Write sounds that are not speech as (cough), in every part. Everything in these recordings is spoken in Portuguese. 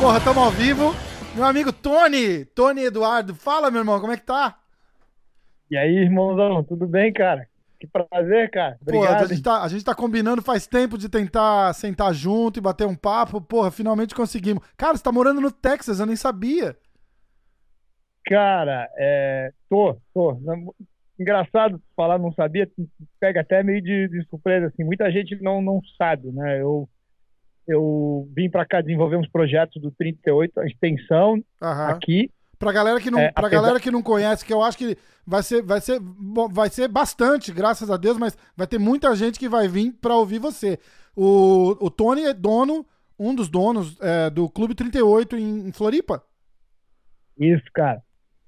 Porra, tamo ao vivo. Meu amigo Tony, Tony Eduardo, fala meu irmão, como é que tá? E aí, irmãozão, tudo bem, cara? Que prazer, cara. Obrigado. Pô, a gente, tá, a gente tá combinando faz tempo de tentar sentar junto e bater um papo. Porra, finalmente conseguimos. Cara, você tá morando no Texas, eu nem sabia. Cara, é, tô, tô. Engraçado falar, não sabia, pega até meio de, de surpresa, assim. Muita gente não, não sabe, né? Eu eu vim para cá desenvolver uns projetos do 38, a extensão aqui. Pra galera que não, é, apesar... galera que não conhece, que eu acho que vai ser, vai ser, vai ser bastante, graças a Deus, mas vai ter muita gente que vai vir para ouvir você. O, o Tony é dono, um dos donos é, do Clube 38 em, em Floripa. Isso, cara.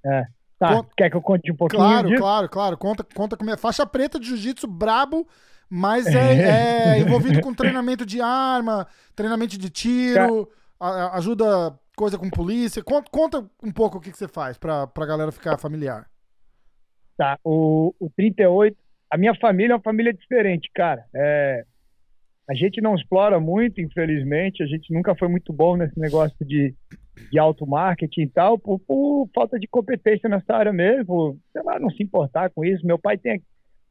É. Tá, conta... quer que eu conte um pouquinho Claro, disso? claro, claro. Conta, conta como é. Faixa preta de jiu-jitsu brabo mas é, (laughs) é envolvido com treinamento de arma, treinamento de tiro, a, ajuda coisa com polícia. Conta, conta, um pouco o que, que você faz para a galera ficar familiar. Tá, o, o 38, a minha família é uma família diferente, cara. É, a gente não explora muito, infelizmente, a gente nunca foi muito bom nesse negócio de, de auto-marketing e tal, por, por, falta de competência nessa área mesmo, sei lá, não se importar com isso. Meu pai tem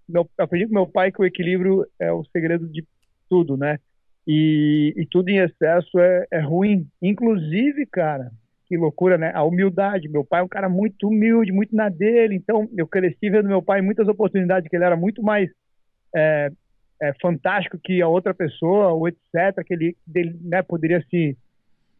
meu, aprendi com meu pai que o equilíbrio é o segredo de tudo, né? E, e tudo em excesso é, é ruim. Inclusive, cara, que loucura, né? A humildade. Meu pai é um cara muito humilde, muito na dele. Então, eu cresci vendo meu pai muitas oportunidades, que ele era muito mais é, é, fantástico que a outra pessoa, ou etc., que ele, né, poderia se,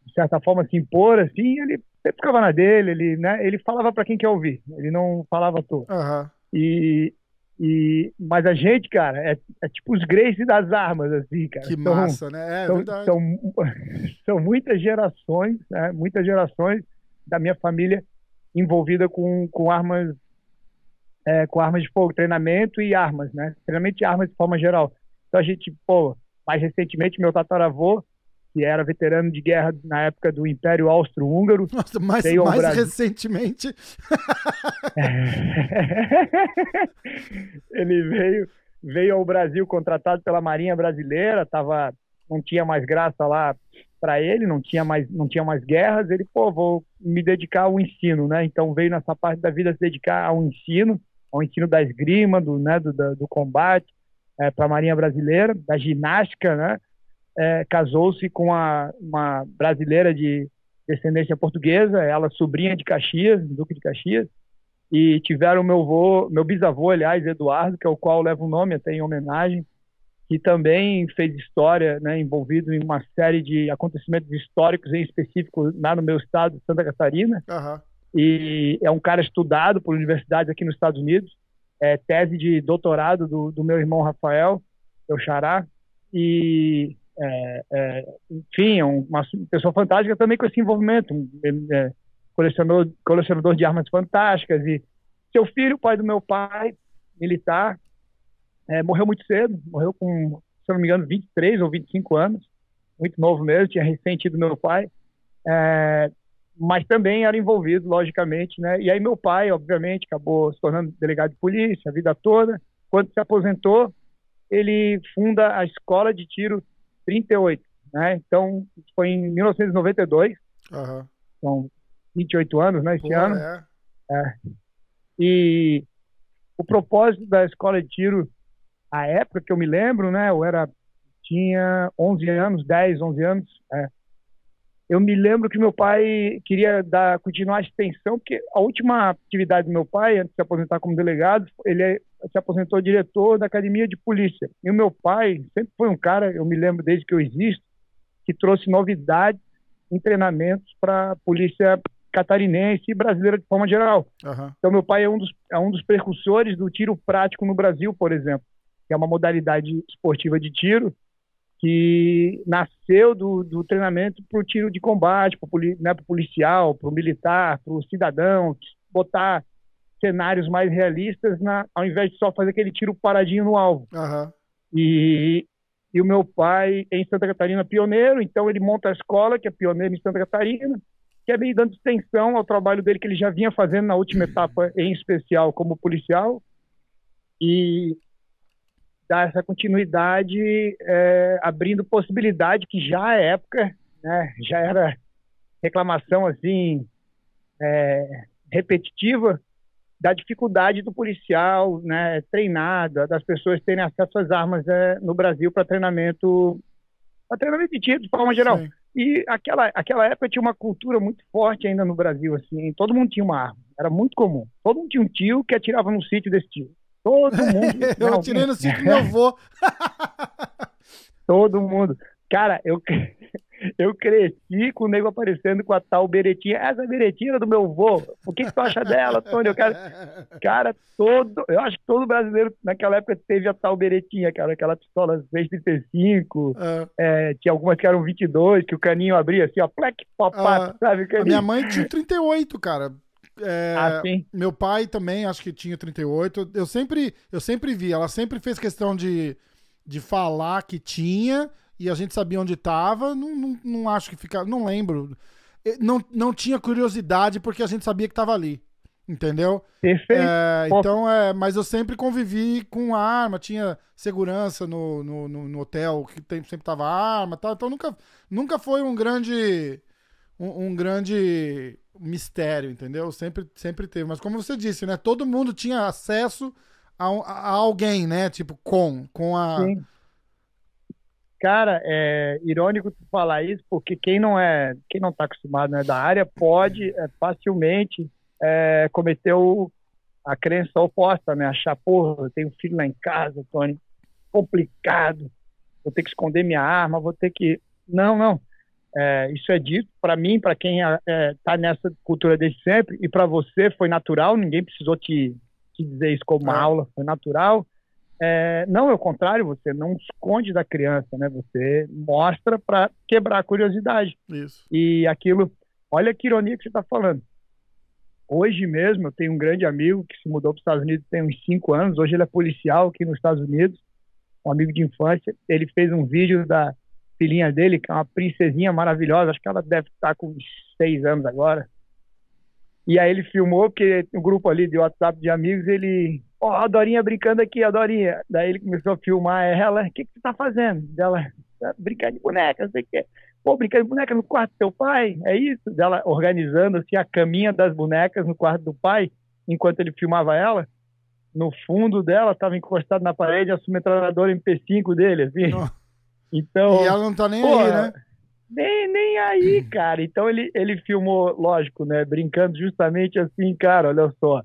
de certa forma, se impor, assim. Ele sempre ficava na dele, ele, né, ele falava para quem quer ouvir, ele não falava à toa. Uhum. E, e, mas a gente, cara, é, é tipo os Grace das armas, assim, cara. Que são, massa, né? É são, verdade. São, (laughs) são muitas gerações, né? muitas gerações da minha família envolvida com, com armas é, com armas de fogo, treinamento e armas, né? Treinamento de armas de forma geral. Então a gente, pô, mais recentemente meu tataravô que era veterano de guerra na época do Império Austro-Húngaro. Nossa, mais, mais recentemente. (laughs) ele veio, veio ao Brasil contratado pela Marinha Brasileira, tava, não tinha mais graça lá para ele, não tinha mais não tinha mais guerras, ele, pô, vou me dedicar ao ensino, né? Então veio nessa parte da vida se dedicar ao ensino, ao ensino da esgrima, do, né, do, do combate, é, para a Marinha Brasileira, da ginástica, né? É, casou-se com uma, uma brasileira de descendência portuguesa, ela sobrinha de Caxias, Duque de Caxias, e tiveram meu avô, meu bisavô, aliás, Eduardo, que é o qual leva o nome até em homenagem, que também fez história, né, envolvido em uma série de acontecimentos históricos, em específico lá no meu estado, Santa Catarina, uhum. e é um cara estudado por universidades aqui nos Estados Unidos, é tese de doutorado do, do meu irmão Rafael, meu xará, e é, é, enfim, é uma pessoa fantástica também com esse envolvimento, um é, colecionador, colecionador de armas fantásticas. E seu filho, pai do meu pai, militar, é, morreu muito cedo, morreu com, se não me engano, 23 ou 25 anos, muito novo mesmo, tinha recém-tido meu pai, é, mas também era envolvido, logicamente, né? E aí meu pai, obviamente, acabou se tornando delegado de polícia a vida toda. Quando se aposentou, ele funda a escola de tiro 38, né? Então, foi em 1992. Uhum. São 28 anos, né, esse Pô, ano. É. É. E o propósito da escola de tiro, a época que eu me lembro, né, eu era tinha 11 anos, 10, 11 anos, é, eu me lembro que meu pai queria dar, continuar a extensão, porque a última atividade do meu pai, antes de se aposentar como delegado, ele é, se aposentou diretor da academia de polícia. E o meu pai sempre foi um cara, eu me lembro desde que eu existo, que trouxe novidades em treinamentos para a polícia catarinense e brasileira de forma geral. Uhum. Então, meu pai é um, dos, é um dos precursores do tiro prático no Brasil, por exemplo, que é uma modalidade esportiva de tiro que nasceu do, do treinamento para o tiro de combate, para o né, policial, para o militar, para o cidadão, botar cenários mais realistas na, ao invés de só fazer aquele tiro paradinho no alvo. Uhum. E, e o meu pai em Santa Catarina pioneiro, então ele monta a escola, que é pioneiro em Santa Catarina, que é meio dando extensão ao trabalho dele que ele já vinha fazendo na última (clears throat) etapa, em especial como policial, e dar essa continuidade, é, abrindo possibilidade que já à época, né, já era reclamação assim é, repetitiva da dificuldade do policial, né, treinado, das pessoas terem acesso às armas é, no Brasil para treinamento, para treinamento de tiro de forma geral. Sim. E aquela, aquela época tinha uma cultura muito forte ainda no Brasil, assim, todo mundo tinha uma arma, era muito comum. Todo mundo tinha um tio que atirava no sítio desse tio. Todo mundo. (laughs) eu atirei no sítio do meu avô. (laughs) todo mundo. Cara, eu, eu cresci com o nego aparecendo com a tal beretinha. Essa beretinha era do meu avô. O que, que tu acha dela, Tony? Eu quero... (laughs) Cara, todo. Eu acho que todo brasileiro naquela época teve a tal beretinha, cara. Aquela pistola 635. Uh. É, tinha algumas que eram 22, que o caninho abria assim, ó. Plec, pop, uh. sabe? A minha mãe tinha 38, cara. É, ah, meu pai também, acho que tinha 38. Eu sempre, eu sempre vi, ela sempre fez questão de, de falar que tinha e a gente sabia onde estava. Não, não, não, acho que ficava. Não lembro. Não, não tinha curiosidade porque a gente sabia que estava ali. Entendeu? Perfeito. É, então, é, mas eu sempre convivi com arma, tinha segurança no, no, no, no hotel, que sempre tava arma tal. Então nunca, nunca foi um grande. Um, um, grande mistério, entendeu? Sempre, sempre teve. Mas como você disse, né? Todo mundo tinha acesso a, a alguém, né? Tipo, com, com a. Sim Cara, é irônico tu falar isso, porque quem não é, quem não está acostumado né, da área pode é, facilmente é, cometer o, a crença oposta, né? Achar, porra, eu tenho um filho lá em casa, Tony, complicado, vou ter que esconder minha arma, vou ter que. Não, não. É, isso é dito para mim, para quem está é, tá nessa cultura desde sempre, e para você foi natural, ninguém precisou te, te dizer isso como uma é. aula, foi natural. É, não é o contrário, você não esconde da criança, né? Você mostra para quebrar a curiosidade. Isso. E aquilo, olha que ironia que você está falando. Hoje mesmo eu tenho um grande amigo que se mudou para os Estados Unidos tem uns cinco anos. Hoje ele é policial aqui nos Estados Unidos, um amigo de infância. Ele fez um vídeo da filhinha dele, que é uma princesinha maravilhosa. Acho que ela deve estar com uns seis anos agora. E aí ele filmou, porque um grupo ali de WhatsApp de amigos, ele Ó, oh, a Dorinha brincando aqui, a Dorinha. Daí ele começou a filmar ela. O que, que você tá fazendo? Dela, tá brincando de boneca, não sei o que. Pô, brincando de boneca no quarto do teu pai? É isso? Dela organizando assim a caminha das bonecas no quarto do pai, enquanto ele filmava ela. No fundo dela, estava encostado na parede a submetralhadora MP5 dele, assim. Oh. Então. E ela não tá nem pô, aí, né? Nem, nem aí, (laughs) cara. Então ele, ele filmou, lógico, né? Brincando justamente assim, cara, olha só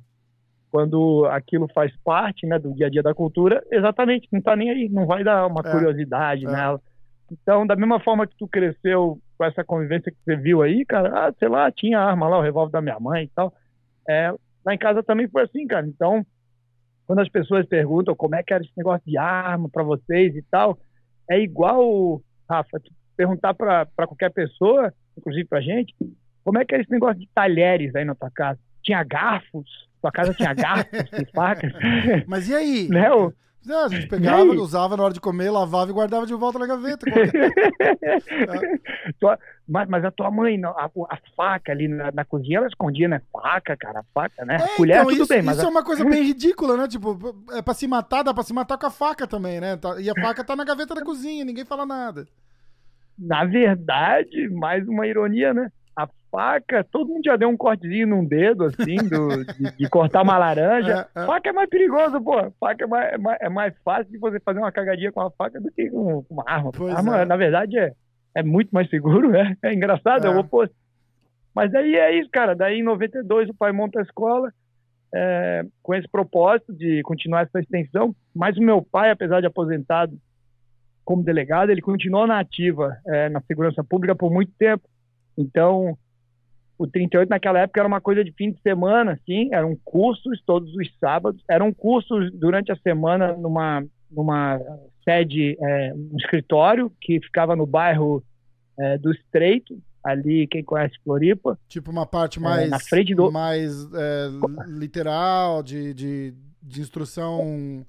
quando aquilo faz parte né, do dia a dia da cultura, exatamente, não está nem aí, não vai dar uma é, curiosidade é. nela. Então, da mesma forma que tu cresceu com essa convivência que você viu aí, cara, ah, sei lá, tinha arma lá, o revólver da minha mãe e tal. É, lá em casa também foi assim, cara. Então, quando as pessoas perguntam como é que era esse negócio de arma para vocês e tal, é igual, Rafa, perguntar para qualquer pessoa, inclusive pra gente, como é que é esse negócio de talheres aí na tua casa? Tinha garfos? Sua casa tinha garfos e (laughs) facas. Mas e aí? Né, o... a gente pegava, usava na hora de comer, lavava e guardava de volta na gaveta. (laughs) tua, mas, mas, a tua mãe, a, a faca ali na, na, cozinha, ela escondia, né? Faca, cara, a faca, né? É, Colher, então, tudo isso, bem, mas. Isso a... é uma coisa bem ridícula, né? Tipo, é pra se matar, dá pra se matar com a faca também, né? Tá, e a faca tá na gaveta da cozinha, ninguém fala nada. Na verdade, mais uma ironia, né? faca, todo mundo já deu um cortezinho num dedo, assim, do, de, de cortar uma laranja. (laughs) É, é. Faca é mais perigoso, pô. Faca é mais, é mais, é mais, fácil de você fazer uma cagadinha com a faca do que com uma arma. Pois arma, é. na verdade, é, é muito mais seguro, né? É engraçado, é o oposto. Mas daí é isso, cara. Daí em 92 o pai monta a escola é, com esse propósito de continuar essa extensão. Mas o meu pai, apesar de aposentado como delegado, ele continuou na ativa é, na segurança pública por muito tempo. Então, o 38 naquela época era uma coisa de fim de semana, assim, eram cursos todos os sábados, eram cursos durante a semana numa, numa sede, é, um escritório que ficava no bairro é, do Estreito, ali, quem conhece Floripa. Tipo uma parte mais, é, na frente do... mais é, literal, de, de, de instrução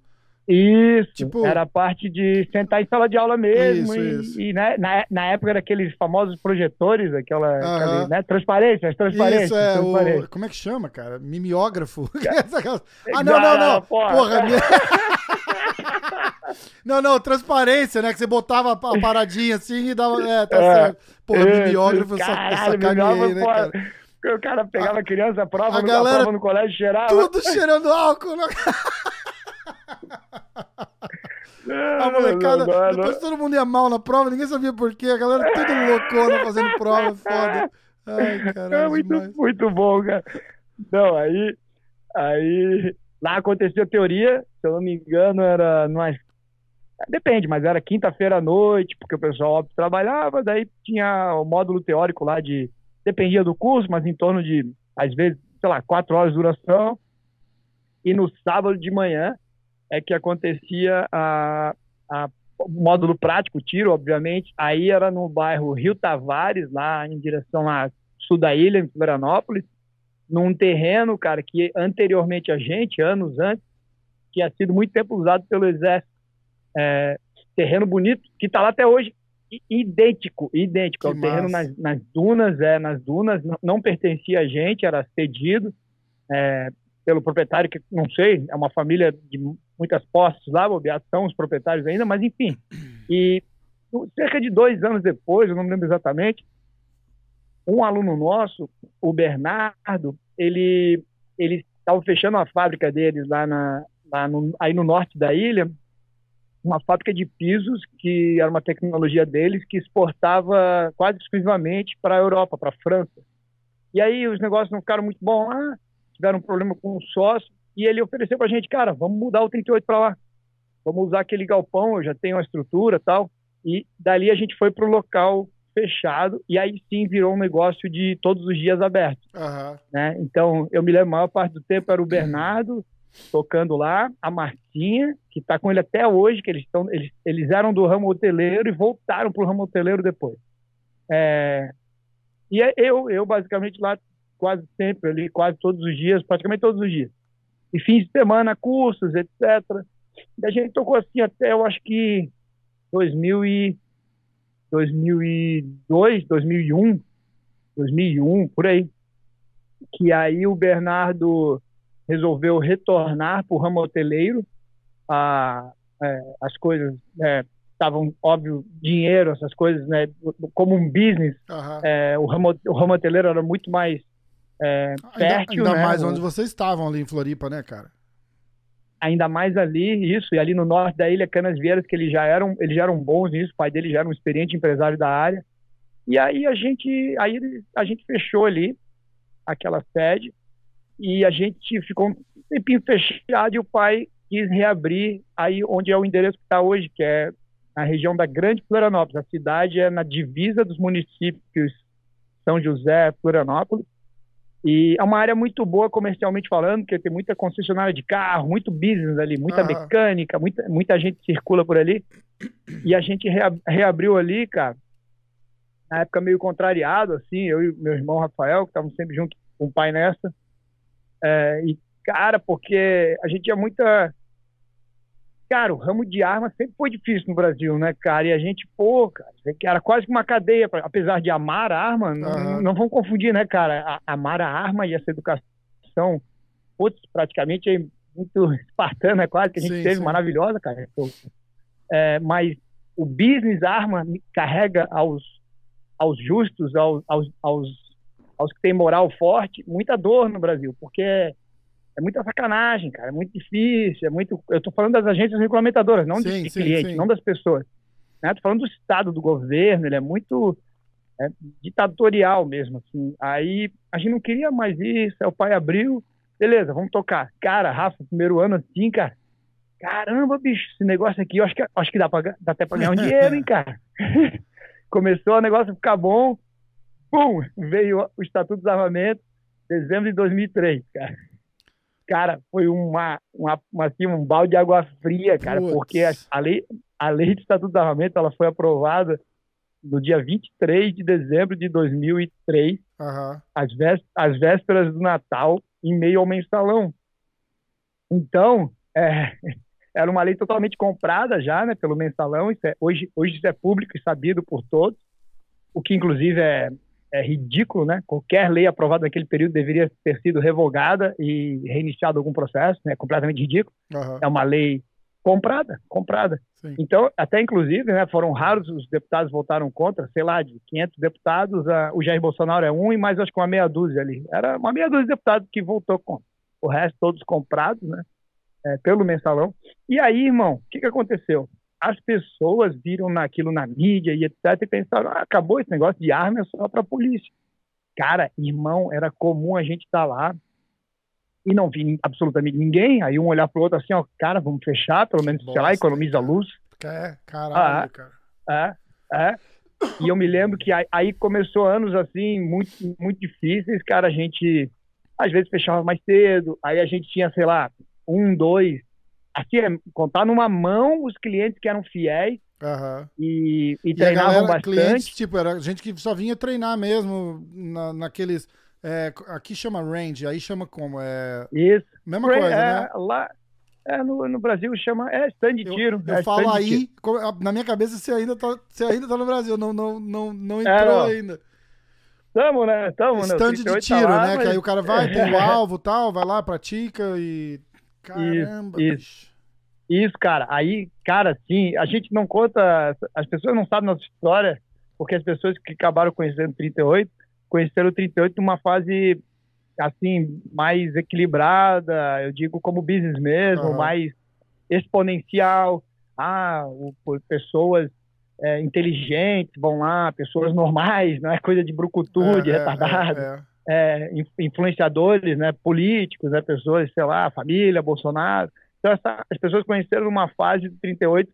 Isso, tipo... era a parte de sentar em sala de aula mesmo. Isso, e, isso. e né, na, na época era aqueles famosos projetores, aquela, aquele, né, transparência, as transparências. Isso, é, transparência. o, como é que chama, cara? Mimeógrafo? (laughs) ah, não, não, não. Porra, Porra (laughs) minha... Não, não, transparência, né? Que você botava a paradinha assim e dava. É, tá é, certo. Pô, mimeógrafo, caralho, sacaneei, né, cara? O cara pegava a criança, a prova, a no, galera, a prova no colégio cheirava. Tudo cheirando álcool. (laughs) A molecada, não, não, depois todo mundo ia mal na prova, ninguém sabia porquê, a galera tudo loucona fazendo prova, (laughs) foda. Ai, caralho, é muito, muito bom, cara. Não, aí, aí lá aconteceu a teoria, se eu não me engano, era numa Depende, mas era quinta-feira à noite, porque o pessoal óbvio, trabalhava, daí tinha o módulo teórico lá de. Dependia do curso, mas em torno de, às vezes, sei lá, quatro horas de duração. E no sábado de manhã é que acontecia a, a módulo prático, o tiro, obviamente. Aí era no bairro Rio Tavares, lá em direção a sul da ilha, em Florianópolis, num terreno, cara, que anteriormente a gente, anos antes, tinha sido muito tempo usado pelo exército é, terreno bonito, que está lá até hoje, idêntico, idêntico. Que é o terreno nas, nas, dunas, é, nas dunas, não, não, pertencia a gente, era cedido é, pelo proprietário, que não sei, é uma família de muitas posses lá, bobear, são os proprietários ainda, mas enfim. E cerca de dois anos depois, eu não me lembro exatamente, um aluno nosso, o Bernardo, ele ele estava fechando a fábrica deles lá, na, lá no, aí no norte da ilha, uma fábrica de pisos que era uma tecnologia deles que exportava quase exclusivamente para a Europa, para a França. E aí os negócios não ficaram muito bons lá, tiveram um problema com o sócio e ele ofereceu para a gente, cara, vamos mudar o 38 para lá, vamos usar aquele galpão, eu já tenho a estrutura tal. E dali a gente foi para o local fechado e aí sim virou um negócio de todos os dias aberto. Uhum. Né? Então eu me lembro, a maior parte do tempo era o Bernardo, tocando lá, a Martinha, que está com ele até hoje, que eles, estão, eles, eles eram do ramo hoteleiro e voltaram para o ramo hoteleiro depois. É, e eu, eu basicamente lá quase sempre ali, quase todos os dias, praticamente todos os dias. E fins de semana, cursos, etc. E a gente tocou assim até, eu acho que 2000 e 2002, 2001, 2001, por aí. Que aí o Bernardo resolveu retornar para o ramo hoteleiro. A, é, as coisas estavam, é, óbvio, dinheiro, essas coisas, né, como um business. Uhum. É, o, ramo, o ramo hoteleiro era muito mais é, fértil. Ainda, ainda né? mais onde vocês estavam ali em Floripa, né, cara? Ainda mais ali, isso, e ali no norte da ilha, Canas Vieiras, que eles já eram, eles já eram bons nisso, o pai dele já era um experiente empresário da área. E aí a gente, aí a gente fechou ali aquela sede e a gente ficou um tempinho fechado e o pai quis reabrir aí onde é o endereço que está hoje, que é na região da Grande Florianópolis. A cidade é na divisa dos municípios São José, Florianópolis. E é uma área muito boa comercialmente falando, porque tem muita concessionária de carro, muito business ali, muita mecânica, muita, muita gente circula por ali. E a gente reabriu ali, cara, na época meio contrariado, assim, eu e meu irmão Rafael, que estavam sempre junto com o pai nessa. É, e, cara, porque a gente tinha muita. Cara, o ramo de arma sempre foi difícil no Brasil, né, cara? E a gente, pô, cara, era quase que uma cadeia, apesar de amar a arma, uhum. não, não vamos confundir, né, cara? A, amar a arma e essa educação, putz, praticamente é muito (laughs) espartana, quase, que a gente sim, teve, sim. maravilhosa, cara. É, mas o business arma carrega aos, aos justos, aos, aos, aos aos que têm moral forte, muita dor no Brasil, porque é, muita sacanagem, cara, é muito difícil, é muito. Eu estou falando das agências regulamentadoras, não sim, de sim, clientes, sim. não das pessoas. Estou né? falando do Estado, do governo, ele é muito é, ditatorial mesmo, assim. Aí a gente não queria mais isso, aí o pai abriu, beleza, vamos tocar. Cara, Rafa, primeiro ano assim, cara, caramba, bicho, esse negócio aqui, eu acho que, acho que dá, pra, dá até para ganhar um dinheiro, hein, cara. (laughs) Começou o negócio a ficar bom, pum, veio o Estatuto do Desarmamento, dezembro de 2003, cara. Cara, foi uma, uma, uma assim, um balde de água fria, cara, Putz. porque a, lei, a lei do Estatuto do Desarmamento ela foi aprovada no dia 23 de dezembro de 2003, uhum. às, vésperas, às vésperas do Natal, em meio ao mensalão. Então, é, (laughs) era uma lei totalmente comprada já, né, pelo mensalão. Isso é, hoje, hoje isso é público e sabido por todos, o que inclusive é, é ridículo, né? Qualquer lei aprovada naquele período deveria ter sido revogada e reiniciado algum processo, né? Completamente ridículo. Uhum. É uma lei comprada, comprada. Sim. Então, até inclusive, né, foram raros os deputados votaram contra, sei lá, de 500 deputados, o Jair Bolsonaro é um e mais acho que uma meia dúzia ali. Era uma meia dúzia de deputados que votou contra. O resto todos comprados, né, é, pelo mensalão. E aí, irmão, o que, que aconteceu? As pessoas viram naquilo na mídia e etc e pensaram, ah, acabou esse negócio de arma é só para polícia. Cara, irmão, era comum a gente estar tá lá e não vi absolutamente ninguém. Aí um olhar pro outro assim, ó, cara, vamos fechar, pelo menos, Bosta, sei lá, economiza cara. luz. É, caralho, ah, cara. É, é. E eu me lembro que aí, aí, começou anos assim, muito, muito difíceis, cara. A gente às vezes fechava mais cedo, aí a gente tinha, sei lá, um, dois. Assim, é, contar numa mão os clientes que eram fiéis Uhum. E, e, e treinavam bastante. Clientes, tipo, era gente que só vinha treinar mesmo na, naqueles é, aqui chama range, aí chama como? É... Isso. Mesma coisa, é, né? Lá, é, no, no Brasil chama é stand de tiro. Eu, eu é falo aí, na minha cabeça você ainda tá, você ainda tá no Brasil, não, não, não, não é, entrou ainda. Tamo, né? Tamo, né? Stand de tá tiro, tá lá, né? Mas... Que aí o cara vai, tem o (laughs) alvo tal, vai lá, pratica e. Caramba, isso, isso. Isso, cara. Aí, cara, sim, a gente não conta. As pessoas não sabem nossa história, porque as pessoas que acabaram conhecendo 38 conheceram o 38 numa fase assim mais equilibrada, eu digo como business mesmo, uhum. mais exponencial. Ah, o, pessoas é, inteligentes vão lá, pessoas normais, não é coisa de brucutu, é, de é, retardado. É, é, influenciadores, né, políticos, né, pessoas, sei lá, família, Bolsonaro. Então, essa, as pessoas conheceram uma fase de 38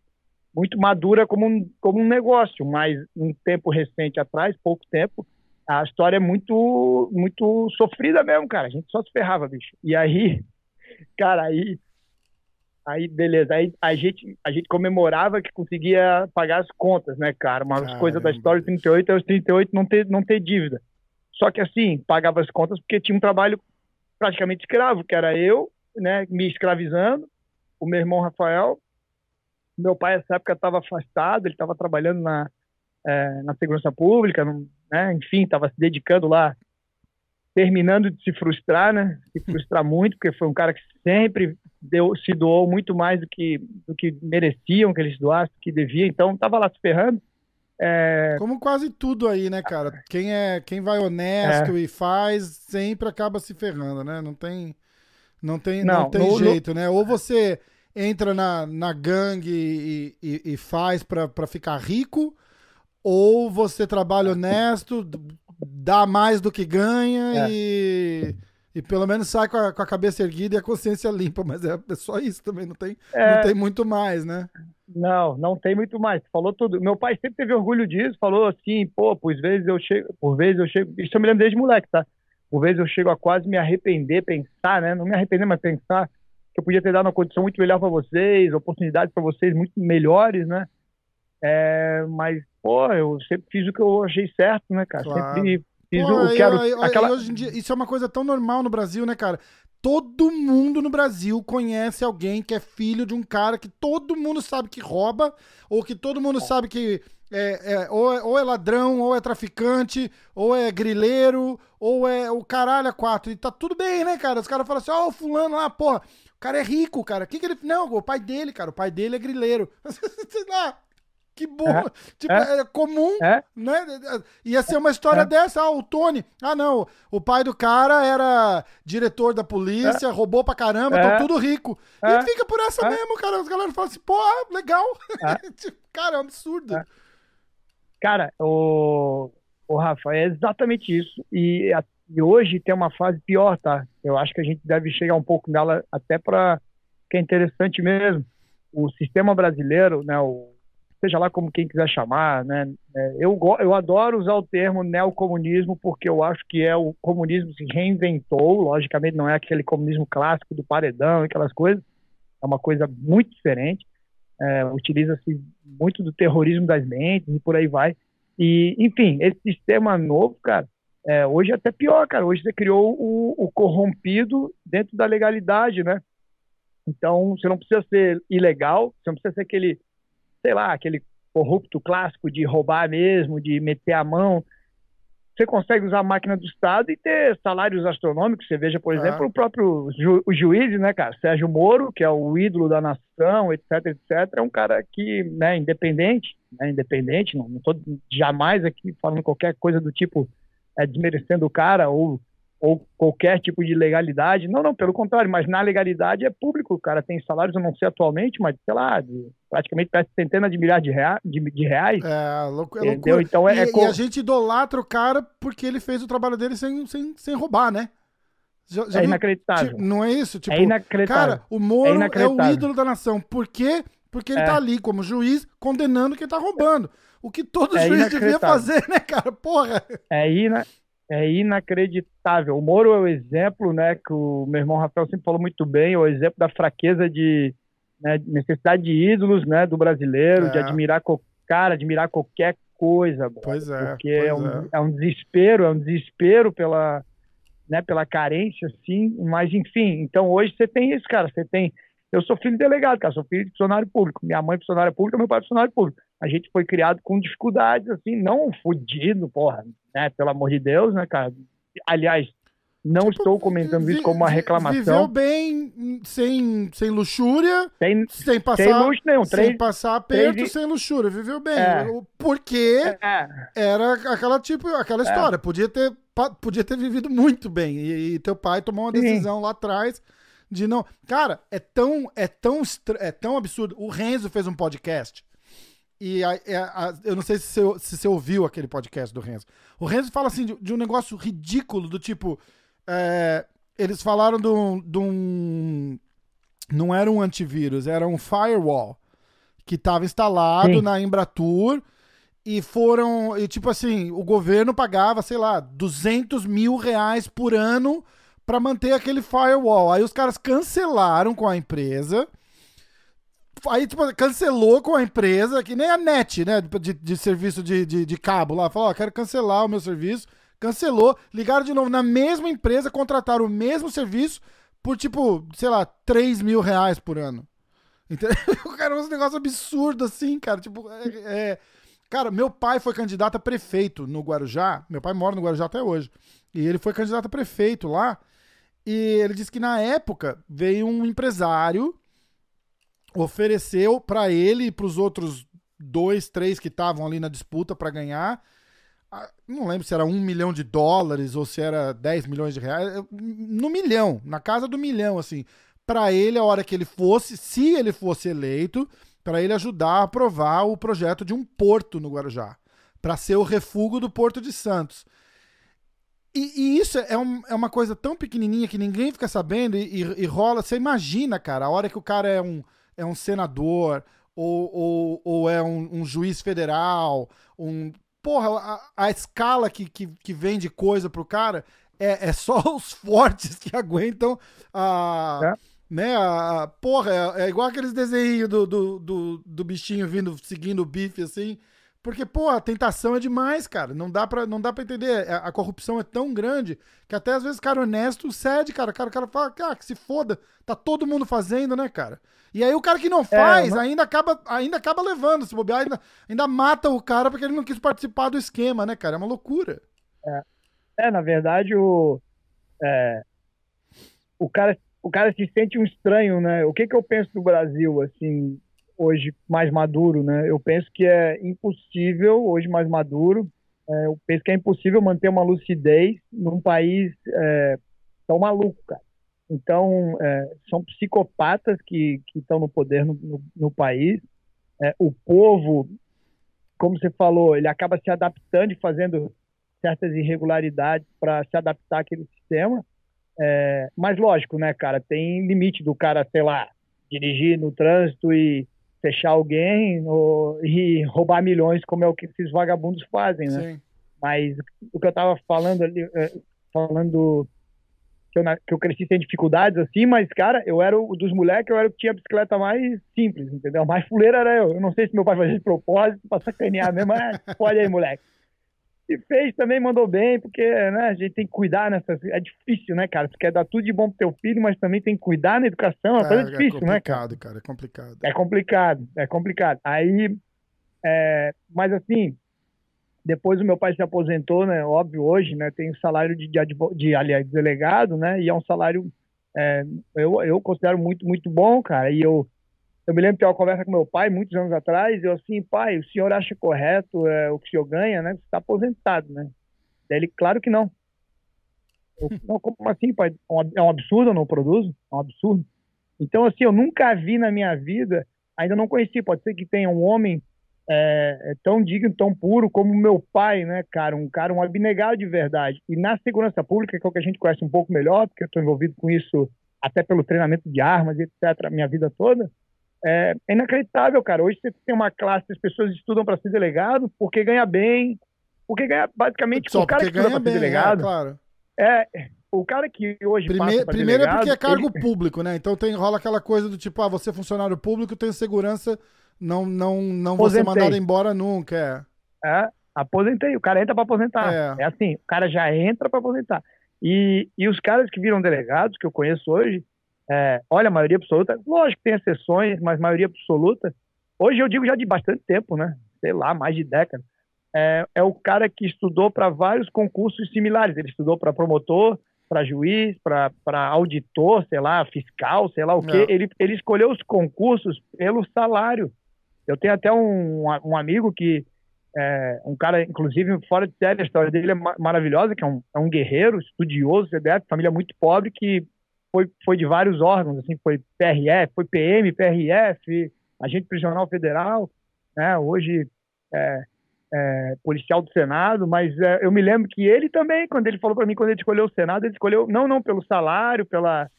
muito madura como um, como um negócio, mas um tempo recente atrás, pouco tempo, a história é muito, muito sofrida mesmo, cara. A gente só se ferrava, bicho. E aí, (laughs) cara, aí, aí beleza. Aí a gente, a gente comemorava que conseguia pagar as contas, né, cara? Uma das coisas da história de 38 é os 38 não ter, não ter dívida. Só que assim, pagava as contas porque tinha um trabalho praticamente escravo, que era eu, né, me escravizando, o meu irmão Rafael. Meu pai, nessa época, estava afastado, ele estava trabalhando na, é, na segurança pública, né? enfim, estava se dedicando lá, terminando de se frustrar, né? Se frustrar muito, porque foi um cara que sempre deu, se doou muito mais do que, do que mereciam que eles doassem, do que devia, então estava lá se ferrando. É... Como quase tudo aí, né, cara? Quem é, quem vai honesto é. e faz sempre acaba se ferrando, né? Não tem, não tem, não, não tem no, jeito, no... né? Ou você entra na, na gangue e, e, e faz para ficar rico, ou você trabalha honesto, dá mais do que ganha é. e, e pelo menos sai com a, com a, cabeça erguida e a consciência limpa, mas é, é só isso também, não tem, é. não tem muito mais, né? Não, não tem muito mais. Falou tudo. Meu pai sempre teve orgulho disso, falou assim, pô, por vezes eu chego, por vezes eu chego, isso eu me lembro desde moleque, tá? Por vezes eu chego a quase me arrepender, pensar, né? Não me arrepender, mas pensar que eu podia ter dado uma condição muito melhor para vocês, oportunidades para vocês muito melhores, né? É, mas, pô, eu sempre fiz o que eu achei certo, né, cara? Claro. Sempre fiz pô, o que quero. aquela... hoje em dia, isso é uma coisa tão normal no Brasil, né, cara? Todo mundo no Brasil conhece alguém que é filho de um cara que todo mundo sabe que rouba, ou que todo mundo sabe que é, é, ou, é, ou é ladrão, ou é traficante, ou é grileiro, ou é o caralho a quatro. E tá tudo bem, né, cara? Os caras falam assim, ó, oh, o fulano lá, porra, o cara é rico, cara. O que, que ele. Não, o pai dele, cara. O pai dele é grileiro. (laughs) Sei lá. Que bom. É, tipo, é, é comum, é. né? Ia ser uma história é. dessa. Ah, o Tony. Ah, não. O pai do cara era diretor da polícia, é. roubou pra caramba, é. tudo rico. E fica por essa mesmo, cara. Os galera falam assim, ah, legal. (laughs) Tipo, cara, é um absurdo. Cara, o, o Rafa, é exatamente isso. E, e hoje tem uma fase pior, tá? Eu acho que a gente deve chegar um pouco nela até para que é interessante mesmo. O sistema brasileiro, né, o seja lá como quem quiser chamar, né? É, eu, eu adoro usar o termo neocomunismo porque eu acho que é o comunismo se reinventou, logicamente não é aquele comunismo clássico do paredão e aquelas coisas, é uma coisa muito diferente, é, utiliza-se muito do terrorismo das mentes e por aí vai, e enfim, esse sistema novo, cara, é, hoje é até pior, cara, hoje você criou o, o corrompido dentro da legalidade, né? Então, você não precisa ser ilegal, você não precisa ser aquele, sei lá, aquele corrupto clássico de roubar mesmo, de meter a mão você consegue usar a máquina do Estado e ter salários astronômicos. Você veja, por exemplo, o próprio ju o juiz, né, cara? Sérgio Moro, que é o ídolo da nação, etc, etc, é um cara que, né, independente, né, independente, não estou jamais aqui falando qualquer coisa do tipo é, desmerecendo o cara ou ou qualquer tipo de legalidade. Não, não, pelo contrário, mas na legalidade é público. O cara tem salários, eu não sei atualmente, mas sei lá, de, praticamente parece centenas de milhares de, rea, de, de reais. É, louco, é loucura. Então é, e, é e, a gente idolatra o cara porque ele fez o trabalho dele sem, sem, sem roubar, né? Já, já é viu? inacreditável. Tipo, não é isso? Tipo, é inacreditável. Cara, o Moro é, é, o ídolo da nação. Por quê? Porque ele é. tá ali como juiz condenando quem tá roubando. O que todo é juiz devia fazer, né, cara? Porra! É, ina é inacreditável. O Moro é o exemplo, né, que o meu irmão Rafael sempre falou muito bem, é o exemplo da fraqueza de né, necessidade de ídolos, né, do brasileiro, é. de admirar cara, admirar qualquer coisa. Pois é. Porque é pois é, um, é. um, desespero, é um desespero pela, né, pela carência, assim. Mas enfim, então hoje você tem isso, cara. Você tem eu sou filho de delegado, cara, sou filho de funcionário público. Minha mãe é funcionária pública, meu pai é funcionário público. A gente foi criado com dificuldades, assim, não fudido, porra, né? Pelo amor de Deus, né, cara? Aliás, não tipo, estou comentando isso como uma reclamação. Viveu bem, sem, sem luxúria, sem, sem passar, sem luxo nenhum, três, sem passar aperto, três, sem luxúria. Viveu bem. É, porque é, era aquela tipo, aquela é. história. Podia ter, podia ter vivido muito bem. E, e teu pai tomou uma decisão Sim. lá atrás de não. Cara, é tão, é tão, é tão absurdo. O Renzo fez um podcast. E a, a, é, a, eu não sei se você, se você ouviu aquele podcast do Renzo. O Renzo fala assim de, de um negócio ridículo, do tipo. É, eles falaram de um, de um. Não era um antivírus, era um firewall que estava instalado Sim. na Embratur e foram. E tipo assim, o governo pagava, sei lá, 200 mil reais por ano para manter aquele firewall. Aí os caras cancelaram com a empresa. Aí, tipo, cancelou com a empresa, que nem a NET, né? De, de serviço de, de, de, cabo lá. Falou, ó, quero cancelar o meu serviço. Cancelou. Ligaram de novo na mesma empresa, contrataram o mesmo serviço por, tipo, sei lá, 3 mil reais por ano. Entendeu? (laughs) Cara, um negócio absurdo assim, cara. Tipo, é, é... Cara, meu pai foi candidato a prefeito no Guarujá. Meu pai mora no Guarujá até hoje. E ele foi candidato a prefeito lá. E ele disse que na época veio um empresário, ofereceu para ele e para os outros dois, três que estavam ali na disputa para ganhar. Não lembro se era um milhão de dólares ou se era 10 milhões de reais. No milhão, na casa do milhão, assim. Para ele, a hora que ele fosse, se ele fosse eleito, para ele ajudar a aprovar o projeto de um porto no Guarujá, para ser o refúgio do Porto de Santos. E, e, isso é, um, é, uma coisa tão pequenininha que ninguém fica sabendo e, e, e, rola. Você imagina, cara, a hora que o cara é um, é um senador ou, ou, ou é um, um, juiz federal, um. Porra, a, a escala que, que, que vem de coisa pro cara é, é só (laughs) os fortes que aguentam a. É. Né, a, porra, é, é, igual aqueles desenhos do, do, do, do bichinho vindo, seguindo o bife assim. Porque, pô, a tentação é demais, cara. Não dá pra, não dá pra entender. A, a corrupção é tão grande que até às vezes o cara honesto cede, cara. O cara, o cara fala, cara, que se foda. Tá todo mundo fazendo, né, cara? E aí o cara que não é, faz é, ainda, acaba, ainda acaba levando. Se bobear, ainda, ainda mata o cara porque ele não quis participar do esquema, né, cara? É uma loucura. É, é na verdade, o. É, o cara o cara se sente um estranho, né? O que que eu penso do Brasil, assim, hoje mais maduro, né? Eu penso que é impossível, hoje mais maduro, é, eu penso que é impossível manter uma lucidez num país é, tão maluco, cara. Então, é, são psicopatas que estão no poder no, no, no país. É, o povo, como você falou, ele acaba se adaptando e fazendo certas irregularidades para se adaptar àquele sistema. É, mas, lógico, né, cara, tem limite do cara, sei lá, dirigir no trânsito e fechar alguém ou, e roubar milhões, como é o que esses vagabundos fazem, né? Sim. Mas o que eu tava falando ali, é, falando que eu, que eu cresci sem dificuldades, assim, mas, cara, eu era o dos moleques, eu era o que tinha a bicicleta mais simples, entendeu? Mais fuleira era eu. Eu não sei se meu pai fazia de propósito pra sacanear mesmo, mas pode aí, moleque. Se fez também mandou bem, porque né, a gente tem que cuidar nessas. É difícil, né, cara? Você quer dar tudo de bom pro teu filho, mas também tem que cuidar na educação. É, coisa é, difícil, né, cara? cara? É complicado, É complicado, é complicado. Aí, é, mas assim, depois o meu pai se aposentou, né? Óbvio, hoje, né? Tem salário de, de, de aliás, delegado, né? E é um salário, é, eu, eu considero muito, muito bom, cara. E eu eu me lembro de ter uma conversa com meu pai muitos anos atrás, eu assim, pai, o senhor acha correto é, o que o senhor ganha, né? Você está aposentado, né? Daí ele, claro que não. Eu, não, como assim, pai? É, é um absurdo, eu não produzo? É um absurdo. Então, assim, eu nunca vi na minha vida, ainda não conheci, pode ser que tenha um homem é, é tão digno, tão puro como meu pai, né, cara? Um cara, um abnegado de verdade. E na segurança pública, que é o que a gente conhece um pouco melhor, porque eu estou envolvido com isso até pelo treinamento de armas, etc., minha vida toda, é, é, inacreditável, cara. Hoje você tem uma classe, as pessoas estudam para ser delegado porque ganha bem, porque ganha basicamente Só o cara que estuda para ser é, delegado. É, claro. é, o cara que hoje Prime Primeiro delegado, é porque é cargo ele... público, né? Então tem rola aquela coisa do tipo, ah, você é funcionário público, tem segurança, não não não vou ser mandado embora nunca, é. É, aposentei, o cara entra para aposentar. É. é assim, o cara já entra para aposentar. E, e os caras que viram delegados, que eu conheço hoje, é, olha, a maioria absoluta, lógico que tem exceções, mas maioria absoluta, hoje eu digo já de bastante tempo, né? Sei lá, mais de década. É, é o cara que estudou para vários concursos similares. Ele estudou para promotor, para juiz, para auditor, sei lá, fiscal, sei lá o quê. Ele, ele escolheu os concursos pelo salário. Eu tenho até um, um amigo que, é, um cara, inclusive, fora de série, a história dele é maravilhosa, que é um, é um guerreiro, estudioso, CDF, família muito pobre, que foi, foi de vários órgãos, assim, foi PRF, foi PM, PRF, agente prisional federal, né, hoje é, é, policial do Senado, mas é, eu me lembro que ele também, quando ele falou para mim, quando ele escolheu o Senado, ele escolheu, não, não, pelo salário, pela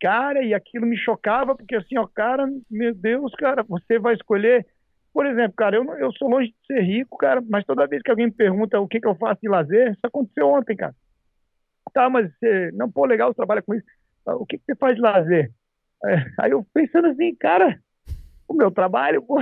cara, e aquilo me chocava, porque assim, ó, cara, meu Deus, cara, você vai escolher, por exemplo, cara, eu, eu sou longe de ser rico, cara, mas toda vez que alguém me pergunta o que, que eu faço de lazer, isso aconteceu ontem, cara. Tá, mas você, não, pô, legal, você trabalha com isso o que, você faz de lazer? É, aí eu pensando assim, cara, o meu trabalho, pô,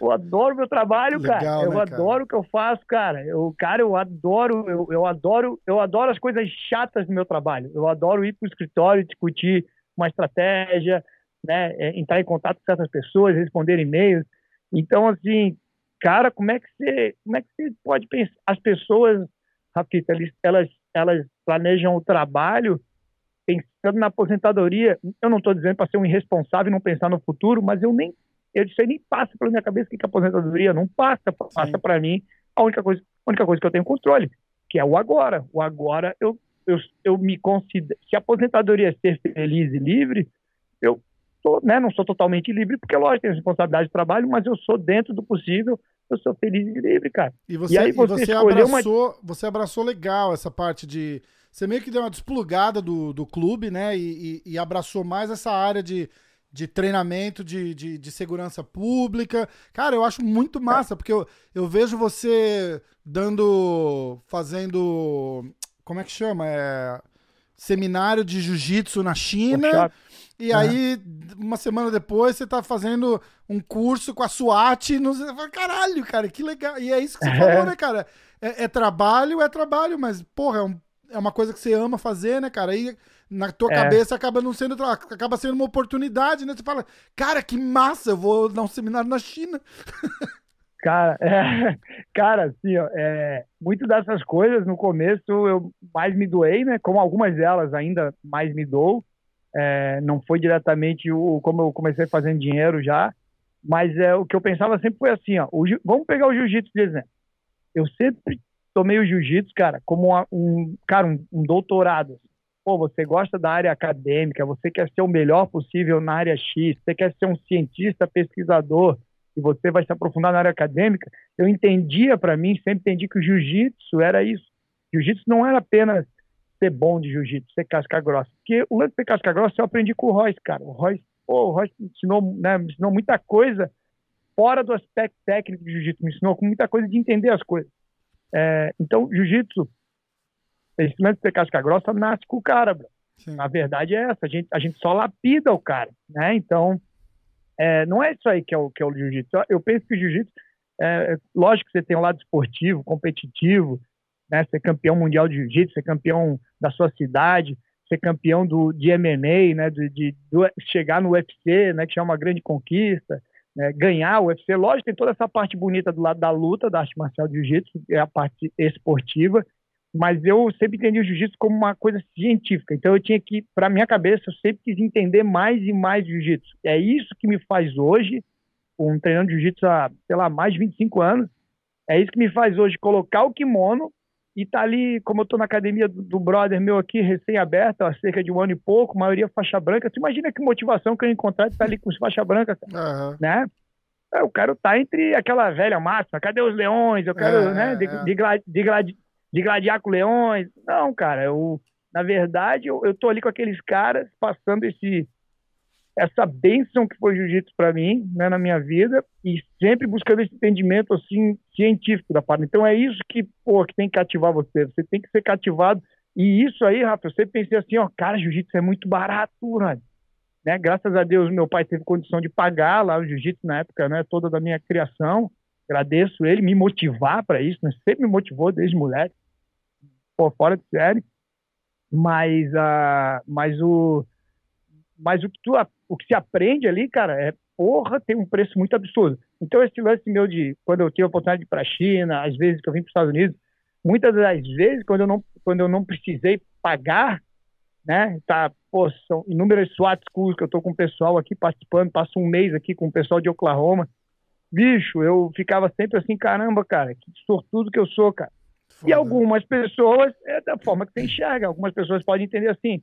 eu adoro meu trabalho, (laughs) cara. Legal, eu né, adoro o que eu faço, cara. Eu, cara, eu adoro, eu, eu adoro, eu adoro as coisas chatas do meu trabalho. Eu adoro ir para o escritório, discutir uma estratégia, né, é, entrar em contato com certas pessoas, responder e-mails. Então, assim, cara, como é que você, como é que você pode pensar? As pessoas, Rafita, elas, elas planejam o trabalho pensando na aposentadoria, eu não estou dizendo para ser um irresponsável e não pensar no futuro, mas eu nem, eu sei nem passa pela minha cabeça que, que a aposentadoria não passa, passa para mim a única coisa, a única coisa que eu tenho controle, que é o agora. O agora eu, eu, eu me considero, se a aposentadoria é ser feliz e livre, eu tô, né, não sou totalmente livre, porque lógico, tenho responsabilidade de trabalho, mas eu sou dentro do possível, eu sou feliz e livre, cara. E você, e aí você, e você abraçou, uma... você abraçou legal essa parte de você meio que deu uma desplugada do, do clube, né? E, e, e abraçou mais essa área de, de treinamento de, de, de, segurança pública. Cara, eu acho muito massa, porque eu, eu vejo você dando. fazendo. Como é que chama? É, seminário de jiu-jitsu na China. E aí, uma semana depois, você tá fazendo um curso com a SWAT. No... Caralho, cara, que legal. E é isso que você (laughs) falou, né, cara? É, é trabalho, é trabalho, mas, porra, é um é uma coisa que você ama fazer, né, cara? Aí na tua é. cabeça acaba não sendo acaba sendo uma oportunidade, né? Você fala, cara, que massa, eu vou dar um seminário na China. (laughs) Cara, é, cara, assim, ó, é, muito dessas coisas no começo eu mais me doei, né? Como algumas delas ainda mais me dou. É, não foi diretamente o como eu comecei fazendo dinheiro já, mas é o que eu pensava sempre foi assim, ó. O, vamos pegar o jiu-jitsu de exemplo. Eu sempre tomei o jiu-jitsu, cara, como uma, um, cara, um, um, doutorado. Pô, você gosta da área acadêmica, você quer ser o melhor possível na área X, você quer ser um cientista, pesquisador, e você vai se aprofundar na área acadêmica. Eu entendia para mim, sempre entendi que o jiu-jitsu era isso. Jiu-jitsu não era apenas ser bom de jiu-jitsu, ser casca grossa. Porque o lance de ser casca grossa eu aprendi com o Royce, cara. O Royce, pô, o Royce me ensinou, né, me ensinou muita coisa fora do aspecto técnico de jiu-jitsu, me ensinou muita coisa de entender as coisas. É, então, jiu-jitsu, lance de casca grossa nasce com o cara, bro. A verdade é essa, a gente, a gente só lapida o cara, né? Então, é, não é isso aí que é o, que é o jiu-jitsu. Eu penso que o jiu-jitsu, é, lógico que você tem um lado esportivo, competitivo, né? Ser campeão mundial de jiu-jitsu, ser campeão da sua cidade, ser campeão do, de MMA, né? De, de, chegar no UFC, né? Que é uma grande conquista, né? ganhar o UFC. Lógico, tem toda essa parte bonita do lado da luta, da arte marcial de jiu-jitsu, é a parte esportiva, mas eu sempre entendi o jiu-jitsu como uma coisa científica. Então eu tinha que, para minha cabeça, eu sempre quis entender mais e mais jiu-jitsu. É isso que me faz hoje, um treinando jiu-jitsu há, sei lá, mais de 25 anos, é isso que me faz hoje colocar o kimono e tá ali, como eu tô na academia do, do brother meu aqui, recém-aberta, há cerca de um ano e pouco, maioria faixa branca. Você imagina que motivação que eu encontrar de estar tá ali com os faixa branca, uhum. né? É, eu quero estar tá entre aquela velha máxima, cadê os leões? Eu quero, é, né, de, é. de, de, de gladiar com leões. Não, cara, eu, na verdade, eu, eu tô ali com aqueles caras passando esse essa bênção que foi jiu-jitsu para mim, né, na minha vida, e sempre buscando esse entendimento assim científico da parte. Então é isso que, pô, que tem que cativar você. Você tem que ser cativado. E isso aí, Rafa, eu sempre pensei assim, ó, cara, jiu-jitsu é muito barato, né? Graças a Deus, meu pai teve condição de pagar lá o jiu-jitsu na época, né, toda da minha criação. Agradeço ele me motivar para isso, né? Sempre me motivou desde moleque. Pô, fora de série. Mas, uh, mas o mas o que, tu, o que se aprende ali, cara, é porra, tem um preço muito absurdo. Então, esse lance meu de quando eu tive a oportunidade de ir para a China, às vezes que eu vim para os Estados Unidos, muitas das vezes, quando eu não, quando eu não precisei pagar, né, tá, pô, são inúmeras SWAT schools que eu tô com o pessoal aqui participando, passo um mês aqui com o pessoal de Oklahoma. Bicho, eu ficava sempre assim, caramba, cara, que sortudo que eu sou, cara. Foda. E algumas pessoas, é da forma que você enxerga, algumas pessoas podem entender assim,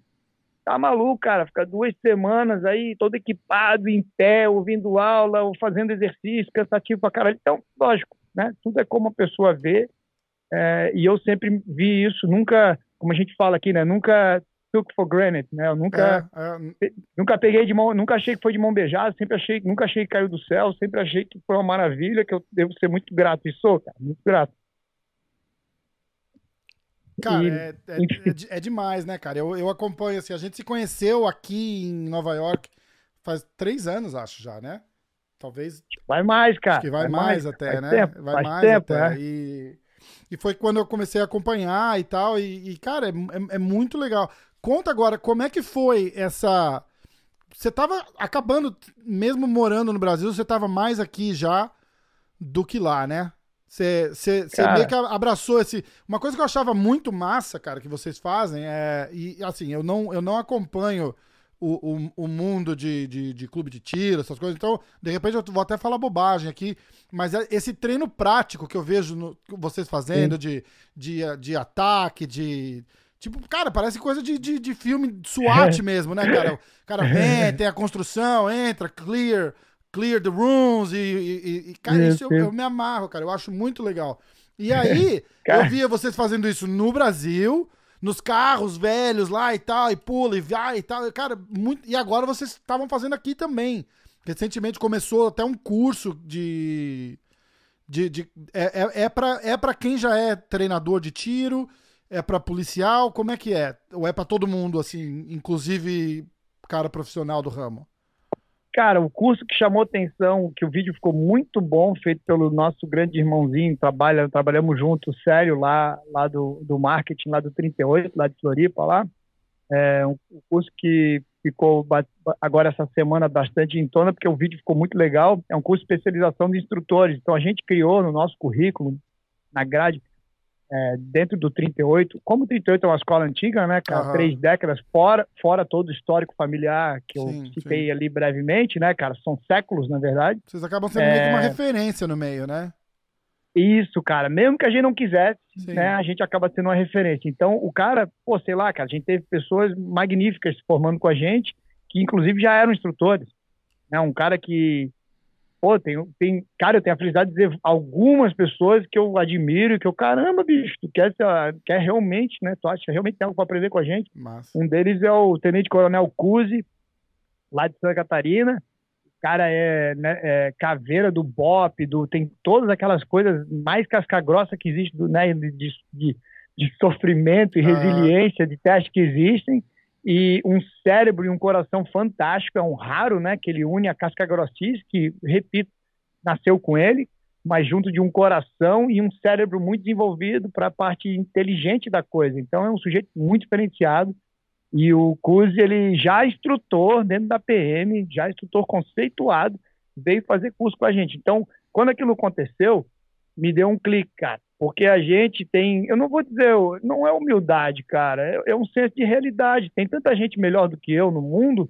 Tá maluco, cara, fica duas semanas aí, todo equipado, em pé, ouvindo aula, ou fazendo exercício, cansativo pra caralho. Então, lógico, né? Tudo é como a pessoa vê. É, e eu sempre vi isso, nunca, como a gente fala aqui, né? Nunca took for granted, né? Eu nunca, é, é... nunca peguei de mão, nunca achei que foi de mão beijada, sempre achei, nunca achei que caiu do céu, sempre achei que foi uma maravilha, que eu devo ser muito grato e sou, cara, muito grato. Cara, e, é, é, é, é, demais, né, cara? Eu, eu acompanho, assim, a gente se conheceu aqui em Nova York faz três anos, acho já, né? Talvez. Vai mais, cara. Acho que vai, vai mais, mais, até, né? Tempo, vai mais tempo, até. É. E, e foi quando eu comecei a acompanhar e tal. E, e cara, é, é, é muito legal. Conta agora, como é que foi essa. Você tava acabando, mesmo morando no Brasil, você tava mais aqui já do que lá, né? Você, você, você meio que abraçou esse. Uma coisa que eu achava muito massa, cara, que vocês fazem é. E assim, eu não, eu não acompanho o, o, o mundo de, de, de, clube de tiro, essas coisas. Então, de repente, eu vou até falar bobagem aqui. Mas é esse treino prático que eu vejo no, vocês fazendo de, de, de ataque, de. Tipo, cara, parece coisa de, de, de filme SWAT (laughs) mesmo, né, cara? O cara vem, (laughs) tem a construção, entra, clear clear the rooms e, e, e cara, isso eu, eu, me amarro, cara, eu acho muito legal. E (laughs) aí, eu via vocês fazendo isso no Brasil, nos carros velhos lá e tal, e pula e vai e tal, cara, muito, e agora vocês estavam fazendo aqui também. Recentemente começou até um curso de de, de é, é, é para é pra quem já é treinador de tiro, é para policial, como é que é? Ou é para todo mundo assim, inclusive cara profissional do ramo? Cara, o curso que chamou atenção, que o vídeo ficou muito bom, feito pelo nosso grande irmãozinho, trabalha, trabalhamos juntos, sério, lá, lá do, do marketing, lá do 38, lá de Floripa, lá. É um curso que ficou agora essa semana bastante em tona, porque o vídeo ficou muito legal. É um curso de especialização de instrutores. Então, a gente criou no nosso currículo, na grade, é, dentro do 38, como o 38 é uma escola antiga, né, cara, uhum. três décadas, fora, fora todo o histórico familiar que eu sim, citei sim. ali brevemente, né, cara, são séculos, na verdade. Vocês acabam sendo é... meio que uma referência no meio, né? Isso, cara, mesmo que a gente não quisesse, sim. né, a gente acaba sendo uma referência. Então, o cara, pô, sei lá, cara, a gente teve pessoas magníficas se formando com a gente, que inclusive já eram instrutores, né, um cara que pô, tem, tem, cara, eu tenho a felicidade de dizer algumas pessoas que eu admiro, que eu, caramba, bicho, tu quer, quer realmente, né, tu acha realmente tem algo para aprender com a gente? Massa. Um deles é o Tenente Coronel Cusi, lá de Santa Catarina, o cara é, né, é, caveira do BOP, do, tem todas aquelas coisas mais casca-grossa que existe, do, né, de, de, de sofrimento e ah. resiliência, de teste que existem, e um cérebro e um coração fantástico, é um raro, né, que ele une a casca grossice, que, repito, nasceu com ele, mas junto de um coração e um cérebro muito desenvolvido para a parte inteligente da coisa. Então é um sujeito muito diferenciado e o Cusi, ele já é instrutor dentro da PM, já é instrutor conceituado, veio fazer curso com a gente. Então, quando aquilo aconteceu, me deu um clique, cara. Porque a gente tem, eu não vou dizer, não é humildade, cara, é, é um senso de realidade. Tem tanta gente melhor do que eu no mundo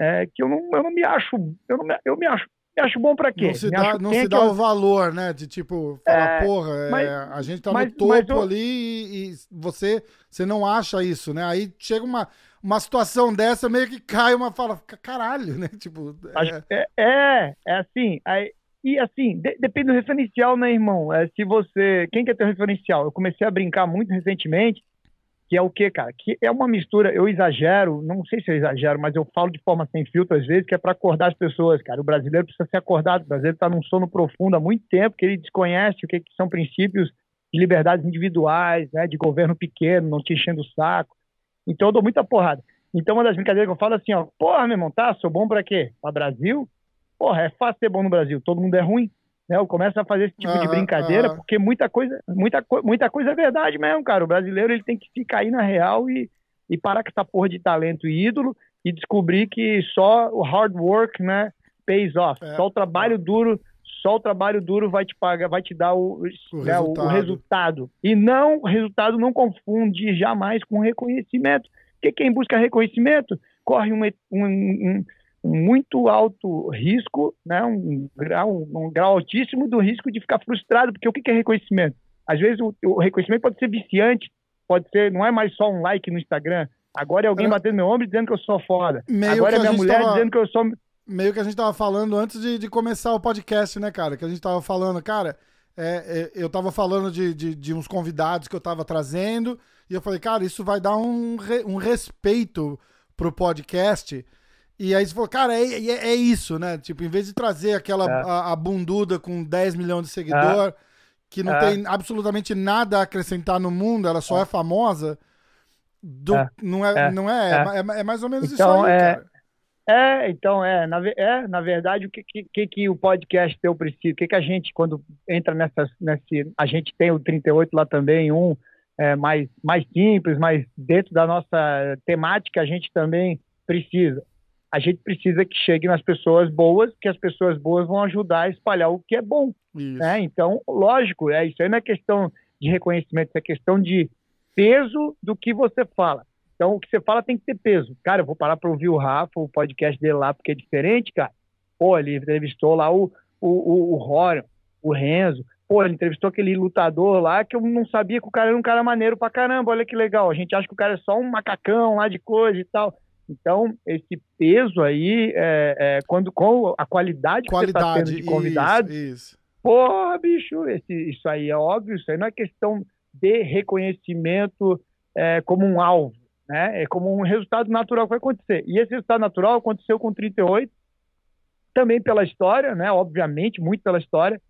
é, que eu não, eu não me acho, eu, não me, eu me acho me acho bom para quê? Não se dá, não se dá eu... o valor, né? De tipo, falar, é, porra, é, mas, é, a gente tá mas, no topo eu... ali e, e, você, você não acha isso, né? Aí chega uma, uma situação dessa, meio que cai uma fala, caralho, né? Tipo. É, é, é, é assim. Aí, e assim, de, depende do referencial, né, irmão? É, se você. Quem quer ter referencial? Eu comecei a brincar muito recentemente que é o que, cara? Que é uma mistura, eu exagero, não sei se eu exagero, mas eu falo de forma sem filtro às vezes, que é para acordar as pessoas, cara. O brasileiro precisa ser acordado, o brasileiro está num sono profundo há muito tempo, que ele desconhece o que, que são princípios de liberdades individuais, né, de governo pequeno, não te enchendo o saco. Então eu dou muita porrada. Então uma das brincadeiras que eu falo é assim, ó, porra, meu irmão, tá, sou bom para quê? Para Brasil? Porra, é fácil ser bom no Brasil, todo mundo é ruim. Né? Eu começo a fazer esse tipo de brincadeira, porque muita coisa, muita, muita coisa é verdade mesmo, cara. O brasileiro ele tem que se cair na real e, e parar com essa porra de talento e ídolo e descobrir que só o hard work, né, pays off. É. Só o trabalho duro, só o trabalho duro vai te pagar, vai te dar o, o, né, resultado. o resultado. E não, o resultado não confunde jamais com reconhecimento. Porque quem busca reconhecimento corre um, um, um muito alto risco, né, um, grau, um grau altíssimo do risco de ficar frustrado, porque o que é reconhecimento? Às vezes o, o reconhecimento pode ser viciante, pode ser, não é mais só um like no Instagram, agora é alguém é. batendo meu ombro dizendo que eu sou foda, Meio agora é minha mulher tava... dizendo que eu sou... Meio que a gente tava falando antes de, de começar o podcast, né, cara, que a gente tava falando, cara, é, é, eu tava falando de, de, de, uns convidados que eu tava trazendo, e eu falei, cara, isso vai dar um, re, um respeito pro podcast, e aí você falou, cara, é, é, é, isso, né? Tipo, em vez de trazer aquela é. a, a, bunduda com 10 milhões de seguidores, é. que não é. tem absolutamente nada a acrescentar no mundo, ela só é, famosa, do, não é, não é, é, mais ou menos então, isso aí, cara. É, então, é na, é, na verdade, o que, que, que o podcast teu precisa? O que, que a gente, quando entra nessa, nesse, a gente tem o 38 lá também, um é, mais, mais simples, mas dentro da nossa temática a gente também precisa a gente precisa que chegue nas pessoas boas, que as pessoas boas vão ajudar a espalhar o que é bom. Né? Então, lógico, é, isso aí não é questão de reconhecimento, é questão de peso do que você fala. Então, o que você fala tem que ter peso. Cara, eu vou parar para ouvir o Rafa, o podcast dele lá, porque é diferente, cara. Pô, ele entrevistou lá o, o, o, o Rorion, o Renzo. Pô, ele entrevistou aquele lutador lá que eu não sabia que o cara era um cara maneiro pra caramba. Olha que legal. A gente acha que o cara é só um macacão lá de coisa e tal. Então, esse peso aí, é, é, quando, com a qualidade, que você está tendo de convidados, isso, isso. porra, bicho, esse, isso aí é óbvio, isso aí não é questão de reconhecimento é, como um alvo, né? É como um resultado natural que vai acontecer. E esse resultado natural aconteceu com 38, também pela história, né? Obviamente, muito pela história.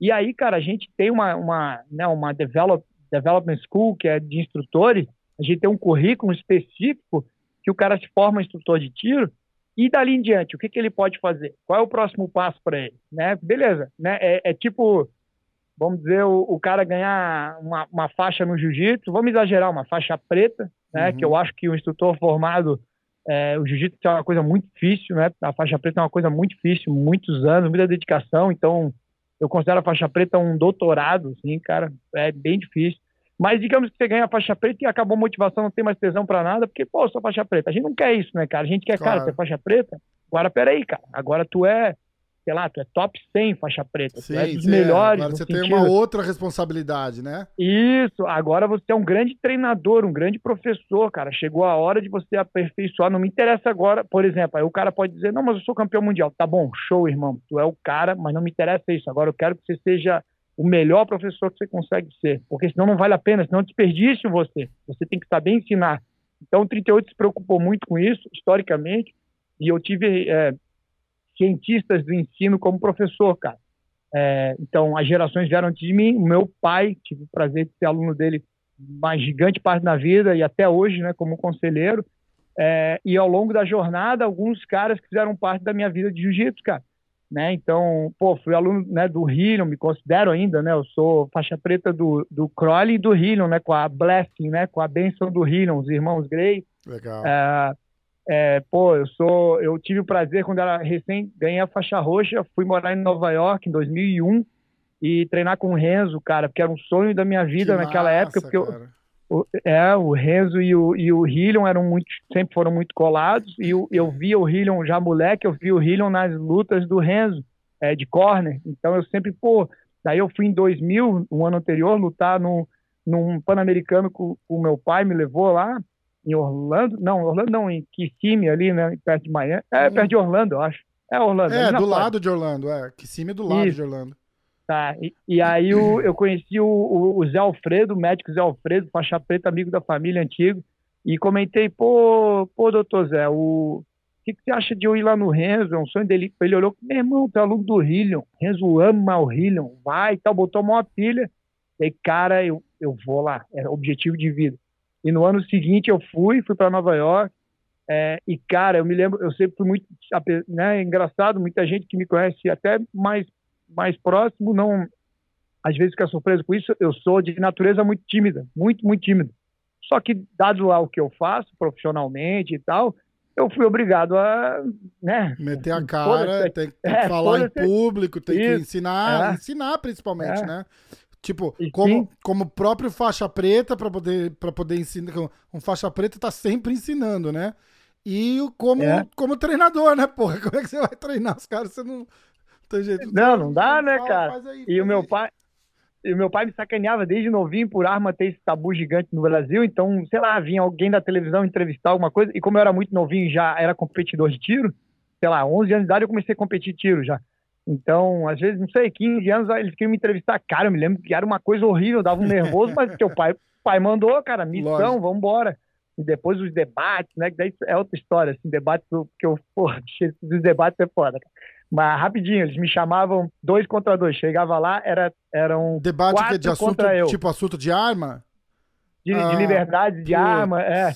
E aí, cara, a gente tem uma, uma, né, uma develop, development school, que é de instrutores, a gente tem um currículo específico que o cara se forma instrutor de tiro e dali em diante, o que, que ele pode fazer? Qual é o próximo passo para ele? Né? Beleza, né? É, é, tipo, vamos dizer, o, o cara ganhar uma, uma faixa no jiu-jitsu, vamos exagerar, uma faixa preta, né? Uhum. Que eu acho que o instrutor formado, é, o jiu-jitsu é uma coisa muito difícil, né? A faixa preta é uma coisa muito difícil, muitos anos, muita dedicação, então eu considero a faixa preta um doutorado, assim, cara, é bem difícil. Mas digamos que você ganha a faixa preta e acabou a motivação, não tem mais tesão para nada, porque, pô, sou faixa preta. A gente não quer isso, né, cara? A gente quer, claro. cara, você é faixa preta? Agora, peraí, cara. Agora tu é, sei lá, tu é top 100 faixa preta. Sim, tu é dos melhores. Agora você sentido. tem uma outra responsabilidade, né? Isso. Agora você é um grande treinador, um grande professor, cara. Chegou a hora de você aperfeiçoar. Não me interessa agora, por exemplo, aí o cara pode dizer, não, mas eu sou campeão mundial. Tá bom, show, irmão. Tu é o cara, mas não me interessa isso. Agora eu quero que você seja o melhor professor que você consegue ser, porque senão não vale a pena, senão desperdício você. Você tem que saber ensinar. Então, o 38 se preocupou muito com isso, historicamente, e eu tive é, cientistas do ensino como professor, cara. É, então, as gerações vieram antes de mim. O meu pai, tive o prazer de ser aluno dele uma gigante parte da vida e até hoje, né, como conselheiro. É, e ao longo da jornada, alguns caras que fizeram parte da minha vida de jiu-jitsu, cara. Né? Então, pô, fui aluno né, do Hillion, me considero ainda, né? Eu sou faixa preta do, do Crowley e do Hillion, né? Com a Blessing, né? Com a benção do Hillion, os irmãos Grey. Legal. É, é, pô, eu sou, eu tive o prazer quando era recém ganhei a faixa roxa, fui morar em Nova York em 2001 e treinar com o Renzo, cara, porque era um sonho da minha vida Que naquela massa, época, porque eu, cara. O, é, o Renzo e o, e o Hillion eram muito, sempre foram muito colados, e eu, eu via o Hillion já moleque, eu via o Hillion nas lutas do Renzo, é, de corner, então eu sempre, pô, daí eu fui em 2000, um ano anterior, lutar num, num Pan-Americano com o meu pai, me levou lá, em Orlando, não, Orlando não, em Kissimmee ali, né, perto de Miami, é, perto de Orlando, eu acho, é Orlando. É, do Flórida. lado de Orlando, é. Kissimmee do lado Isso. de Orlando. Tá, e, e aí o- eu conheci o, o- o Zé Alfredo, o médico Zé Alfredo, faixa preta, amigo da família antigo, e comentei, pô, pô, doutor Zé, o, que, que você acha de eu ir lá no Renzo? É um sonho dele. Ele olhou, meu irmão, tu é aluno do Hillion, Renzo ama o Hillion, vai e tal, botou uma pilha. E aí, cara, eu, eu vou lá, era objetivo de vida. E no ano seguinte eu fui, fui para Nova York, é, e cara, eu me lembro, eu sempre fui muito, né, engraçado, muita gente que me conhece até mais mais próximo, não às vezes fica surpreso com isso. Eu sou de natureza muito tímida, muito, muito tímida. Só que, dado lá o que eu faço profissionalmente e tal, eu fui obrigado a, né? Meter a cara, tem que (laughs) É, falar em público, tem que Isso. ensinar, É. ensinar principalmente, É. né? Tipo, E como, sim. como próprio faixa preta para poder para poder ensinar, um faixa preta tá sempre ensinando, né? E o- como É. como treinador, né, porra? (laughs) Como é que você vai treinar os caras? Você não, não. Não, dá, né, cara? E o meu pai. E meu pai me sacaneava desde novinho por arma ter esse tabu gigante no Brasil. Então, sei lá, vinha alguém da televisão entrevistar alguma coisa. E como eu era muito novinho e já era competidor de tiro, sei lá, 11 anos de idade eu comecei a competir tiro já. Então, às vezes, não sei, 15 anos eles queriam me entrevistar. Cara, eu me lembro que era uma coisa horrível, dava um nervoso, mas que o pai, pai mandou, cara, missão, vamos embora. E depois os debates, né? Que daí é outra história, assim, debates que eu, porra, (laughs) os debates é foda, cara. Mas rapidinho, eles me chamavam dois contra dois. Chegava lá, era, eram Debate é de quatro assunto, contra eu. tipo assunto de arma? de, Ah, de liberdade, de putz. arma, é.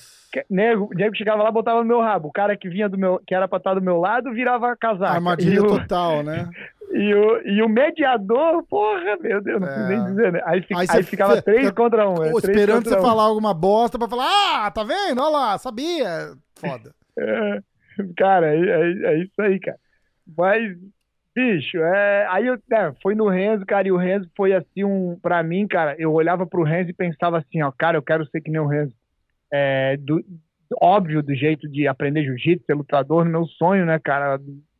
Nego, nego chegava lá, botava no meu rabo. O cara que vinha do meu, que era pra estar do meu lado, virava casaca. Armadilha o, total, né? (laughs) e, o, e o mediador, porra, meu Deus, não É. preciso nem dizer, né? Aí, Aí aí, ficava fica- três contra um. é, esperando você um. falar alguma bosta pra falar, ah, tá vendo? Olha lá, sabia. Foda. (laughs) É, cara, é, é- é isso aí, cara. Mas, bicho, é, aí eu, é, foi no Renzo, cara, e o Renzo foi assim, um, pra mim, cara, eu olhava pro Renzo e pensava assim, ó, cara, eu quero ser que nem o Renzo. É, do, óbvio, do jeito de aprender jiu-jitsu, ser lutador, meu sonho, né, cara?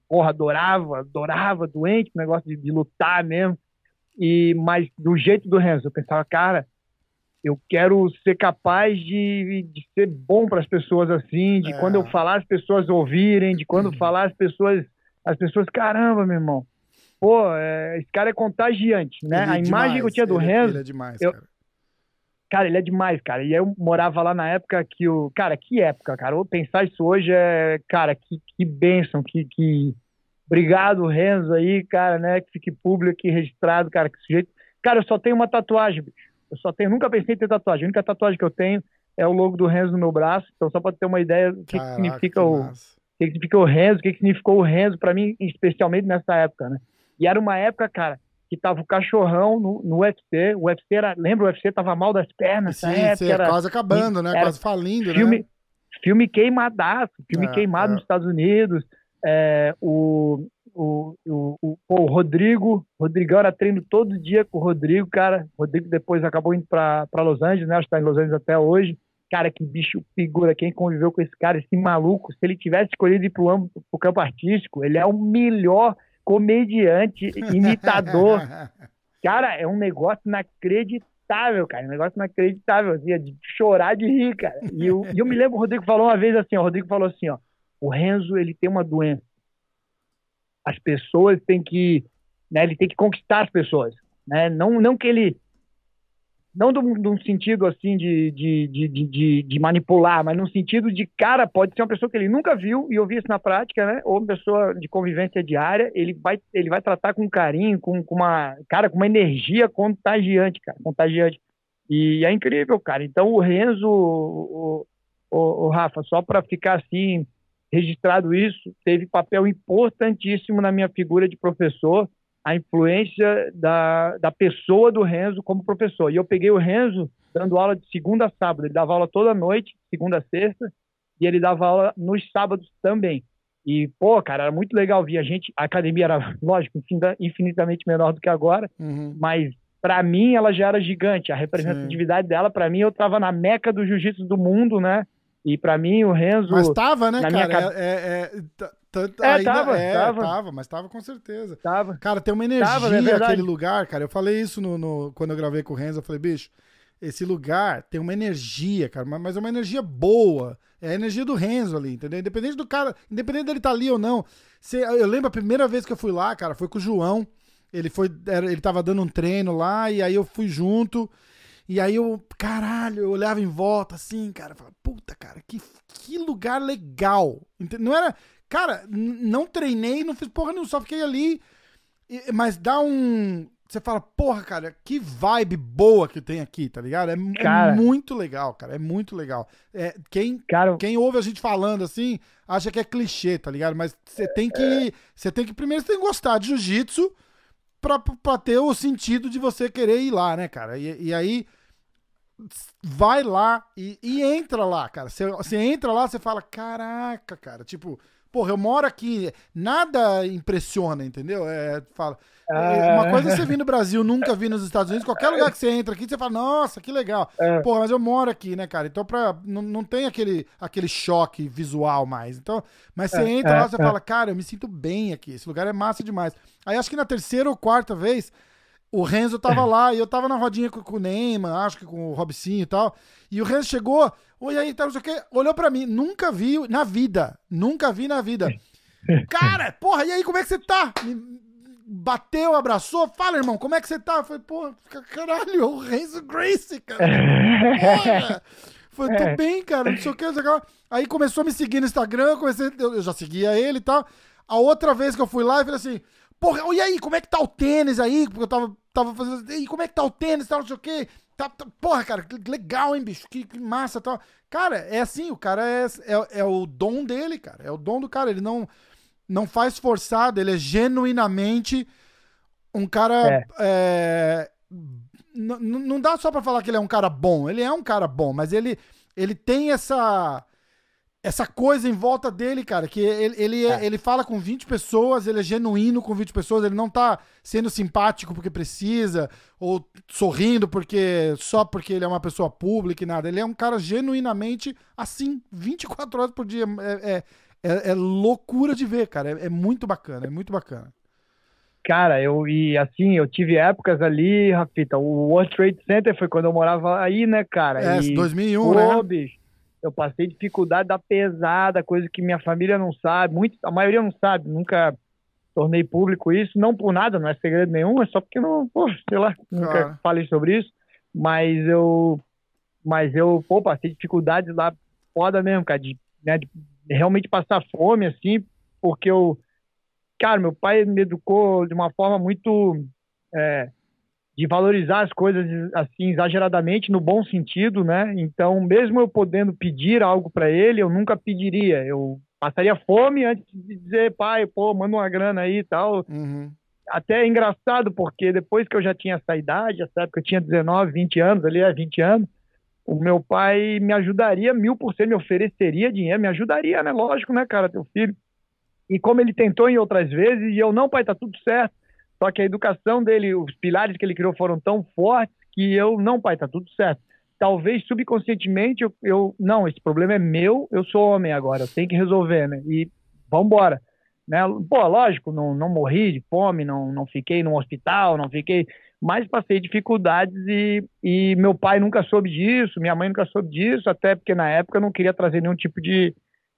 Porra, adorava, adorava, doente, negócio de, de lutar mesmo. E, mas do jeito do Renzo, eu pensava, cara, eu quero ser capaz de, de ser bom para as pessoas assim, de É. quando eu falar as pessoas ouvirem, de quando falar as pessoas, as pessoas, caramba, meu irmão. Pô, é, esse cara é contagiante, né? Ele é a imagem que eu demais, tinha do ele, Renzo, Ele é demais, eu- cara. cara, ele é demais, cara. E eu morava lá na época que o. Cara, que época, cara. Eu pensar isso hoje é. Cara, que, que bênção, que, que. Obrigado, Renzo, aí, cara, né? Que fique público aqui registrado, cara. Que sujeito. Cara, eu só tenho uma tatuagem, bicho. Eu só tenho. Nunca pensei em ter tatuagem. A única tatuagem que eu tenho é o logo do Renzo no meu braço. Então, só pra ter uma ideia do que, que Caraca, significa que o, massa. O que significa o Renzo, o que significou o Renzo pra mim, especialmente nessa época, né? E era uma época, cara, que tava o cachorrão no, no UFC. O UFC era, lembra, o UFC tava mal das pernas Sim, época, sim, era quase acabando, né? era Quase falindo, filme, né? filme queimadaço, filme É, queimado é. nos Estados Unidos. É, o, o, o, o, pô, o Rodrigo, Rodrigão era treino todo dia com o Rodrigo, cara. O Rodrigo depois acabou indo pra, pra Los Angeles, né? Acho que tá em Los Angeles até hoje. Cara, que bicho figura. Quem conviveu com esse cara, esse maluco, se ele tivesse escolhido ir pro, âmbito- pro campo artístico, ele é o melhor comediante, (laughs) imitador. Cara, é um negócio inacreditável, cara. Um negócio inacreditável, assim, é de chorar de rir, cara. E eu, e eu me lembro, o Rodrigo falou uma vez assim, ó, o Rodrigo falou assim, ó, o Renzo, ele tem uma doença. As pessoas têm que, né, ele tem que conquistar as pessoas, né? Não, não que ele, não de um sentido assim de, de, de, de, manipular, mas no sentido de, cara, pode ser uma pessoa que ele nunca viu, e eu vi isso na prática, né? Ou uma pessoa de convivência diária, ele vai, ele vai tratar com carinho, com, com uma, cara, com uma energia contagiante, cara, contagiante. E é incrível, cara. Então o Renzo, o, o Rafa, só para ficar assim, registrado isso, teve papel importantíssimo na minha figura de professor, a influência da, da pessoa do Renzo como professor. E eu peguei o Renzo dando aula de segunda a sábado, ele dava aula toda noite, segunda a sexta, e ele dava aula nos sábados também. E, pô, cara, era muito legal ver a gente. A academia era, (laughs) lógico, infinitamente menor do que agora, uhum. mas para mim ela já era gigante. A representatividade Sim. dela, para mim, eu tava na meca do jiu-jitsu do mundo, né? E para mim o Renzo. Mas tava, né, cara? Minha... É, é, é, é, ainda, tava, é, tava. tava, mas tava com certeza. Tava. Cara, tem uma energia tava, é aquele lugar, cara. Eu falei isso no, no, quando eu gravei com o Renzo. Eu falei, bicho, esse lugar tem uma energia, cara, mas é uma energia boa. É a energia do Renzo ali, entendeu? Independente do cara, independente dele estar tá ali ou não. Você, eu lembro a primeira vez que eu fui lá, cara, foi com o João. Ele foi, era, ele tava dando um treino lá e aí eu fui junto. E aí eu, caralho, eu olhava em volta assim, cara, falava, puta, cara, que, que lugar legal. Não era, cara, não treinei, não fiz porra nenhuma, só fiquei ali. Mas dá um. Você fala, porra, cara, que vibe boa que tem aqui, tá ligado? É, é cara, é muito legal, cara. É muito legal. É, quem, cara, quem ouve a gente falando assim, acha que é clichê, tá ligado? Mas você tem que. Você tem que. Primeiro você tem que gostar de jiu-jitsu pra, pra ter o sentido de você querer ir lá, né, cara? E, e aí vai lá e, e entra lá, cara. Você, você entra lá, você fala, caraca, cara, tipo, porra, eu moro aqui, nada impressiona, entendeu? É, fala. É, uma coisa é você vir no Brasil, nunca vi nos Estados Unidos, qualquer lugar que você entra aqui, você fala, nossa, que legal. É. Porra, mas eu moro aqui, né, cara? Então pra, não, não tem aquele, aquele choque visual mais. Então, mas você é, entra lá, é, você fala, cara, eu me sinto bem aqui, esse lugar é massa demais. Aí acho que na terceira ou quarta vez, o Renzo tava lá e eu tava na rodinha com, com o Neymar, acho que com o Robicinho e tal. E o Renzo chegou, oi aí, tá, não sei o quê, olhou pra mim, nunca vi na vida, nunca vi na vida. (laughs) Cara, porra, e aí, como é que você tá? Me bateu, abraçou, fala, irmão, como é que você tá? Eu falei, porra, caralho, o Renzo Gracie, cara. Porra. Falei, tô é. bem, cara, não sei o que, não sei o que. Aí começou a me seguir no Instagram, comecei, eu já seguia ele e tal. A outra vez que eu fui lá, eu falei assim, Porra, e aí, como é que tá o tênis aí? Porque eu tava, tava fazendo. E como é que tá o tênis, tal, não sei o quê. Tá, tá, porra, cara, que legal, hein, bicho? Que, que massa tal. Cara, é assim, o cara é, é, é, o dom dele, cara. É o dom do cara. Ele não, não faz forçado, ele é genuinamente um cara. É. É, não dá só pra falar que ele é um cara bom. Ele é um cara bom, mas ele, ele tem essa essa coisa em volta dele, cara, que ele, ele, é. ele fala com 20 pessoas, ele é genuíno com 20 pessoas, ele não tá sendo simpático porque precisa, ou sorrindo porque só porque ele é uma pessoa pública e nada. Ele é um cara genuinamente assim, 24 horas por dia. É, é, é, é loucura de ver, cara. É, é, muito bacana, é muito bacana. Cara, eu e assim, eu tive épocas ali, Rafita, o World Trade Center foi quando eu morava aí, né, cara? É, e, 2001, né? Bicho, eu passei dificuldade da pesada, coisa que minha família não sabe, muito, a maioria não sabe, nunca tornei público isso, não por nada, não é segredo nenhum, é só porque não, pô, sei lá, nunca falei sobre isso, mas eu, mas eu, pô, passei dificuldades lá, foda mesmo, cara, de, né, de realmente passar fome, assim, porque eu, cara, meu pai me educou de uma forma muito, é, de valorizar as coisas assim exageradamente no bom sentido, né? Então, mesmo eu podendo pedir algo para ele, eu nunca pediria. Eu passaria fome antes de dizer, pai, pô, manda uma grana aí e tal. Uhum. Até é engraçado, porque depois que eu já tinha essa idade, essa época eu tinha 19, 20 anos, ali é 20 anos, o meu pai me ajudaria mil por cento, me ofereceria dinheiro, me ajudaria, né? Lógico, né, cara, teu filho. E como ele tentou em outras vezes, e eu, não, pai, tá tudo certo só que a educação dele, os pilares que ele criou foram tão fortes que eu, não, pai, tá tudo certo. Talvez subconscientemente eu, eu não, esse problema é meu, eu sou homem agora, eu tenho que resolver, né? E vambora. Né? Pô, lógico, não, não morri de fome, não, não fiquei no hospital, não fiquei, mas passei dificuldades e, e meu pai nunca soube disso, minha mãe nunca soube disso, até porque na época eu não queria trazer nenhum tipo de,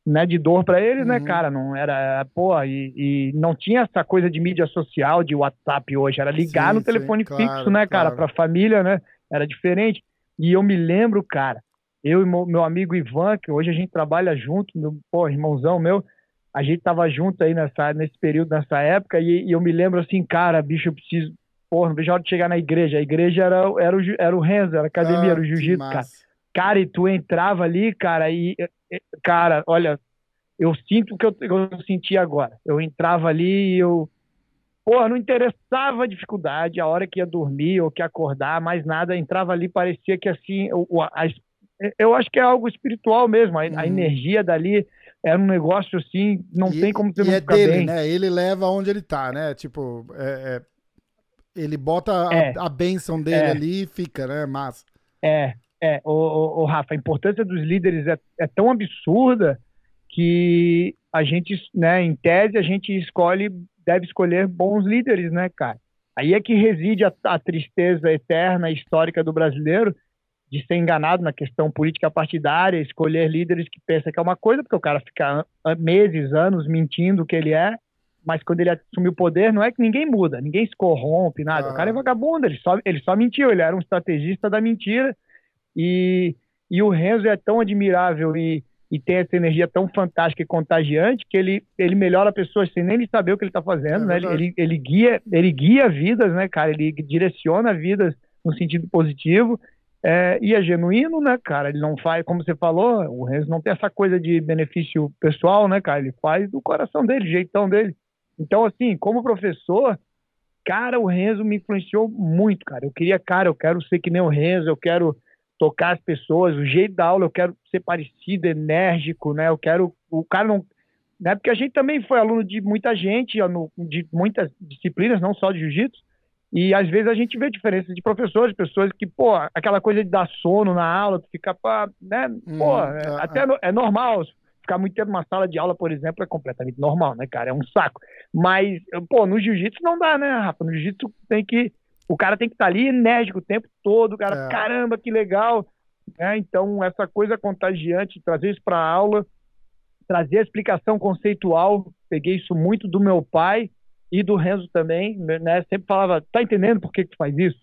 né, de dor para eles, né, uhum. né, cara? Não era, pô, e, e, não tinha essa coisa de mídia social, de WhatsApp hoje, era ligar sim, no telefone sim, fixo, claro, né, cara, claro. pra família, né? Era diferente. E eu me lembro, cara, eu e meu amigo Ivan, que hoje a gente trabalha junto, meu, pô, irmãozão meu, a gente tava junto aí nessa, nesse período, nessa época, e, e eu me lembro assim, cara, bicho, eu preciso, pô, não vejo a hora de chegar na igreja. A igreja era, era, o, era o Renzo, era a academia, ah, era o jiu-jitsu, cara. Cara, e tu entrava ali, cara, e, cara, olha, eu sinto o que eu, eu senti agora. Eu entrava ali e eu. Porra, não interessava a dificuldade, a hora que ia dormir ou que ia acordar, mais nada, entrava ali, parecia que assim. O, a, eu acho que é algo espiritual mesmo, a, a, uhum. energia dali era um negócio assim, não e, tem como você não é ficar dele, bem. né? Ele leva onde ele tá, né? Tipo, é, é, ele bota é, a, a bênção dele é. ali e fica, né? Mas. É, é. O, o, o Rafa, a importância dos líderes é, é tão absurda que a gente, né, em tese, a gente escolhe, deve escolher bons líderes, né, cara? Aí é que reside a, a tristeza eterna, histórica do brasileiro, de ser enganado na questão política partidária, escolher líderes que pensam que é uma coisa, porque o cara fica meses, anos mentindo o que ele é, mas quando ele assumiu o poder, não é que ninguém muda, ninguém se corrompe, nada. Ah. O cara é vagabundo, ele só, ele só mentiu, ele era um estrategista da mentira. E, e o Renzo é tão admirável e, e tem essa energia tão fantástica e contagiante que ele, ele melhora pessoas sem nem saber o que ele está fazendo, é né? Ele, ele, guia, ele guia vidas, né, cara? Ele direciona vidas no sentido positivo é, e é genuíno, né, cara? Ele não faz, como você falou, o Renzo não tem essa coisa de benefício pessoal, né, cara? Ele faz do coração dele, jeitão dele. Então, assim, como professor, cara, o Renzo me influenciou muito, cara. Eu queria, cara, eu quero ser que nem o Renzo, eu quero tocar as pessoas, o jeito da aula, eu quero ser parecido, enérgico, né? Eu quero, o cara não, né? Porque a gente também foi aluno de muita gente, de muitas disciplinas, não só de jiu-jitsu, e às vezes a gente vê diferença de professores, pessoas que, pô, aquela coisa de dar sono na aula, tu fica pra, né, pô, hum, é, é, até é. é normal. Ficar muito tempo numa sala de aula, por exemplo, é completamente normal, né, cara? É um saco. Mas, pô, no jiu-jitsu não dá, né, Rafa? No jiu-jitsu tem que. O cara tem que estar tá ali enérgico o tempo todo, o cara, é. caramba, que legal. Né? Então, essa coisa contagiante, trazer isso para a aula, trazer a explicação conceitual, peguei isso muito do meu pai, e do Renzo também, né? Sempre falava, tá entendendo por que, que tu faz isso?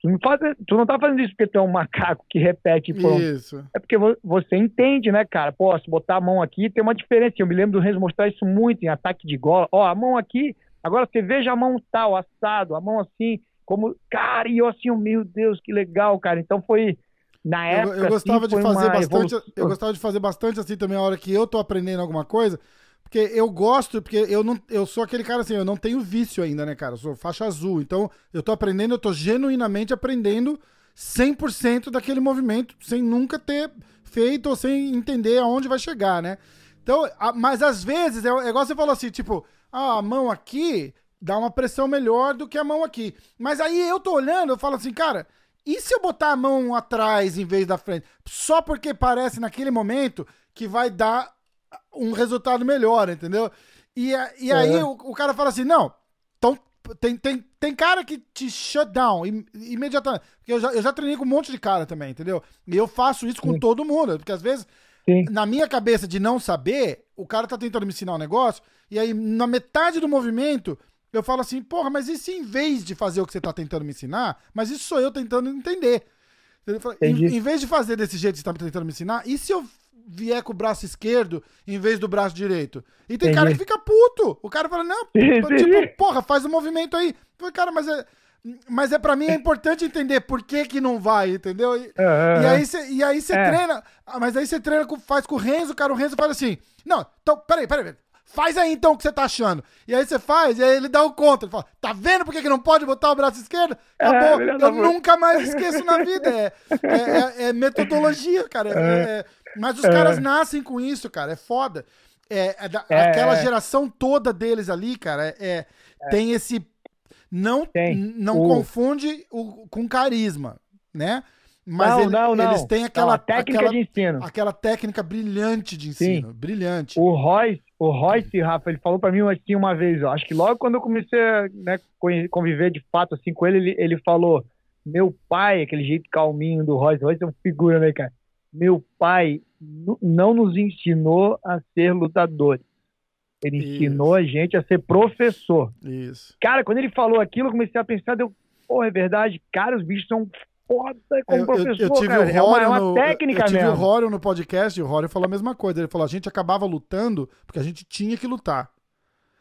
Tu não, faz, tu não tá fazendo isso porque tu é um macaco que repete pronto. Isso. É porque você entende, né, cara? Pô, se botar a mão aqui, tem uma diferença. Eu me lembro do Renzo mostrar isso muito em ataque de gola. Ó, a mão aqui, agora você veja a mão tal, assado, a mão assim, como. Cara, e eu assim, meu Deus, que legal, cara. Então foi. Na época, eu, eu gostava assim, de fazer bastante, evolução. eu gostava de fazer bastante assim também a hora que eu tô aprendendo alguma coisa, porque eu gosto, porque eu não eu sou aquele cara assim, eu não tenho vício ainda, né, cara? Eu sou faixa azul. Então, eu tô aprendendo, eu tô genuinamente aprendendo 100% daquele movimento, sem nunca ter feito ou sem entender aonde vai chegar, né? Então, a, mas às vezes, é, é igual você falou assim, tipo, ah, a mão aqui dá uma pressão melhor do que a mão aqui. Mas aí eu tô olhando, eu falo assim, cara, e se eu botar a mão atrás em vez da frente? Só porque parece naquele momento que vai dar um resultado melhor, entendeu? E, e aí é. o, o, cara fala assim: não, então tem, tem, tem cara que te shut down imediatamente. Porque eu já, eu já treinei com um monte de cara também, entendeu? E eu faço isso com Sim. todo mundo, porque às vezes, Sim. na minha cabeça de não saber, o cara tá tentando me ensinar um negócio, e aí na metade do movimento. Eu falo assim, porra, mas e se em vez de fazer o que você tá tentando me ensinar, mas isso sou eu tentando entender. Em, em, vez de fazer desse jeito que você tá tentando me ensinar, e se eu vier com o braço esquerdo em vez do braço direito. E tem Entendi. cara que fica puto. O cara fala, não, tipo, porra, faz o um movimento aí. falei, cara, mas é. Mas é para mim é importante entender por que que não vai, entendeu? E, uhum. e aí você e aí você é. treina, mas aí você treina com, faz com o Renzo, cara, o Renzo fala assim: "Não, então, peraí, peraí, faz aí então o que você tá achando". E aí você faz, e aí ele dá o contra, ele fala: "Tá vendo por que que não pode botar o braço esquerdo?". É, Acabou. É, eu nunca mais esqueço na vida. É, é, é, é metodologia, cara. É, mas os é. caras nascem com isso, cara. É foda. É, é da, é, aquela geração toda deles ali, cara, é, é. tem esse. Não, tem. não o... confunde o, com carisma, né? Mas não, ele, não, não. eles têm aquela técnica aquela, de ensino. Aquela técnica brilhante de ensino. Sim. Brilhante. O Royce, o Royce, Rafa, ele falou para mim assim uma vez, ó, acho que logo quando eu comecei a né, conviver de fato assim com ele, ele, ele falou: meu pai, aquele jeito calminho do Royce, Royce é um figura, né, cara? Meu pai não nos ensinou a ser lutadores. Ele Isso. ensinou a gente a ser professor. Isso. Cara, quando ele falou aquilo, eu comecei a pensar, deu, pô, é verdade, cara, os bichos são foda como eu, professor, eu, eu tive cara. O é uma, é uma no, técnica eu, eu tive mesmo. o Rório no podcast e o Rório falou a mesma coisa. Ele falou, a gente acabava lutando porque a gente tinha que lutar.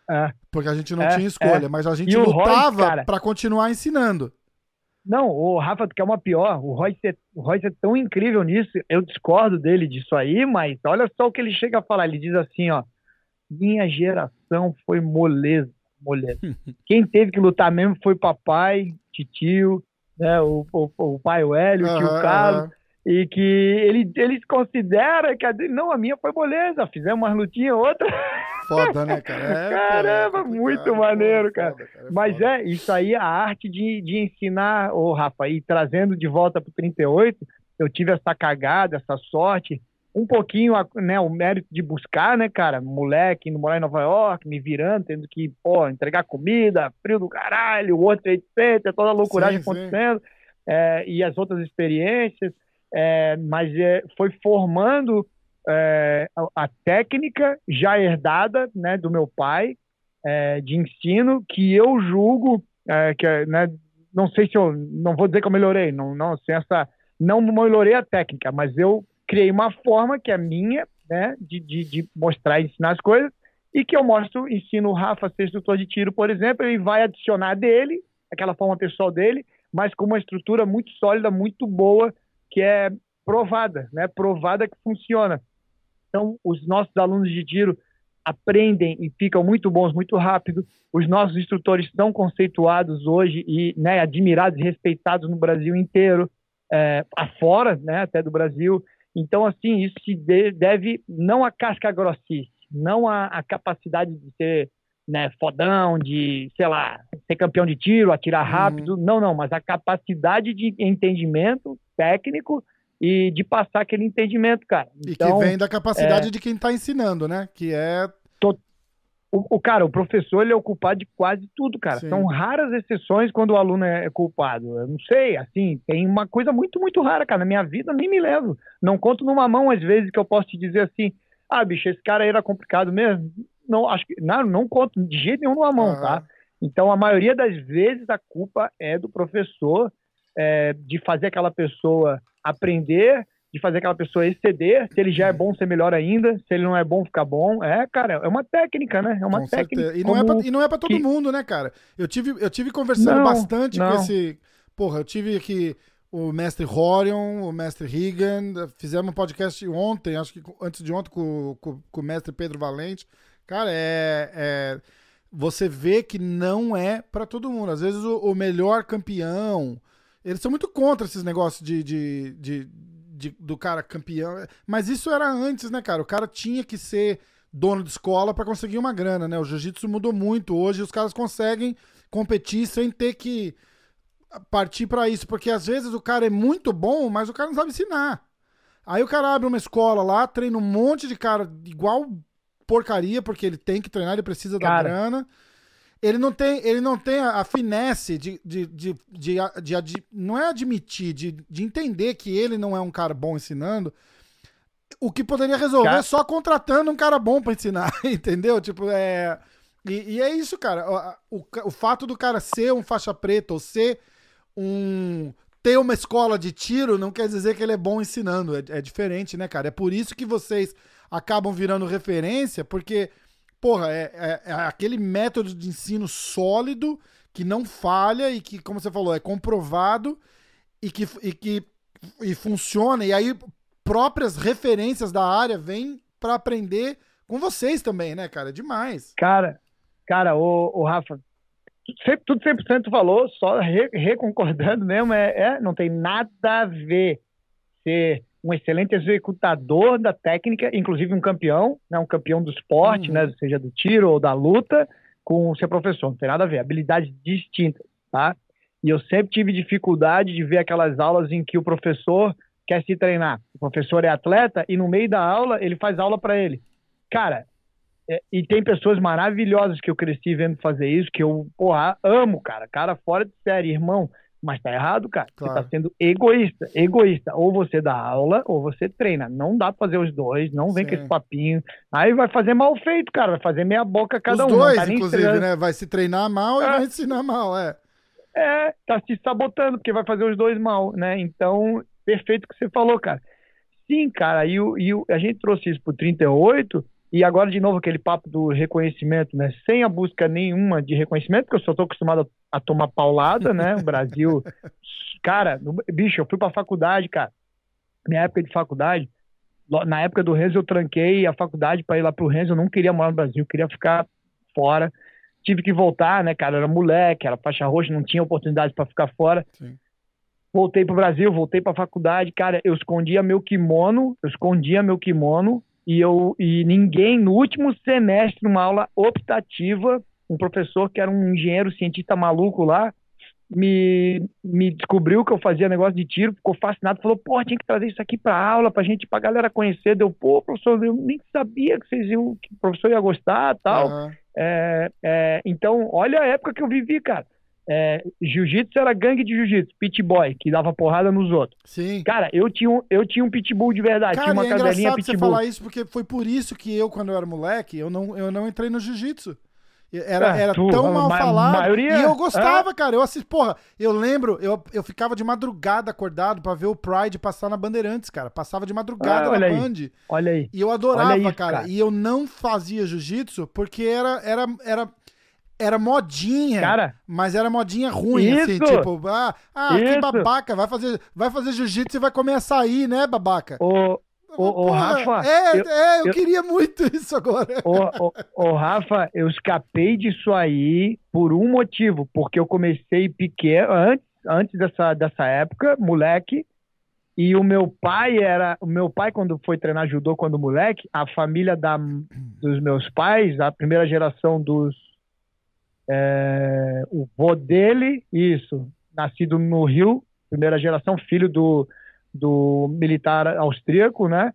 É. Porque a gente não é, tinha escolha, é. mas a gente lutava para continuar ensinando. Não, o Rafa, tu quer uma pior. O Royce, é, o Royce é tão incrível nisso. Eu discordo dele disso aí, mas olha só o que ele chega a falar. Ele diz assim, ó. Minha geração foi moleza, moleza. (laughs) Quem teve que lutar mesmo foi papai, titio, né, o, o, o pai o Hélio, o tio Carlos e que ele, ele considera que a dele, não, a minha foi moleza, fizemos umas lutinhas, outra. Foda, né, (laughs) cara? É, Caramba, é muito maneiro, cara. Foda, cara é Mas foda. é, isso aí, a arte de, de ensinar, ô Rafa, e trazendo de volta pro 38, eu tive essa cagada, essa sorte, um pouquinho, né, o mérito de buscar, né, cara, moleque, indo morar em Nova York, me virando, tendo que, pô, entregar comida, frio do caralho, outro etc, toda a loucuragem sim, acontecendo, sim. É, e as outras experiências, é, mas é, foi formando a, a, técnica já herdada né, do meu pai de ensino que eu julgo que né, não sei se eu não vou dizer que eu melhorei não não sem essa não melhorei a técnica mas eu criei uma forma que é minha né de, de, de mostrar e ensinar as coisas e que eu mostro ensino o Rafa a ser instrutor de tiro por exemplo ele vai adicionar dele aquela forma pessoal dele mas com uma estrutura muito sólida muito boa que é provada, né? Provada que funciona. Então, os nossos alunos de tiro aprendem e ficam muito bons muito rápido. Os nossos instrutores são conceituados hoje e né, admirados e respeitados no Brasil inteiro, é, afora, né, até do Brasil. Então, assim, isso se deve não a casca grossice, não a, a capacidade de ser né, fodão, de, sei lá, ser campeão de tiro, atirar uhum. rápido. Uhum. Não, não, mas a capacidade de entendimento técnico e de passar aquele entendimento, cara. Então, e que então, vem da capacidade é... de quem está ensinando, né? Que é. O, o, cara, o professor ele é o culpado de quase tudo, cara. Sim. São raras exceções quando o aluno é culpado. Eu não sei, assim, tem uma coisa muito, muito rara, cara. Na minha vida, nem me levo. Não conto numa mão, às vezes, que eu posso te dizer assim: ah, bicho, esse cara aí era complicado mesmo. Não, acho que. Não, não conto de jeito nenhum numa mão, uhum. tá? Então, a maioria das vezes, a culpa é do professor é, de fazer aquela pessoa aprender, de fazer aquela pessoa exceder. Se ele já é bom, ser melhor ainda. Se ele não é bom, ficar bom. É, cara, é uma técnica, né? É uma Com técnica. E não, é pra, e não é pra todo que... mundo, né, cara? Eu tive, eu tive conversando não, bastante não. com esse. Porra, eu tive aqui o mestre Horion, o mestre Regan. Fizemos um podcast ontem, acho que antes de ontem, com, com, com o mestre Pedro Valente. Cara, é, é você vê que não é para todo mundo. Às vezes o, o, melhor campeão, eles são muito contra esses negócios de, de, de, de, do cara campeão. Mas isso era antes, né, cara? O cara tinha que ser dono de escola para conseguir uma grana, né? O jiu-jitsu mudou muito. Hoje os caras conseguem competir sem ter que partir para isso, porque às vezes o cara é muito bom, mas o cara não sabe ensinar. Aí o cara abre uma escola lá, treina um monte de cara igual porcaria, porque ele tem que treinar, ele precisa cara, da grana ele não tem, ele não tem a, a finesse de, de, de, de, de, de, não é admitir, de, de entender que ele não é um cara bom ensinando. O que poderia resolver cara... só contratando um cara bom para ensinar, (laughs) entendeu? Tipo, é. E, e, é isso, cara. O, o, o fato do cara ser um faixa preta ou ser um. ter uma escola de tiro não quer dizer que ele é bom ensinando. É, é diferente, né, cara? É por isso que vocês acabam virando referência, porque porra, é, é, é, aquele método de ensino sólido que não falha e que, como você falou, é comprovado e que, e que e funciona. E aí próprias referências da área vêm para aprender com vocês também, né, cara? Demais. Cara, cara, o, o Rafa, tudo 100% falou, só re, reconcordando mesmo, é, é, não tem nada a ver ser um excelente executador da técnica, inclusive um campeão, né, um campeão do esporte, uhum. né, seja do tiro ou da luta, com o seu professor. Não tem nada a ver, habilidades distintas, tá? E eu sempre tive dificuldade de ver aquelas aulas em que o professor quer se treinar. O professor é atleta e no meio da aula ele faz aula para ele. Cara, é, e tem pessoas maravilhosas que eu cresci vendo fazer isso, que eu, porra, amo, cara. Cara fora de série, irmão. Mas tá errado, cara. Claro. Você tá sendo egoísta. Egoísta. Ou você dá aula, ou você treina. Não dá pra fazer os dois, não vem Sim. com esse papinho. Aí vai fazer mal feito, cara. Vai fazer meia boca cada os um. Os dois, tá inclusive, né? Vai se treinar mal é. e vai ensinar mal, é. É, tá se sabotando, porque vai fazer os dois mal, né? Então, perfeito o que você falou, cara. Sim, cara, e, o, e o, a gente trouxe isso pro 38 E agora, de novo, aquele papo do reconhecimento, né? Sem a busca nenhuma de reconhecimento, porque eu só tô acostumado a, a tomar paulada, né? O Brasil. (laughs) cara, no, bicho, eu fui pra faculdade, cara. Minha época de faculdade, na época do Renzo, eu tranquei a faculdade para ir lá pro Renzo. Eu não queria morar no Brasil, eu queria ficar fora. Tive que voltar, né, cara? Era moleque, era faixa roxa, não tinha oportunidade para ficar fora. Sim. Voltei pro Brasil, voltei pra faculdade, cara. Eu escondia meu kimono, eu escondia meu kimono e eu e ninguém no último semestre numa aula optativa um professor que era um engenheiro cientista maluco lá me, me descobriu que eu fazia negócio de tiro, ficou fascinado, falou, pô, tinha que trazer isso aqui para aula, pra gente, pra galera conhecer. Deu, pô, professor, eu nem sabia que vocês iam, que o professor ia gostar tal. Uhum. É, é, então, olha a época que eu vivi, cara. É, jiu-jitsu era gangue de jiu-jitsu, pit boy, que dava porrada nos outros. Sim. Cara, eu tinha um, eu tinha um pitbull de verdade, Cara, tinha uma é cadelinha pitbull. você falar isso, porque foi por isso que eu, quando eu era moleque, eu não, eu não entrei no jiu-jitsu. Era, é, era tu, tão mal falado. Maioria, e eu gostava, é. cara. Eu assisti, porra, eu lembro, eu, eu ficava de madrugada acordado para ver o Pride passar na Bandeirantes, cara. Passava de madrugada ah, na aí. Band. Olha aí. E eu adorava, isso, cara. cara. E eu não fazia jiu-jitsu porque era, era, era era modinha, cara, mas era modinha ruim, assim, isso, assim, tipo, ah, ah que babaca, vai fazer, vai fazer jiu-jitsu e vai comer açaí, né, babaca? O, o, o Rafa. É, eu, é, eu, eu, queria muito (laughs) isso agora. O, o, o, Rafa, eu escapei disso aí por um motivo, porque eu comecei pequeno, antes, antes dessa, dessa época, moleque, e o meu pai era. O meu pai, quando foi treinar judô quando moleque, a família da, dos meus pais, a primeira geração dos. É, o vô dele, isso, nascido no Rio, primeira geração, filho do do militar austríaco, né?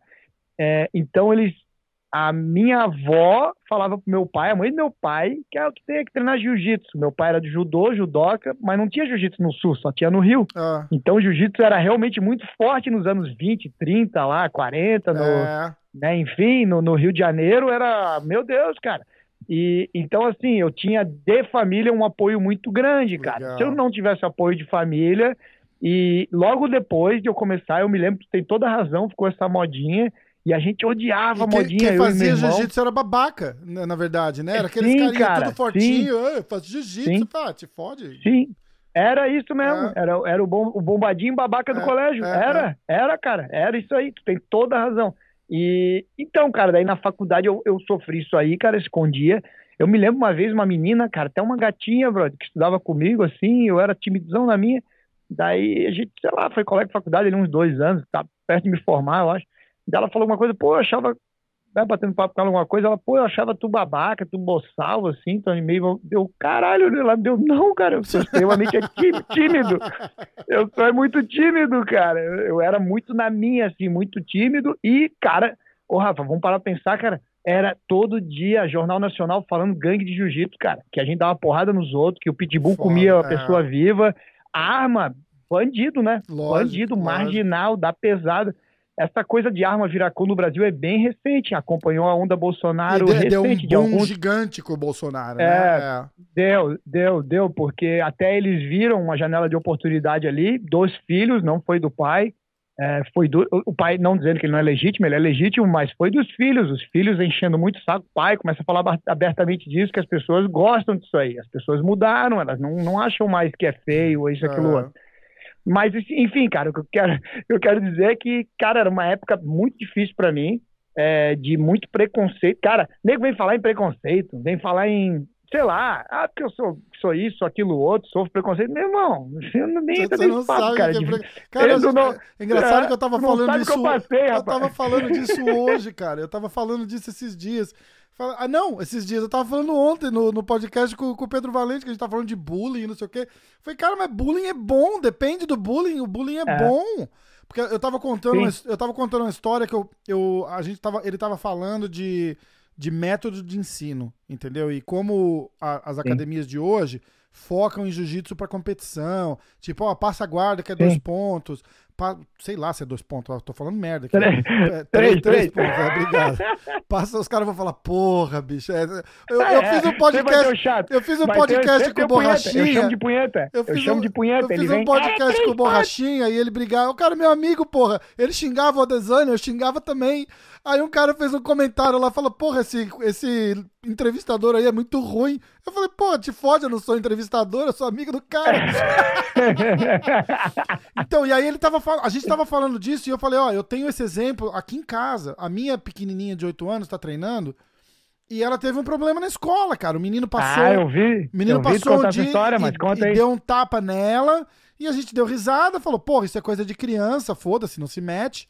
É, então eles, a minha avó falava pro meu pai, a mãe do meu pai, que é o que tem que treinar jiu-jitsu. Meu pai era de judô, judoca, mas não tinha jiu-jitsu no sul, só tinha no Rio. Ah. Então o jiu-jitsu era realmente muito forte nos anos 20, 30 lá, 40, no, é. né, enfim, no, no Rio de Janeiro era, meu Deus, cara. E então, assim, eu tinha de família um apoio muito grande, cara. Legal. Se eu não tivesse apoio de família, e logo depois de eu começar, eu me lembro que tem toda razão, ficou essa modinha. E a gente odiava a modinha. Quem fazia jiu-jitsu era babaca, né, na verdade, né? Era aqueles sim, carinha tudo fortinho, faz jiu-jitsu, tá, te fode. Sim, era isso mesmo. É. Era, era o, bom, o bombadinho babaca do é, colégio. É, era, é. era, cara. Era isso aí. Tu tem toda a razão. E então, cara, daí na faculdade eu, eu sofri isso aí, cara, escondia. Eu me lembro uma vez uma menina, cara, até uma gatinha, brother, que estudava comigo, assim, eu era timidão na minha. Daí a gente, sei lá, foi colega de faculdade ali uns dois anos, tá perto de me formar, eu acho. Daí ela falou alguma coisa, pô, eu achava, né, batendo papo com ela alguma coisa, ela, pô, eu achava tu babaca, tu boçal, assim, tu meio, deu, caralho, ela deu, não, cara, eu sou extremamente (laughs) tímido, eu sou muito tímido, cara, eu, eu era muito na minha, assim, muito tímido, e, cara, ô Rafa, vamos parar pra pensar, cara, era todo dia Jornal Nacional falando gangue de jiu-jitsu, cara. Que a gente dava porrada nos outros, que o Pitbull Foda, comia a pessoa é. viva arma, bandido, né? Lógico, bandido, lógico. marginal, da pesada. Essa coisa de arma viracão no Brasil é bem recente, acompanhou a onda Bolsonaro deu, recente. Deu um de alguns... gigante com o Bolsonaro, né? É, é, Deu, deu, deu, porque até eles viram uma janela de oportunidade ali, dos filhos, não foi do pai, é, foi do, o pai não dizendo que ele não é legítimo, ele é legítimo, mas foi dos filhos, os filhos enchendo muito o saco, o pai começa a falar abertamente disso, que as pessoas gostam disso aí, as pessoas mudaram, elas não, não acham mais que é feio isso, aquilo uhum. outro. Mas, enfim, cara, o que eu quero, (laughs) eu quero dizer é que, cara, era uma época muito difícil para mim, é, de muito preconceito. Cara, nego vem falar em preconceito, vem falar em sei lá, ah, porque eu sou, sou isso, aquilo, outro, sofro preconceito. Meu irmão, (laughs) você não nem você não papo, sabe cara. Que é, pre... (laughs) cara eu não, é engraçado é, que eu tava falando disso. Eu, passei, eu tava falando disso hoje, cara. Eu tava falando disso esses dias. Ah, não, esses dias. Eu tava falando ontem no, no podcast com, com o Pedro Valente, que a gente tava falando de bullying, não sei o quê. Falei, cara, mas bullying é bom, depende do bullying. O bullying é, é. bom. Porque eu tava contando, uma, eu tava contando uma história que eu, eu, a gente tava, ele tava falando de de método de ensino, entendeu? E como a, as academias Sim. de hoje focam em jiu-jitsu para competição, tipo, ó, passa a guarda que é Sim. dois pontos, sei lá se é dois pontos, eu tô falando merda aqui. Três, é, (laughs) três, três, pontos, é, obrigado. (laughs) Passa, os caras vão falar, porra, bicho. É, eu, eu, é, fiz um podcast. Eu fiz um podcast com o Borrachinha. Eu chamo de punheta. Eu, eu chamo um, de punheta. Eu fiz um podcast com o Borrachinha e ele brigava. O cara, meu amigo, porra. Ele xingava o design, eu xingava também. Aí um cara fez um comentário lá, falou, porra, esse, esse entrevistador aí é muito ruim. Eu falei, pô, te fode, eu não sou entrevistador, eu sou amigo do cara. (laughs) então, e aí ele tava falando, a gente tava falando disso e eu falei, ó, eu tenho esse exemplo aqui em casa. A minha pequenininha de 8 anos tá treinando e ela teve um problema na escola, cara. O menino passou. Ah, eu vi. O menino eu passou o dia história, mas e, conta e deu um tapa nela e a gente deu risada, falou, porra, isso é coisa de criança, foda-se, não se mete.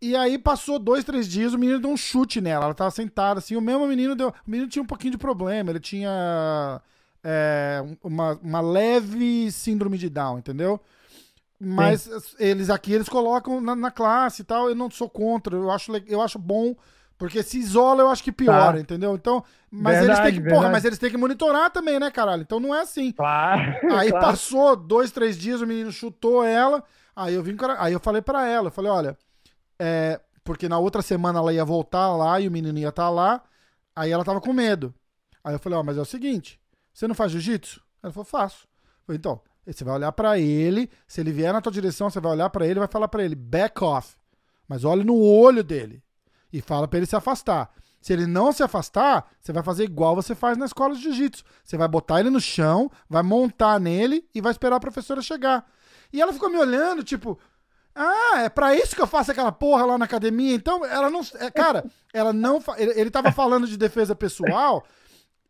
E aí passou dois, três dias, o menino deu um chute nela. Ela tava sentada assim, o mesmo menino deu. O menino tinha um pouquinho de problema, ele tinha é, uma, uma leve síndrome de Down, entendeu? Mas Sim. eles aqui eles colocam na, na, classe e tal. Eu não sou contra, eu acho, eu acho bom. Porque se isola, eu acho que piora, tá. entendeu? Então, mas verdade, eles têm que, porra, mas eles têm que monitorar também, né, caralho? Então não é assim. Claro. (laughs) Aí claro. passou dois, três dias, o menino chutou ela. Aí eu vim, aí eu falei para ela, eu falei, olha, é, porque na outra semana ela ia voltar lá e o menino ia estar tá lá. Aí ela tava com medo. Aí eu falei, ó, oh, mas é o seguinte, você não faz jiu-jitsu? Ela falou, faço. Eu falei, então, você vai olhar para ele, se ele vier na tua direção, você vai olhar para ele e vai falar para ele, back off. Mas olhe no olho dele e fala para ele se afastar. Se ele não se afastar, você vai fazer igual você faz na escola de jiu-jitsu. Você vai botar ele no chão, vai montar nele e vai esperar a professora chegar. E ela ficou me olhando, tipo, ah, é pra isso que eu faço aquela porra lá na academia. Então, ela não. É, cara, ela não. Ele, ele tava falando de defesa pessoal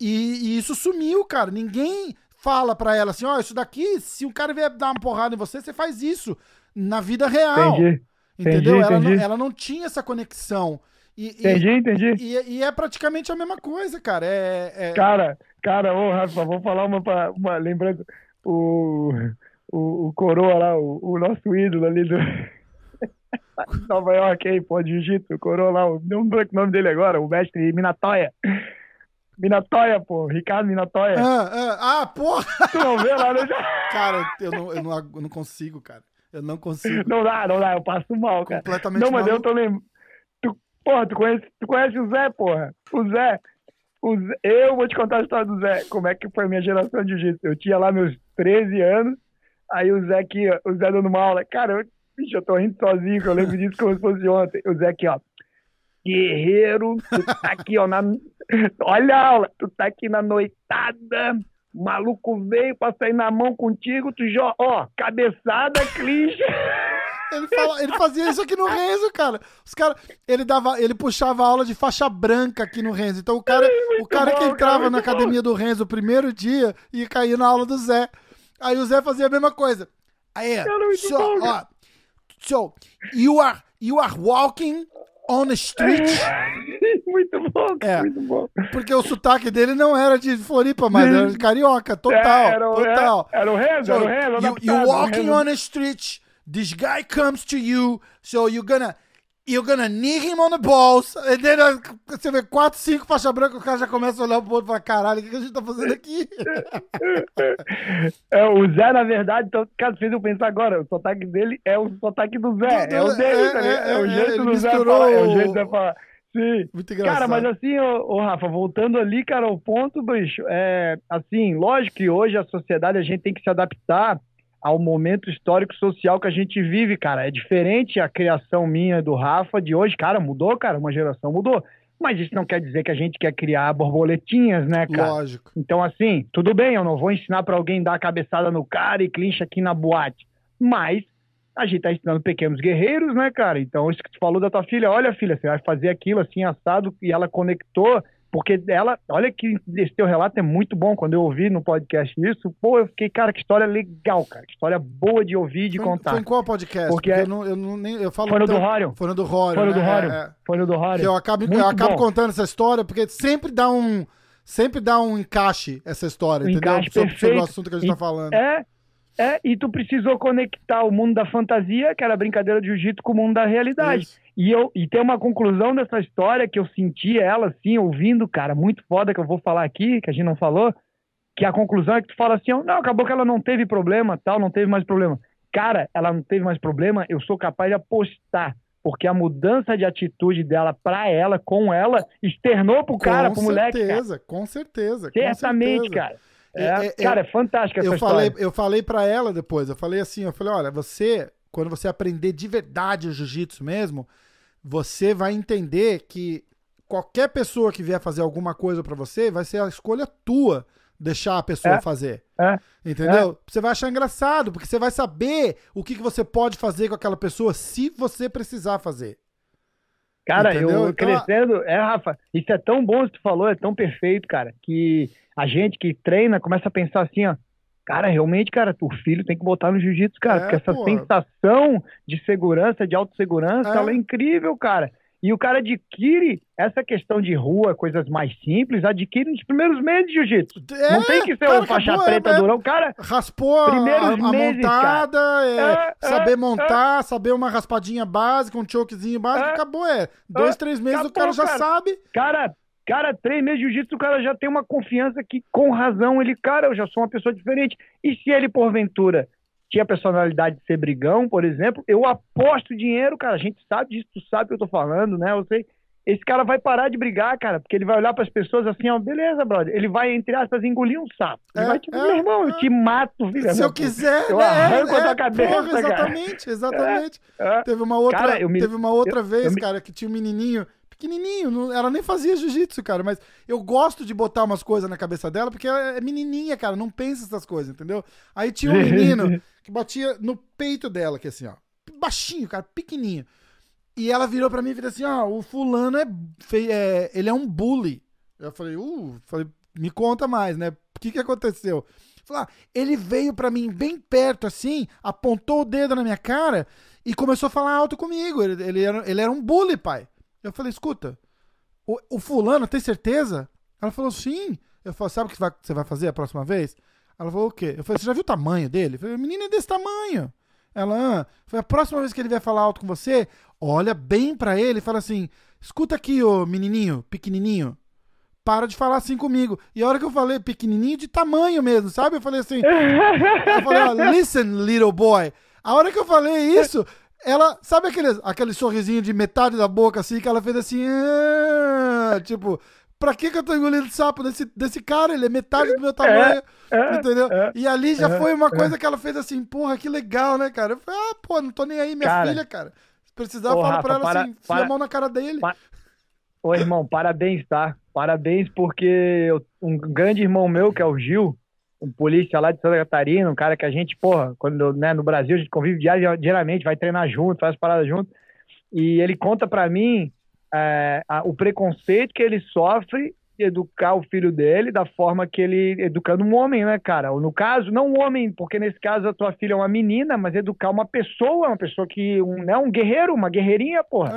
e, e, isso sumiu, cara. Ninguém fala pra ela assim: ó, oh, isso daqui, se um cara vier dar uma porrada em você, você faz isso na vida real. Entendi. Entendeu? Entendi, ela, entendi. Não, ela não tinha essa conexão. E, entendi, e, entendi. E, e, é praticamente a mesma coisa, cara. É, é... Cara, cara, ô, Rafa, vou falar uma, uma lembrando. O o, o Coroa lá, o, o, nosso ídolo ali do (laughs) Nova York aí, pô, jiu-jitsu, o Coroa lá, não o nome dele agora, o mestre Minatoya. Minatoya, pô, Ricardo Minatoya. Ah, ah, ah porra! Tu não vê lá, né? (laughs) Cara, eu não, eu, não, eu não consigo, cara. Eu não consigo. Não dá, não dá, eu passo mal, cara. Completamente Não, mas eu tô lembrando. Porra, tu conhece, tu conhece o Zé, porra? O Zé. O Zé. Eu vou te contar a história do Zé. Como é que foi a minha geração de jiu-jitsu. Eu tinha lá meus 13 anos. Aí o Zé aqui, o Zé dando uma aula. Cara, eu, bicho, eu tô rindo sozinho, que eu lembro disso como se fosse ontem. O Zé aqui, ó. Guerreiro, tu tá aqui, ó, na... (laughs) Olha a aula, tu tá aqui na noitada, o maluco veio pra sair na mão contigo, tu já, ó, cabeçada, clichê. (laughs) Ele, fala, ele fazia isso aqui no Renzo, cara. Os cara ele, dava, ele puxava aula de faixa branca aqui no Renzo. Então o cara, o cara bom, que entrava cara, na academia bom. do Renzo o primeiro dia e caía na aula do Zé. Aí o Zé fazia a mesma coisa. Aí, Cara, so, ó, so you are you are walking on the street. (laughs) muito bom, é, muito bom. Porque o sotaque dele não era de Floripa, mas era de carioca, total, é, era, total. Era o Renzo, era o Renzo. You, you walking on the street, this guy comes to you, so you're gonna you're gonna knee him on the balls. E then, você vê 4, 5 faixa branca, o cara já começa a olhar pro outro e fala, caralho, o que a gente tá fazendo aqui? (laughs) É, o Zé, na verdade, então, cara, fez eu pensar agora, o sotaque dele é o sotaque do Zé, do, é o dele, é, tá é, é, o jeito do Zé falar, é o jeito do Zé falar. Sim. Muito engraçado. Cara, mas assim, ô, ô, Rafa, voltando ali, cara, o ponto, bicho, é assim, lógico que hoje a sociedade a gente tem que se adaptar ao momento histórico social que a gente vive, cara. É diferente a criação minha do Rafa de hoje, cara, mudou, cara, uma geração mudou. Mas isso não quer dizer que a gente quer criar borboletinhas, né, cara? Lógico. Então, assim, tudo bem, eu não vou ensinar para alguém dar a cabeçada no cara e clincha aqui na boate. Mas a gente tá ensinando pequenos guerreiros, né, cara? Então, isso que tu falou da tua filha, olha, filha, você vai fazer aquilo assim, assado, e ela conectou porque ela, olha que esse teu relato é muito bom. Quando eu ouvi no podcast isso, pô, eu fiquei, cara, que história legal, cara. Que história boa de ouvir e de foi, contar. Foi em qual podcast? Porque, Porque eu, não, eu, não, nem, eu falo Foi no do Rório. Foi no do Rório. Foi no do né? Rório. É, é. Foi no do Rório. Eu acabo, eu acabo contando essa história porque sempre dá um. Sempre dá um encaixe essa história, um entendeu? Encaixe sobre, perfeito. sobre o assunto que a gente e, tá falando. É, é, e tu precisou conectar o mundo da fantasia, que era brincadeira de jiu-jitsu, com o mundo da realidade. Isso. E, eu, e tem uma conclusão dessa história que eu senti ela, assim, ouvindo, cara, muito foda, que eu vou falar aqui, que a gente não falou, que a conclusão é que tu fala assim, não, acabou que ela não teve problema, tal, não teve mais problema. cara, ela não teve mais problema, eu sou capaz de apostar. Porque a mudança de atitude dela para ela, com ela, externou pro cara, com pro moleque. Certeza, cara. com certeza, Certamente, com certeza. cara. É, é, é cara, é fantástica essa eu falei, história. Eu falei para ela depois, eu falei assim, eu falei, olha, você, quando você aprender de verdade o jiu-jitsu mesmo, você vai entender que qualquer pessoa que vier fazer alguma coisa para você, vai ser a escolha tua deixar a pessoa é, fazer. É, entendeu? É. Você vai achar engraçado, porque você vai saber o que, que você pode fazer com aquela pessoa se você precisar fazer. Cara, entendeu? eu então, crescendo, é, Rafa, isso é tão bom que tu falou, é tão perfeito, cara, que a gente que treina começa a pensar assim, ó, cara, realmente, cara, o filho tem que botar no jiu-jitsu, cara, é, porque essa pô. sensação de segurança, de autossegurança, é. ela é incrível, cara. E o cara adquire essa questão de rua, coisas mais simples, adquire nos primeiros meses de jiu-jitsu. É, não tem que ser um faixa acabou, preta é, durão. O cara. Raspou primeiros a, a meses, montada, é, é, saber é, montar, saber uma raspadinha básica, um chokezinho básico, acabou. É. Dois, três meses acabou, o cara já cara. sabe. Cara, Cara, três meses de jiu-jitsu, o cara já tem uma confiança que, com razão, ele, cara, eu já sou uma pessoa diferente. E se ele, porventura, tinha a personalidade de ser brigão, por exemplo, eu aposto dinheiro, cara. A gente sabe disso, tu sabe o que eu tô falando, né? Eu sei. Esse cara vai parar de brigar, cara, porque ele vai olhar para as pessoas assim, ó, beleza, brother. Ele vai, entre aspas, engolir um sapo. Ele é, vai tipo, é, meu irmão, é. eu te mato, filho. Se eu quiser, eu né? arranco a é, tua cabeça, porra, Exatamente, cara. exatamente. É, teve uma outra, cara, me, teve uma outra eu, vez, eu me... cara, que tinha um menininho pequenininho, não, ela nem fazia jiu-jitsu, cara, mas eu gosto de botar umas coisas na cabeça dela, porque ela é menininha, cara, não pensa essas coisas, entendeu? Aí tinha um (laughs) menino que batia no peito dela, que assim, ó, baixinho, cara, pequenininho. E ela virou pra mim e falou assim, ó, o fulano é, é, ele é um bully. Eu falei, uh, falei, me conta mais, né? O que que aconteceu? Falei, ah, ele veio pra mim bem perto, assim, apontou o dedo na minha cara e começou a falar alto comigo. Ele, ele, era, ele era um bully, pai. Eu falei, escuta, o, o fulano, tem certeza? Ela falou, sim. Eu falei, sabe o que você vai fazer a próxima vez? Ela falou, o quê? Eu falei, você já viu o tamanho dele? Eu falei, o menino é desse tamanho. Ela, ah. foi a próxima vez que ele vier falar alto com você, olha bem para ele e fala assim, escuta aqui, ô menininho, pequenininho, para de falar assim comigo. E a hora que eu falei pequenininho, de tamanho mesmo, sabe? Eu falei assim, (laughs) eu falei, listen, little boy. A hora que eu falei isso, ela, sabe aquele, aquele sorrisinho de metade da boca assim, que ela fez assim, ah", tipo, pra que, que eu tô engolindo sapo desse, desse cara? Ele é metade do meu tamanho, é, é, entendeu? É, e ali já foi uma coisa que ela fez assim, porra, que legal, né, cara? Eu falei, ah, pô, não tô nem aí, minha cara, filha, cara. Se precisar, eu falo pra ela para, assim, para, a mão na cara dele. Para, Ô, irmão, parabéns, tá? Parabéns, porque um grande irmão meu, que é o Gil, um polícia lá de Santa Catarina, um cara que a gente, porra, quando né, no Brasil a gente convive diariamente, vai treinar junto, faz paradas junto. E ele conta para mim é, a, o preconceito que ele sofre educar o filho dele da forma que ele educando um homem, né, cara? Ou no caso, não um homem, porque nesse caso a tua filha é uma menina, mas educar uma pessoa, uma pessoa que um, né, um guerreiro, uma guerreirinha, porra.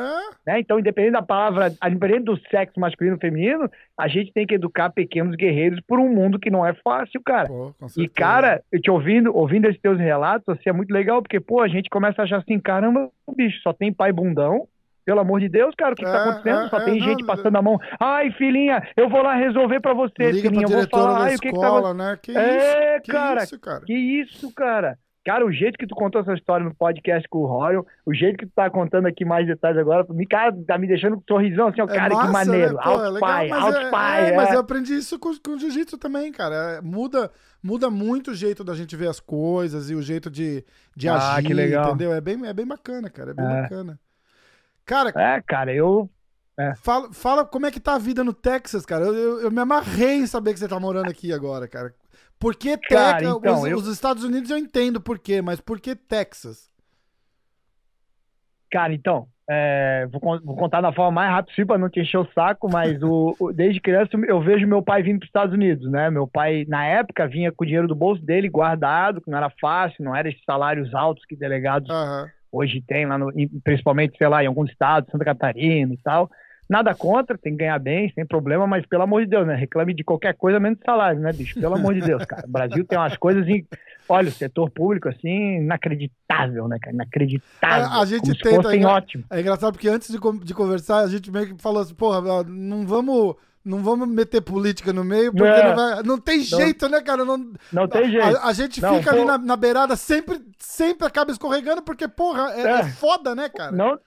Né? Então, independente da palavra, independente do sexo masculino ou feminino, a gente tem que educar pequenos guerreiros por um mundo que não é fácil, cara. Pô, e cara, eu te ouvindo, ouvindo esses teus relatos, assim, é muito legal, porque pô, a gente começa a achar assim, caramba, bicho, só tem pai bundão, pelo amor de Deus, cara, o que, é, que tá é, acontecendo? É, Só tem é, gente não, passando a mão. Ai, filhinha, eu vou lá resolver pra você, Liga filhinha. Pra eu vou falar. Ai, o que escola, que tá... né? Que é, isso? cara, que isso, cara? Que isso, cara? Cara, o jeito que tu contou essa história no podcast com o Royal, o jeito que tu tá contando aqui mais detalhes agora, me, cara, tá me deixando com um sorrisão assim, ó, é cara, massa, que maneiro. Né? Pô, alto pai, alto é, pai. É, mas eu aprendi isso com, com o jiu-jitsu também, cara. muda, muda muito o jeito da gente ver as coisas e o jeito de, de ah, agir, que legal. entendeu? É bem, é bem bacana, cara, é bem bacana. Cara, é, cara, eu. É. Fala, fala como é que tá a vida no Texas, cara. Eu, eu, eu, me amarrei em saber que você tá morando aqui agora, cara. Por que Texas? Então, os, eu... os, Estados Unidos eu entendo por quê, mas por que Texas? Cara, então, é, vou, vou, contar da forma mais rápida possível para não te encher o saco, mas o, o, desde criança eu vejo meu pai vindo para os Estados Unidos, né? Meu pai, na época, vinha com o dinheiro do bolso dele guardado, que não era fácil, não era esses salários altos que delegados uhum hoje tem lá, no, principalmente, sei lá, em alguns estados, Santa Catarina e tal. Nada contra, tem que ganhar bem, sem problema, mas pelo amor de Deus, né? Reclame de qualquer coisa menos salário, né, bicho? Pelo amor de Deus, cara. O Brasil tem umas coisas em. Olha, o setor público, assim, inacreditável, né, cara? Inacreditável. A, a gente tenta. É, ótimo. é engraçado porque antes de, de conversar, a gente meio que falou assim, porra, não vamos não vamos meter política no meio, porque é. não, vai, não, tem jeito, né, cara? Não, não tem jeito. A, a gente não, fica ali na, na, beirada, sempre, sempre acaba escorregando, porque, porra, é, é. é foda, né, cara? Não,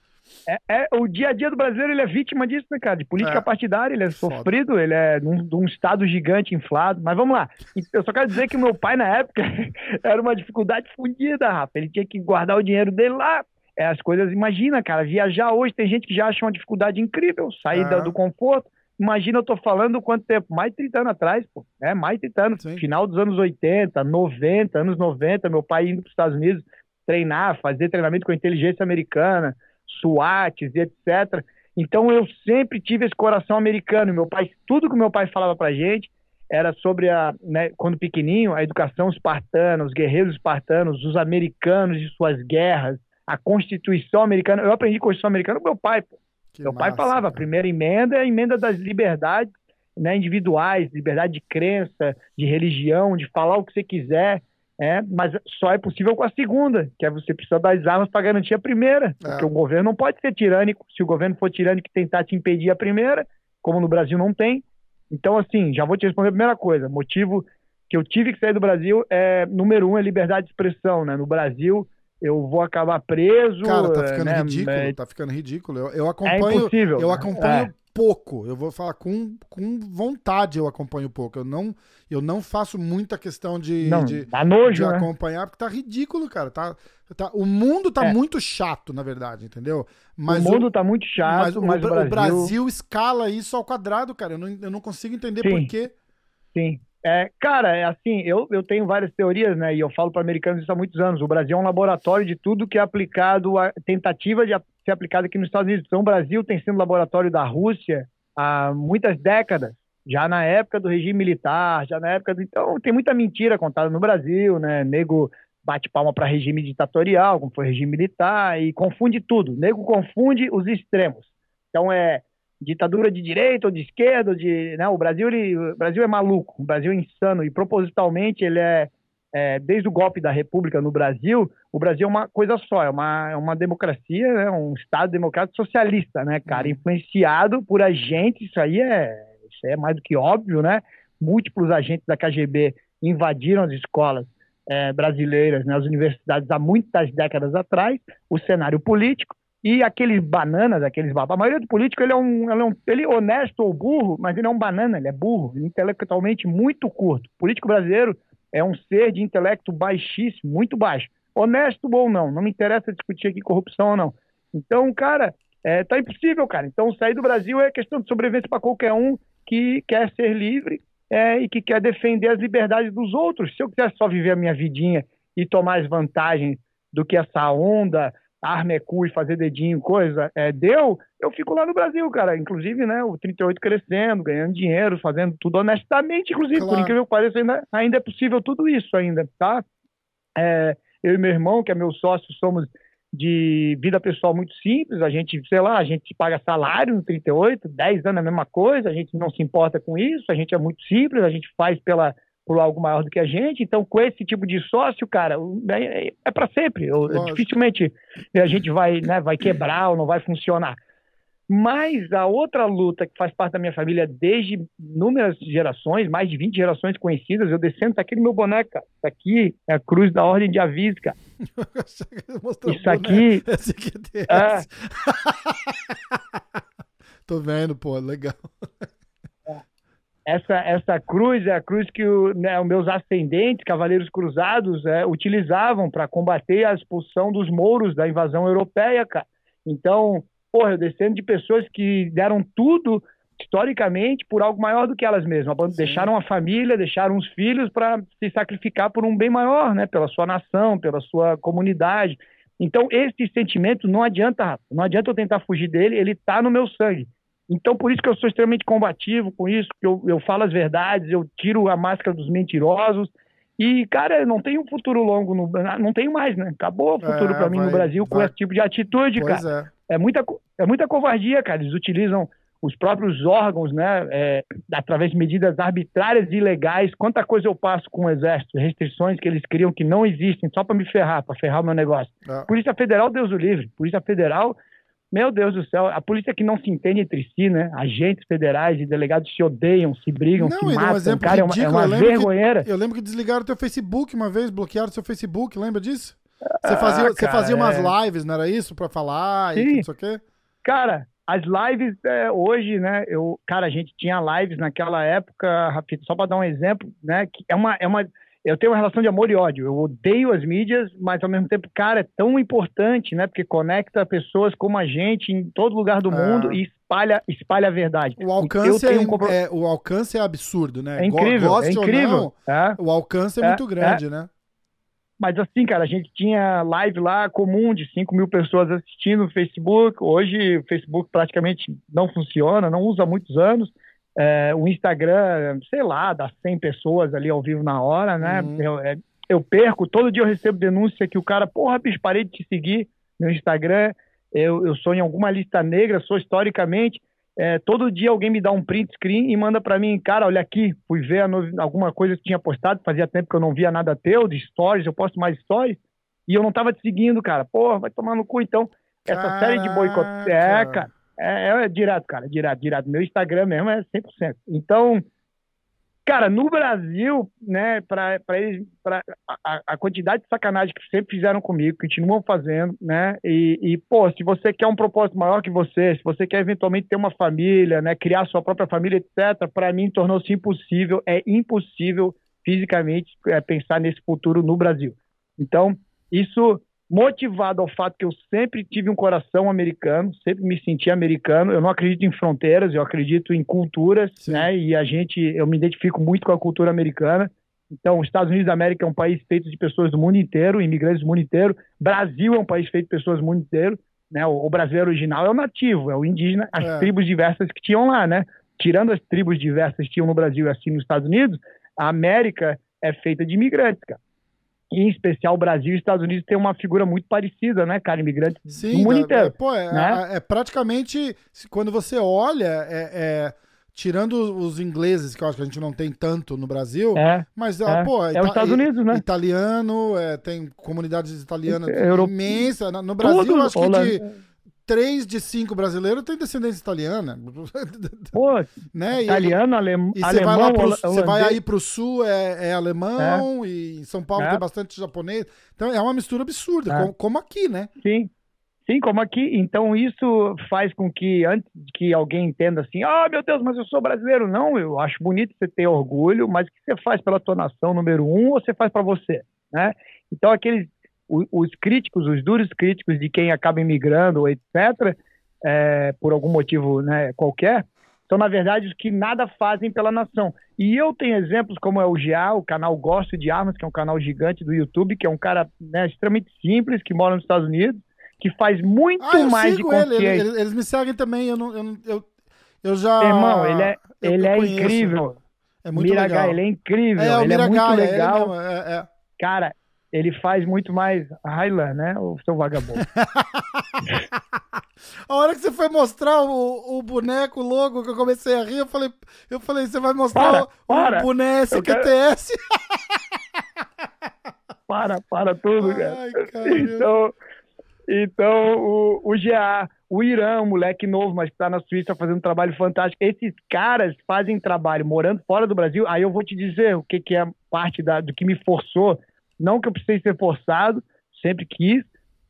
é, é, o dia a dia do brasileiro ele é vítima disso, né, cara? De política é. partidária, ele é Foda. sofrido, ele é de um, um, estado gigante inflado. Mas vamos lá. Eu só quero dizer que o meu pai, na época, (laughs) era uma dificuldade fundida, Rafa. Ele tinha que guardar o dinheiro dele lá. É, as coisas, imagina, cara, viajar hoje, tem gente que já acha uma dificuldade incrível, sair do conforto. Imagina, eu tô falando quanto tempo? Mais de 30 anos atrás, pô. É, mais de 30 anos. Sim. Final dos anos 80, 90, anos 90, meu pai indo para os Estados Unidos treinar, fazer treinamento com a inteligência americana, SWATs e etc. Então eu sempre tive esse coração americano. Meu pai, tudo que meu pai falava pra gente era sobre a, né, quando pequenininho, a educação espartana, os guerreiros espartanos, os americanos e suas guerras, a Constituição americana. Eu aprendi Constituição americana com meu pai, pô. Que Meu pai falava, primeira emenda é a emenda das liberdades né, individuais, liberdade de crença, de religião, de falar o que você quiser, é, mas só é possível com a segunda, que é você precisa das armas para garantir a primeira, é. porque o governo não pode ser tirânico, se o governo for tirânico e tentar te impedir a primeira, como no Brasil não tem. Então, assim, já vou te responder a primeira coisa, motivo que eu tive que sair do Brasil é, número um, é liberdade de expressão, né? No Brasil, eu vou acabar preso. Cara, tá ficando né? ridículo, é... tá ficando ridículo. Eu, eu acompanho, é impossível. eu acompanho é. pouco. Eu vou falar com, com vontade, eu acompanho pouco. Eu não, eu não faço muita questão de, não, de, dá nojo, de né? acompanhar, porque tá ridículo, cara. Tá, tá, o mundo tá é. muito chato, na verdade, entendeu? Mas o mundo o, tá muito chato, mas, mas o, o, Brasil... o, Brasil... escala isso ao quadrado, cara. Eu não, eu não consigo entender Sim. por quê. Sim. É, cara, é assim, eu, eu tenho várias teorias, né? E eu falo para americanos isso há muitos anos. O Brasil é um laboratório de tudo que é aplicado, a tentativa de ser aplicado aqui nos Estados Unidos. Então, o Brasil tem sido laboratório da Rússia há muitas décadas, já na época do regime militar, já na época do. Então, tem muita mentira contada no Brasil, né? Nego bate palma para regime ditatorial, como foi regime militar, e confunde tudo. Nego confunde os extremos. Então, é ditadura de direita ou de esquerda, de, né, o Brasil ele, o Brasil é maluco, o Brasil é insano e propositalmente ele é, é, desde o golpe da República no Brasil, o Brasil é uma coisa só, é uma, é uma democracia, né, um Estado democrático socialista, né, cara, uhum. influenciado por agentes, isso aí é, isso é mais do que óbvio, né, múltiplos agentes da KGB invadiram as escolas é, brasileiras, né, as universidades há muitas décadas atrás, o cenário político, e aqueles bananas, aqueles babá, a maioria do político ele é, um, ele é, um, ele é honesto ou burro, mas ele é um banana, ele é burro, intelectualmente muito curto. O político brasileiro é um ser de intelecto baixíssimo, muito baixo. Honesto ou não, não me interessa discutir aqui corrupção ou não. Então, cara, é, tá impossível, cara. Então, sair do Brasil é questão de sobrevivência para qualquer um que quer ser livre é, e que quer defender as liberdades dos outros. Se eu quiser só viver a minha vidinha e tomar as vantagens do que essa onda arma é cu e fazer dedinho, coisa, é, deu, eu fico lá no Brasil, cara. Inclusive, né, o 38 crescendo, ganhando dinheiro, fazendo tudo honestamente, inclusive, claro. por incrível que pareça, ainda, ainda é possível tudo isso ainda, tá? É, eu e meu irmão, que é meu sócio, somos de vida pessoal muito simples, a gente, sei lá, a gente paga salário no 38, 10 anos é a mesma coisa, a gente não se importa com isso, a gente é muito simples, a gente faz pela por algo maior do que a gente. Então, com esse tipo de sócio, cara, é, é para sempre. Eu, dificilmente a gente vai, né, vai quebrar ou não vai funcionar. Mas a outra luta que faz parte da minha família desde inúmeras gerações, mais de 20 gerações conhecidas, eu descendo, tá aqui no meu boneco, cara. Isso aqui é a cruz da Ordem de Avis, cara. (laughs) Isso aqui... É... (laughs) Tô vendo, pô, legal essa, essa cruz é a cruz que o, né, os meus ascendentes, cavaleiros cruzados, é, utilizavam para combater a expulsão dos mouros da invasão europeia, cara. Então, porra, eu descendo de pessoas que deram tudo historicamente por algo maior do que elas mesmas. Sim. Deixaram a família, deixaram os filhos para se sacrificar por um bem maior, né? Pela sua nação, pela sua comunidade. Então, esse sentimento não adianta, não adianta eu tentar fugir dele, ele está no meu sangue. Então, por isso que eu sou extremamente combativo com isso, que eu, eu falo as verdades, eu tiro a máscara dos mentirosos. E, cara, não tem um futuro longo, no, não tenho mais, né? Acabou o futuro é, para mim no Brasil vai. com esse tipo de atitude, pois cara. É. é. muita, é muita covardia, cara. Eles utilizam os próprios órgãos, né, é, através de medidas arbitrárias e ilegais, quanta coisa eu passo com o Exército, restrições que eles criam que não existem, só para me ferrar, para ferrar o meu negócio. É. Polícia Federal, Deus o livre. Polícia Federal, meu Deus do céu, a polícia que não se entende entre si, né? Agentes federais e delegados se odeiam, se brigam, não, se matam. Um cara, ridículo. é uma, é uma eu vergonheira. Que, eu lembro que desligaram o teu Facebook uma vez, bloquearam o seu Facebook, lembra disso? Você fazia, ah, você fazia umas é. lives, não era isso? Pra falar Sim. e não sei o quê? Cara, as lives é, hoje, né? Eu, cara, a gente tinha lives naquela época, Rafito, só para dar um exemplo, né? Que é uma, é uma, eu tenho uma relação de amor e ódio. Eu odeio as mídias, mas ao mesmo tempo, cara, é tão importante, né? Porque conecta pessoas como a gente em todo lugar do é. mundo e espalha, espalha a verdade. O alcance, é, um... é, o alcance é absurdo, né? É incrível, Goste é incrível. Não, é. o alcance é, muito é, grande, né? Mas assim, cara, a gente tinha live lá comum de 5 mil pessoas assistindo no Facebook. Hoje o Facebook praticamente não funciona, não usa há muitos anos. É, o Instagram, sei lá, dá 100 pessoas ali ao vivo na hora, né? Uhum. Eu, é, eu, perco, todo dia eu recebo denúncia que o cara, porra, bicho, parei de te seguir no Instagram. Eu, eu sou em alguma lista negra, sou historicamente. É, todo dia alguém me dá um print screen e manda para mim, cara, olha aqui, fui ver alguma coisa que tinha postado, fazia tempo que eu não via nada teu, de stories, eu posto mais stories, e eu não tava te seguindo, cara. Porra, vai tomar no cu, então. Essa Caraca. série de boicote. É, cara. É, é, é, direto, cara, direto, direto. Meu Instagram mesmo é 100%. Então, Cara, no Brasil, né, para eles, pra, a, a, quantidade de sacanagem que sempre fizeram comigo, continuam fazendo, né, e, e, pô, se você quer um propósito maior que você, se você quer eventualmente ter uma família, né, criar sua própria família, etc., para mim tornou-se impossível, é impossível fisicamente é, pensar nesse futuro no Brasil. Então, isso motivado ao fato que eu sempre tive um coração americano, sempre me senti americano. Eu não acredito em fronteiras, eu acredito em culturas, Sim. né? E a gente, eu me identifico muito com a cultura americana. Então, os Estados Unidos da América é um país feito de pessoas do mundo inteiro, imigrantes do mundo inteiro. Brasil é um país feito de pessoas do mundo inteiro, né? O, brasileiro original é o nativo, é o indígena, as é. tribos diversas que tinham lá, né? Tirando as tribos diversas que tinham no Brasil e assim nos Estados Unidos, a América é feita de imigrantes, cara em especial Brasil e os Estados Unidos têm uma figura muito parecida, né, cara? Imigrantes Sim, do mundo inteiro. É, pô, é, né? é, é, praticamente, quando você olha, é, é, tirando os ingleses, que eu acho que a gente não tem tanto no Brasil, é, mas, é, pô, é os Estados Unidos, né? Italiano, é, tem comunidades italianas Euro... imensas. No Brasil, Tudo, acho que de três de cinco brasileiros têm descendência italiana. (laughs) Pô, né? italiano, e, alem, e você alemão, vai, pro, você vai aí pro sul, é, é alemão, é. e em São Paulo é. tem bastante japonês. Então é uma mistura absurda, é. como, como, aqui, né? Sim. Sim, como aqui. Então isso faz com que, antes que alguém entenda assim, ah, oh, meu Deus, mas eu sou brasileiro. Não, eu acho bonito você ter orgulho, mas o que você faz pela tua nação, número um, ou você faz para você? Né? Então aqueles os críticos, os duros críticos de quem acaba imigrando, etc., é, por algum motivo né, qualquer, são, na verdade, os que nada fazem pela nação. E eu tenho exemplos como é o GA, o canal Gosto de Armas, que é um canal gigante do YouTube, que é um cara né, extremamente simples, que mora nos Estados Unidos, que faz muito ah, mais de consciência. Ele, eles, eles, me seguem também, eu, não, eu, eu, eu já... Irmão, ele é, ele é incrível. É muito Miragai, legal. ele é incrível, é, ele Miragai, é muito legal. É, é, é. Cara, ele faz muito mais Highland, né? O seu vagabundo. (laughs) a hora que você foi mostrar o, o boneco, o logo, que eu comecei a rir, eu falei, eu falei você vai mostrar para, o, o boneco QTS. (laughs) para, para tudo, Ai, cara. Então, então o, o GA, o Irã, um moleque novo, mas que está na Suíça fazendo um trabalho fantástico. Esses caras fazem trabalho morando fora do Brasil. Aí eu vou te dizer o que, que é parte da, do que me forçou não que eu precisei ser forçado, sempre quis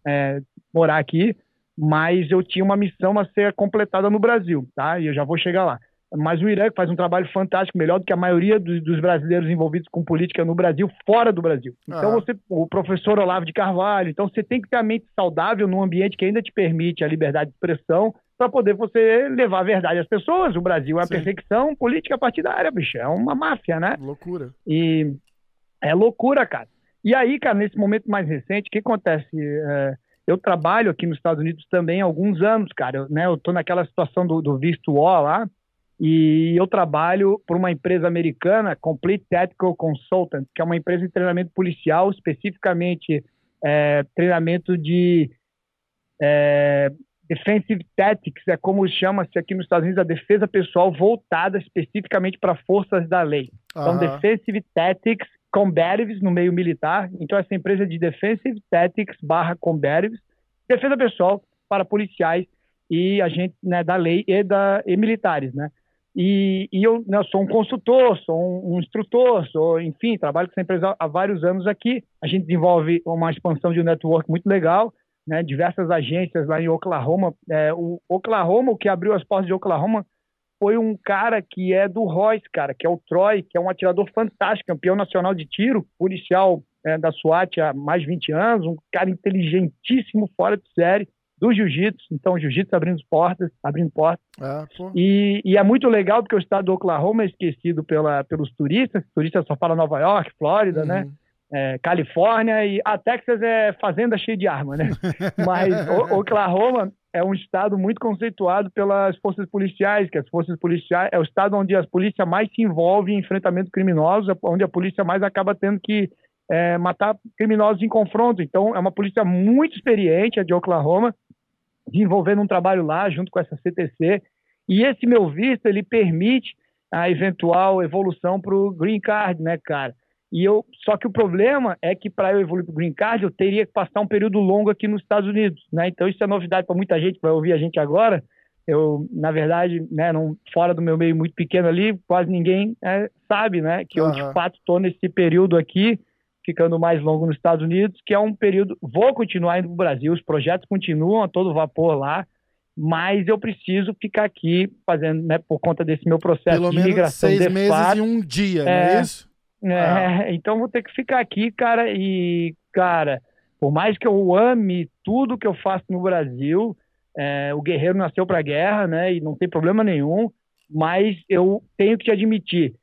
é, morar aqui, mas eu tinha uma missão a ser completada no Brasil, tá? E eu já vou chegar lá. Mas o Irã faz um trabalho fantástico, melhor do que a maioria dos, dos brasileiros envolvidos com política no Brasil, fora do Brasil. Então, você, o professor Olavo de Carvalho, então você tem que ter a mente saudável num ambiente que ainda te permite a liberdade de expressão para poder você levar a verdade às pessoas. O Brasil é a perfeição política partidária, bicho. É uma máfia, né? Loucura. E é loucura, cara. E aí, cara, nesse momento mais recente, o que acontece? É, eu trabalho aqui nos Estados Unidos também há alguns anos, cara. Eu, né, eu tô naquela situação do, do visto O lá, e eu trabalho por uma empresa americana, Complete Tactical Consultant, que é uma empresa de treinamento policial, especificamente é, treinamento de, é, Defensive Tactics é como chama-se aqui nos Estados Unidos a defesa pessoal voltada especificamente para forças da lei. Então, uhum. Defensive Tactics Combatives no meio militar. Então, essa empresa é de Defensive Tactics barra Combatives, defesa pessoal para policiais e agentes né, da lei e, da, e militares, né? E, e eu, né, sou um consultor, sou um, um, instrutor, sou, enfim, trabalho com essa empresa há vários anos aqui. A gente desenvolve uma expansão de um network muito legal, né, diversas agências lá em Oklahoma. É, o Oklahoma, o que abriu as portas de Oklahoma, foi um cara que é do Royce, cara, que é o Troy, que é um atirador fantástico, campeão nacional de tiro, policial é, da SWAT há mais de 20 anos, um cara inteligentíssimo, fora de série do jiu-jitsu, então jiu-jitsu abrindo portas, abrindo portas. É, e, e, é muito legal porque o estado do Oklahoma é esquecido pela, pelos turistas, turistas só falam Nova York, Flórida, né? uhum. né? É, Califórnia e a Texas é fazenda cheia de arma, né? (laughs) Mas o, Oklahoma é um estado muito conceituado pelas forças policiais, que as forças policiais é o estado onde a polícia mais se envolve em enfrentamento criminoso, onde a polícia mais acaba tendo que é, matar criminosos em confronto. Então, é uma polícia muito experiente, a de Oklahoma, desenvolvendo um trabalho lá junto com essa CTC. E esse meu visto, ele permite a eventual evolução para o Green Card, né, cara? E eu, só que o problema é que para eu evoluir para o Green Card, eu teria que passar um período longo aqui nos Estados Unidos, né? Então isso é novidade para muita gente que vai ouvir a gente agora. Eu, na verdade, né, não, fora do meu meio muito pequeno ali, quase ninguém é, sabe, né, que uhum. eu de fato estou nesse período aqui ficando mais longo nos Estados Unidos, que é um período. Vou continuar indo para o Brasil, os projetos continuam a todo vapor lá, mas eu preciso ficar aqui fazendo, né, por conta desse meu processo Pelo de migração. Seis meses fato, e um dia, é, não é isso? É, ah. (laughs) então vou ter que ficar aqui, cara, e, cara, por mais que eu ame tudo que eu faço no Brasil, é, o guerreiro nasceu para a guerra, né, e não tem problema nenhum, mas eu tenho que te admitir,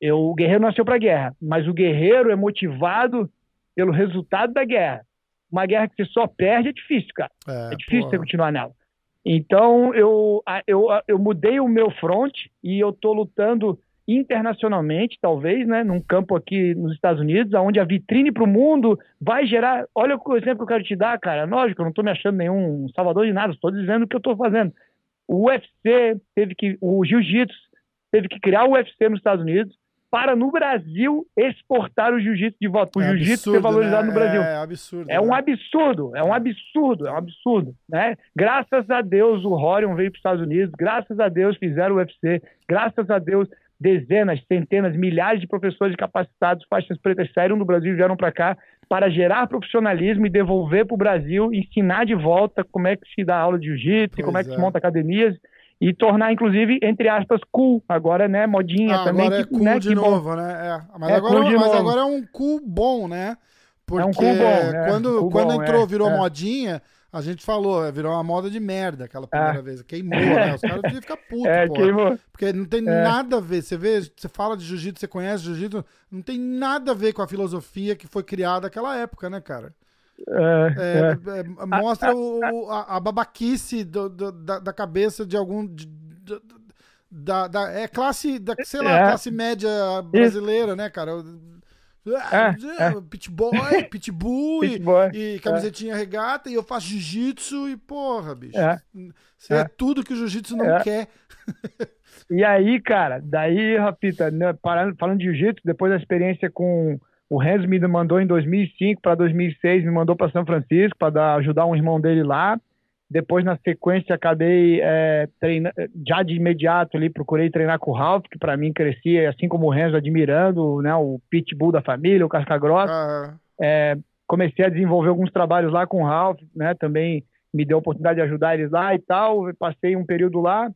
eu, o guerreiro nasceu para a guerra, mas o guerreiro é motivado pelo resultado da guerra. Uma guerra que você só perde é difícil, cara. É, é difícil porra. você continuar nela. Então, eu, eu, eu mudei o meu front e eu estou lutando internacionalmente, talvez, né, num campo aqui nos Estados Unidos, onde a vitrine para o mundo vai gerar. Olha o exemplo que eu quero te dar, cara. Lógico, eu não estou me achando nenhum salvador de nada, estou dizendo o que eu estou fazendo. O UFC teve que. O Jiu-Jitsu teve que criar o UFC nos Estados Unidos para no Brasil exportar o jiu-jitsu de volta. O é jiu-jitsu ser valorizado né? no Brasil. É, absurdo. É um né? absurdo, é um absurdo, é um absurdo, né? Graças a Deus o Rorion veio para os Estados Unidos, graças a Deus fizeram o UFC, graças a Deus dezenas, centenas, milhares de professores capacitados, faixas pretas saíram do Brasil e vieram para cá para gerar profissionalismo e devolver para o Brasil, ensinar de volta como é que se dá aula de jiu-jitsu, como é que se é. monta academias e tornar, inclusive, entre aspas, cool. Agora, né, modinha ah, também. Agora que, é cool né, de novo, né? É. Mas, é agora, cool mas agora é um cool bom, né? Porque é um cool bom, né? quando, cool quando bom, entrou, é, virou é. modinha, a gente falou, é, virou uma moda de merda aquela primeira vez. Queimou, né? Os caras deviam ficar (laughs) putos, é, Queimou. Porque não tem nada a ver. Você vê, você fala de jiu-jitsu, você conhece jiu-jitsu, não tem nada a ver com a filosofia que foi criada naquela época, né, cara? É, é, é. é mostra o, a, a, babaquice do, do, da, da, cabeça de algum. De, de, da, da, é classe, da, sei lá, classe média brasileira, né, cara? É, Pitboy, (laughs) pitbull pit e, e, camisetinha regata, e eu faço jiu-jitsu e porra, bicho. É, é, tudo que o jiu-jitsu não quer. (laughs) E aí, cara, daí, Rapita, né, falando de jiu-jitsu, depois da experiência com o Renzo me mandou em 2005 para 2006, me mandou para São Francisco para ajudar um irmão dele lá. Depois, na sequência, acabei é, treinando, já de imediato ali, procurei treinar com o Ralph, que para mim crescia, assim como o Renzo, admirando né, o pitbull da família, o casca grossa. Uhum. É, comecei a desenvolver alguns trabalhos lá com o Ralph, né, também me deu a oportunidade de ajudar eles lá e tal. Passei um período lá,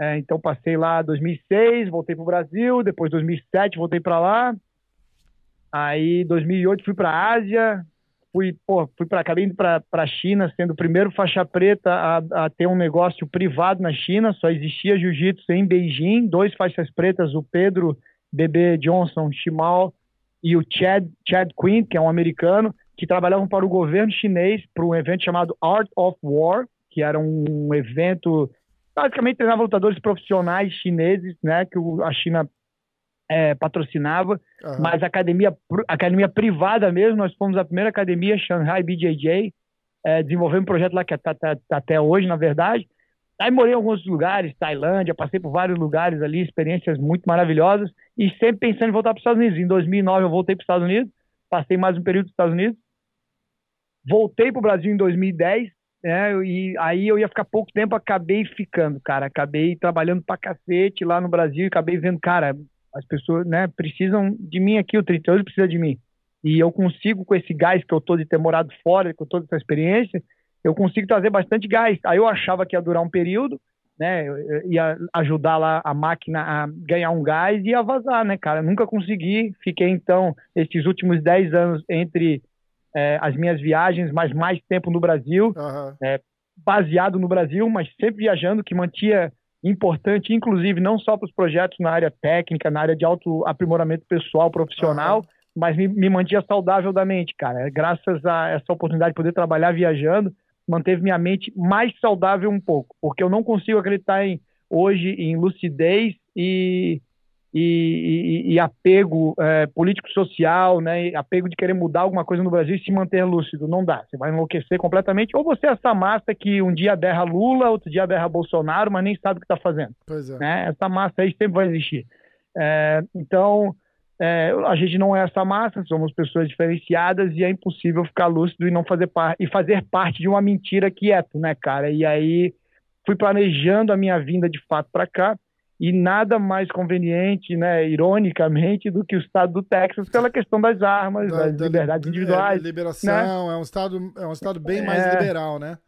é, então passei lá 2006, voltei para o Brasil, depois 2007 voltei para lá, Aí, 2008, fui para a Ásia, fui, pô, fui para acabei indo para a China, sendo o primeiro faixa preta a, a, ter um negócio privado na China. Só existia jiu-jitsu em Beijing, dois faixas pretas, o Pedro Bebê Johnson Shimal e o Chad, Chad Quinn, que é um americano, que trabalhavam para o governo chinês para um evento chamado Art of War, que era um evento basicamente treinava lutadores profissionais chineses, né, que a China é, patrocinava, uhum. mas academia, academia privada mesmo, nós fomos a primeira academia, Shanghai BJJ, é, desenvolvendo um projeto lá que está tá, tá até hoje, na verdade. Aí morei em alguns lugares, Tailândia, passei por vários lugares ali, experiências muito maravilhosas, e sempre pensando em voltar para os Estados Unidos. Em 2009 eu voltei para os Estados Unidos, passei mais um período nos Estados Unidos, voltei para o Brasil em 2010, né, e aí eu ia ficar pouco tempo, acabei ficando, cara, acabei trabalhando para cacete lá no Brasil, e acabei vendo, cara, as pessoas, né, precisam de mim aqui, o 38 precisa de mim. E eu consigo, com esse gás que eu tô de ter morado fora, com toda essa experiência, eu consigo trazer bastante gás. Aí eu achava que ia durar um período, né? Ia ajudar lá a máquina a ganhar um gás e ia vazar, né, cara? Nunca consegui. Fiquei, então, esses últimos 10 anos entre é, as minhas viagens, mas mais tempo no Brasil, uhum. é, baseado no Brasil, mas sempre viajando, que mantia importante, inclusive, não só para os projetos na área técnica, na área de auto aprimoramento pessoal, profissional, uhum. mas me, me mantia saudável da mente, cara. Graças a essa oportunidade de poder trabalhar viajando, manteve minha mente mais saudável um pouco, porque eu não consigo acreditar em, hoje em lucidez e, e, e, e apego é, político-social, né, apego de querer mudar alguma coisa no Brasil e se manter lúcido. Não dá, você vai enlouquecer completamente. Ou você é essa massa que um dia berra Lula, outro dia berra Bolsonaro, mas nem sabe o que está fazendo. Pois é. Né? Essa massa aí sempre vai existir. É, então, é, a gente não é essa massa, somos pessoas diferenciadas e é impossível ficar lúcido e não fazer parte e fazer parte de uma mentira quieto, né, cara? E aí fui planejando a minha vinda de fato para cá e nada mais conveniente, né, ironicamente, do que o estado do Texas pela questão das armas, da, das da, liberdades é, individuais. É, liberação, né? é um estado é um estado bem mais é. liberal, né?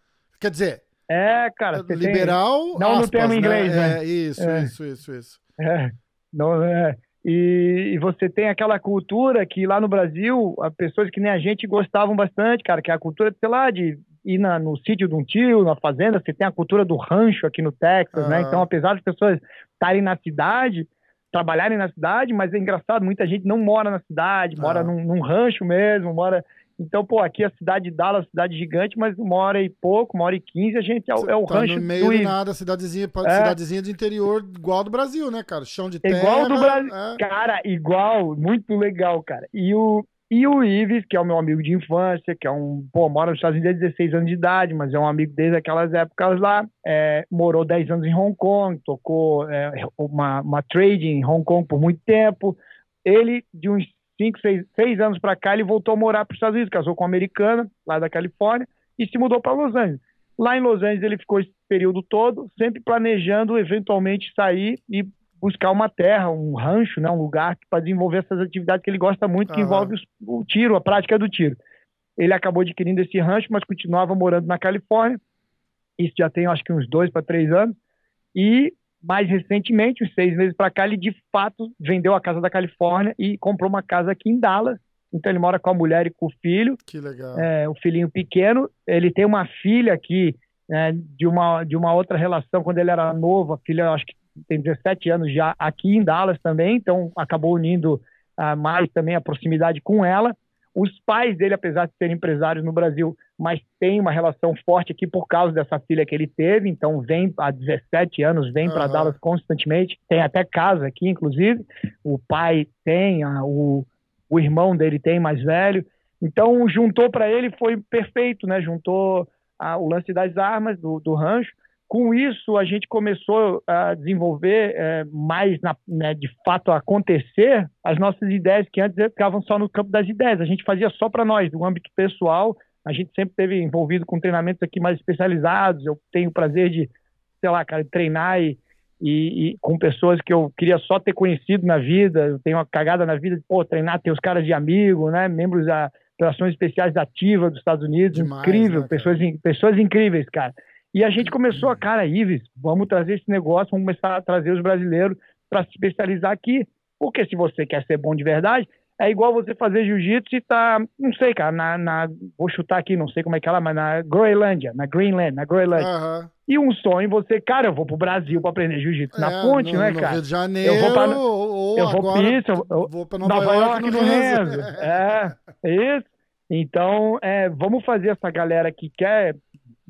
Quer dizer, é, cara, liberal, tem... não aspas, no termo inglês, né? né? É, isso, é. isso, isso, isso. É. Não, é. E, e, você tem aquela cultura que lá no Brasil, as pessoas que nem a gente gostavam bastante, cara, que é a cultura, sei lá, de ir na, no sítio de um tio, na fazenda, você tem a cultura do rancho aqui no Texas, né? Então, apesar das pessoas estarem na cidade, trabalharem na cidade, mas é engraçado, muita gente não mora na cidade, mora num, num rancho mesmo, mora então, pô, aqui a cidade de Dallas, cidade gigante, mas uma hora e pouco, uma hora e quinze, a gente é, é o tá rancho no meio do, do nada, cidadezinha, é. cidadezinha de interior igual do Brasil, né, cara? Chão de terra. Igual do Brasil. É. Cara, igual, muito legal, cara. E o, e o Ives, que é o meu amigo de infância, que é um, pô, mora nos Estados Unidos há 16 anos de idade, mas é um amigo desde aquelas épocas lá, é, morou 10 anos em Hong Kong, tocou é, uma, uma trade em Hong Kong por muito tempo. Ele, de uns cinco, seis, seis anos para cá, ele voltou a morar para os Estados Unidos, casou com uma americana, lá da Califórnia, e se mudou para Los Angeles. Lá em Los Angeles ele ficou esse período todo, sempre planejando eventualmente sair e buscar uma terra, um rancho, né, um lugar para desenvolver essas atividades que ele gosta muito, que envolve o tiro, a prática do tiro. Ele acabou adquirindo esse rancho, mas continuava morando na Califórnia. Isso já tem, acho que uns dois para três anos. E mais recentemente, uns seis meses para cá, ele de fato vendeu a casa da Califórnia e comprou uma casa aqui em Dallas. Então ele mora com a mulher e com o filho. Que legal. É, o filhinho pequeno. Ele tem uma filha aqui é, de, uma, de uma outra relação quando ele era novo. A filha, acho que tem 17 anos já aqui em Dallas também. Então acabou unindo uh, mais também a proximidade com ela. Os pais dele, apesar de serem empresários no Brasil, mas tem uma relação forte aqui por causa dessa filha que ele teve, então vem há 17 anos, vem uhum. para Dallas constantemente, tem até casa aqui, inclusive. O pai tem, a, o, o irmão dele tem mais velho. Então juntou para ele foi perfeito, né? Juntou a, o lance das armas do, do rancho com isso, a gente começou a desenvolver é, mais, na, né, de fato, a acontecer as nossas ideias que antes ficavam só no campo das ideias. A gente fazia só para nós, do âmbito pessoal. A gente sempre teve envolvido com treinamentos aqui mais especializados. Eu tenho o prazer de, sei lá, cara, treinar e, e, e, com pessoas que eu queria só ter conhecido na vida. Eu tenho uma cagada na vida de, pô, treinar, ter os caras de amigo, né? Membros da Operações Especiais da Ativa dos Estados Unidos. Demais, incrível, né, pessoas, pessoas incríveis, cara. E a gente começou a, cara, Ives, vamos trazer esse negócio, vamos começar a trazer os brasileiros para se especializar aqui. Porque se você quer ser bom de verdade, é igual você fazer jiu-jitsu e tá, não sei, cara, na, na, vou chutar aqui, não sei como é que é lá, mas na Groenlândia, na Greenland, na Groenlândia. Uhum. E um sonho você, cara, eu vou pro Brasil para aprender jiu-jitsu é, na ponte, no, né, no cara? Rio de Janeiro, eu vou pra, ou eu vou agora, isso, eu, vou para Nova, Nova, York, York no, no Renzo. Renzo. É, isso. Então, é, vamos fazer essa galera que quer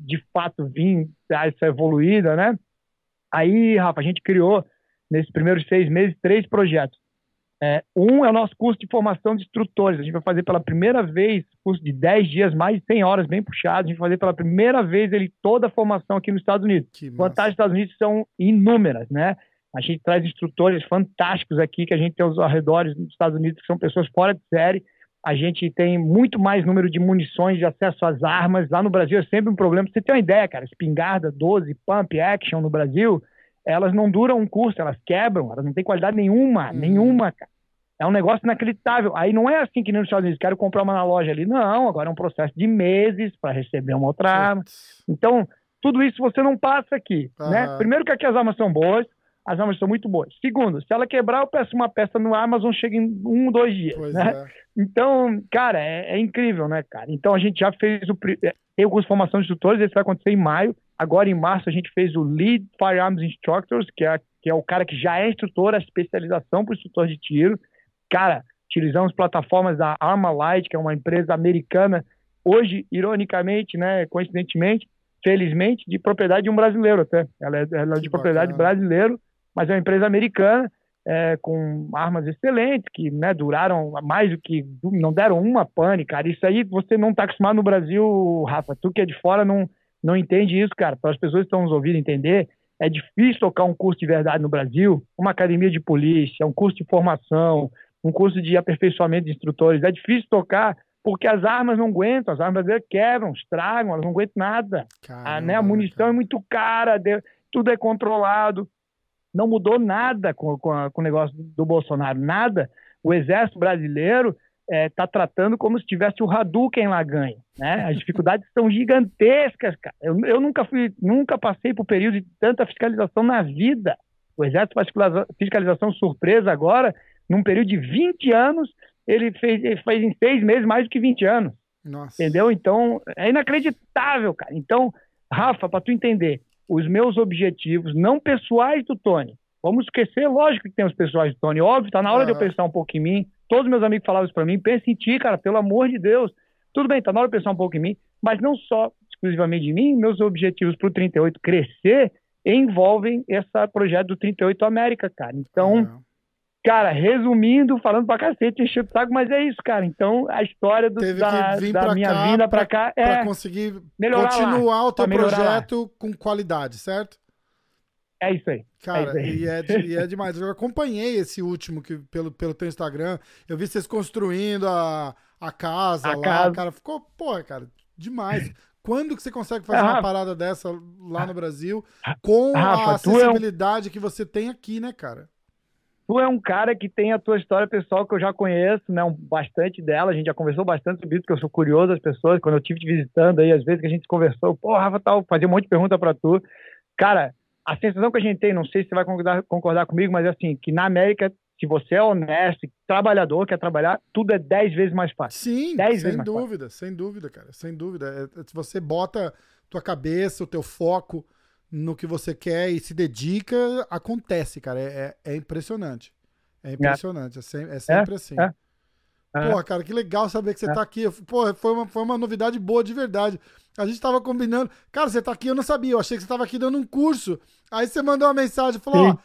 de fato vir a essa evoluída, né? Aí, Rafa, a gente criou, nesses primeiros seis meses, três projetos. É, um é o nosso curso de formação de instrutores. A gente vai fazer pela primeira vez, curso de 10 dias, mais de 100 horas, bem puxado. A gente vai fazer pela primeira vez ele toda a formação aqui nos Estados Unidos. Que Vantagens massa. dos Estados Unidos são inúmeras, né? A gente traz instrutores fantásticos aqui que a gente tem aos arredores dos Estados Unidos, que são pessoas fora de série. A gente tem muito mais número de munições, de acesso às armas. Lá no Brasil é sempre um problema. Pra você tem uma ideia, cara, espingarda 12, pump action no Brasil, elas não duram um curso, elas quebram, elas não têm qualidade nenhuma, Uhum. nenhuma, cara. É um negócio inacreditável. Aí não é assim que nem nos Estados Unidos, quero comprar uma na loja ali. Não, agora é um processo de meses para receber uma outra arma. Então, tudo isso você não passa aqui, né? Primeiro que aqui as armas são boas, as armas são muito boas. Segundo, se ela quebrar, eu peço uma peça no Amazon, chega em um, dois dias, Pois né? é. Então, cara, é, é incrível, né, cara? Então a gente já fez o tem o curso de instrutores, esse vai acontecer em maio. Agora em março a gente fez o Lead Firearms Instructors, que é, que é o cara que já é instrutor, a especialização para instrutor de tiro. Cara, utilizamos plataformas da Armalite, que é uma empresa americana, hoje, ironicamente, né, coincidentemente, felizmente, de propriedade de um brasileiro até. Ela é, ela é Que de propriedade bacana. brasileiro, mas é uma empresa americana é, com armas excelentes, que né, duraram mais do que. não deram uma pane, cara. Isso aí você não está acostumado no Brasil, Rafa. Tu que é de fora não, não entende isso, cara. Para as pessoas que estão nos ouvindo entender, é difícil tocar um curso de verdade no Brasil, uma academia de polícia, um curso de formação, um curso de aperfeiçoamento de instrutores. É difícil tocar porque as armas não aguentam, as armas quebram, estragam, elas não aguentam nada. Caramba, A, né, a munição cara. é muito cara, tudo é controlado. Não mudou nada com, com, a- com o negócio do Bolsonaro, nada. O exército brasileiro está tratando como se tivesse o Hadouken lá ganho. Né? As dificuldades (laughs) são gigantescas, cara. Eu, eu nunca fui, nunca passei por período de tanta fiscalização na vida. O exército faz fiscaliza- fiscalização surpresa agora, num período de 20 anos, ele fez, ele fez em seis meses mais do que 20 anos. Nossa. Entendeu? Então, é inacreditável, cara. Então, Rafa, para tu entender, os meus objetivos, não pessoais do Tony, vamos esquecer, lógico que tem os pessoais do Tony, óbvio, tá na hora de eu pensar um pouco em mim. Todos meus amigos falavam isso para mim, pensa em ti, cara, pelo amor de Deus. Tudo bem, tá na hora de pensar um pouco em mim, mas não só exclusivamente de mim, meus objetivos pro 38 crescer envolvem esse projeto do 38 América, cara. Então, É. Cara, resumindo, falando pra cacete, encheu o saco, mas é isso, cara. Então, a história do- Teve da, da pra minha cá vinda pra cá Pra é, conseguir melhorar continuar o teu pra projeto com qualidade, certo? é isso aí. Cara, É isso aí. e, é, e é demais. Eu acompanhei esse último que, pelo, pelo teu Instagram. Eu vi vocês construindo a, a casa A lá. casa. Cara, ficou, porra, cara, demais. Quando que você consegue fazer É, uma parada dessa lá no Brasil com a Rafa, tu é um- acessibilidade que você tem aqui, né, cara? Tu é um cara que tem a tua história pessoal que eu já conheço, né? Um, bastante dela. A gente já conversou bastante sobre isso, porque eu sou curioso das pessoas. Quando eu estive te visitando aí, às vezes que a gente conversou, pô, Rafa, tal, fazia um monte de pergunta pra tu. Cara, a sensação que a gente tem, não sei se você vai concordar, concordar comigo, mas é assim, que na América, se você é honesto, trabalhador, quer trabalhar, tudo é dez vezes mais fácil. Sim, Dez sem dúvida, sem dúvida, cara, sem dúvida. É- é- se você bota tua cabeça, o teu foco no que você quer e se dedica, acontece, cara. É, é- é impressionante. É impressionante, é, sem- é sempre assim. é. É. Porra, cara, que legal saber que você tá aqui. Pô, foi uma, foi uma novidade boa de verdade. A gente tava combinando. Cara, você tá aqui, eu não sabia. Eu achei que você tava aqui dando um curso. Aí você mandou uma mensagem, falou, ó, Sim.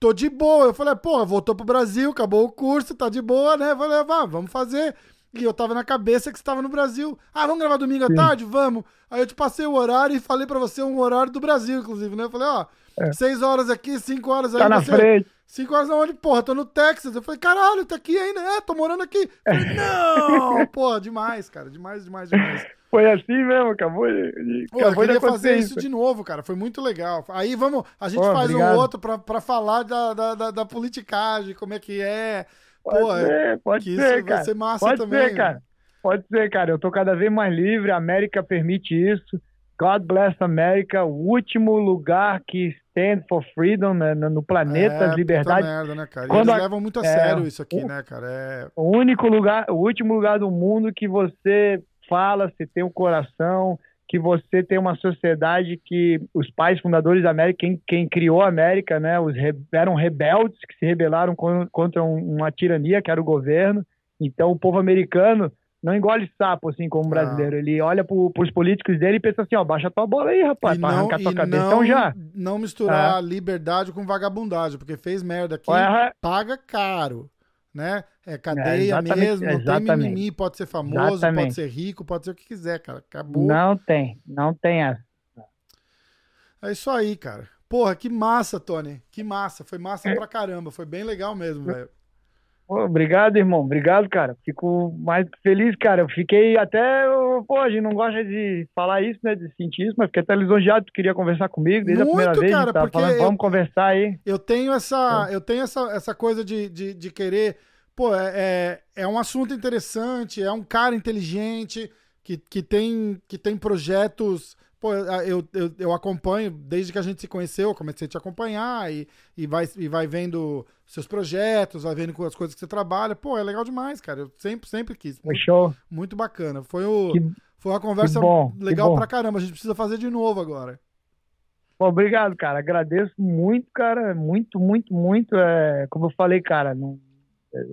tô de boa. Eu falei, porra, voltou pro Brasil, acabou o curso, tá de boa, né? Eu falei, vá, vamos fazer. E eu tava na cabeça que você tava no Brasil. Ah, vamos gravar domingo à Sim. tarde? Vamos. Aí eu te passei o horário e falei pra você um horário do Brasil, inclusive, né? Eu falei, ó, seis horas aqui, cinco horas aí. É. Tá na você... frente. Cinco horas aonde? Porra, tô no Texas. Eu falei, caralho, tá aqui ainda? É, tô morando aqui. Eu falei, não! (laughs) Porra, demais, cara. Demais, demais, demais. Foi assim mesmo, acabou de, Pô, eu acabou de queria fazer isso de novo, cara. Foi muito legal. Aí vamos, a gente Pô, faz um obrigado. outro pra, pra falar da, da, da, da politicagem, como é que é. Pode Pô, é- ser, pode que isso ser, vai cara. ser massa Pode também. ser, cara. Pode ser, cara. Eu tô cada vez mais livre, a América permite isso. God bless America, o último lugar que stand for freedom né, no planeta, é, puta merda, né, cara? Quando eles a- levam muito a é, sério isso aqui, o- né, cara? É, O único lugar, o último lugar do mundo que você fala, você tem um coração, que você tem uma sociedade que os pais fundadores da América, quem, quem criou a América, né, os re- eram rebeldes que se rebelaram con- contra um- uma tirania que era o governo. Então o povo americano não engole sapo assim como o brasileiro. Ele olha para os políticos dele e pensa assim, ó, baixa tua bola aí, rapaz, para não, arrancar tua cabeça. não, Então já. não misturar liberdade com vagabundagem, porque fez merda aqui, paga caro. Né? É cadeia é, mesmo, não exatamente. tem mimimi, pode ser famoso, exatamente. pode ser rico, pode ser o que quiser, cara. Acabou. Não tem, não tem essa. É isso aí, cara. Porra, que massa, Tony. Que massa. Foi massa é. pra caramba. Foi bem legal mesmo, velho. Obrigado, irmão. Obrigado, cara. Fico mais feliz, cara. Eu fiquei até. Pô, a gente não gosta de falar isso, né? De sentir isso, mas fiquei até lisonjeado. Tu queria conversar comigo desde Muito, a primeira vez. Cara, porque falando, vamos eu, conversar aí. Eu tenho essa, é. eu tenho essa, essa coisa de, de, de querer. Pô, é, é, é um assunto interessante, é um cara inteligente que, que, tem, que tem projetos Pô, eu, eu, eu acompanho, desde que a gente se conheceu, eu comecei a te acompanhar e, e, vai, e vai vendo seus projetos, vai vendo as coisas que você trabalha. Pô, é legal demais, cara. Eu sempre, sempre quis. Foi show. Muito bacana. Foi, o, que, foi uma conversa bom, legal pra caramba. A gente precisa fazer de novo agora. Pô, obrigado, cara. Agradeço muito, cara. Muito, muito, muito. É, como eu falei, cara, não, é,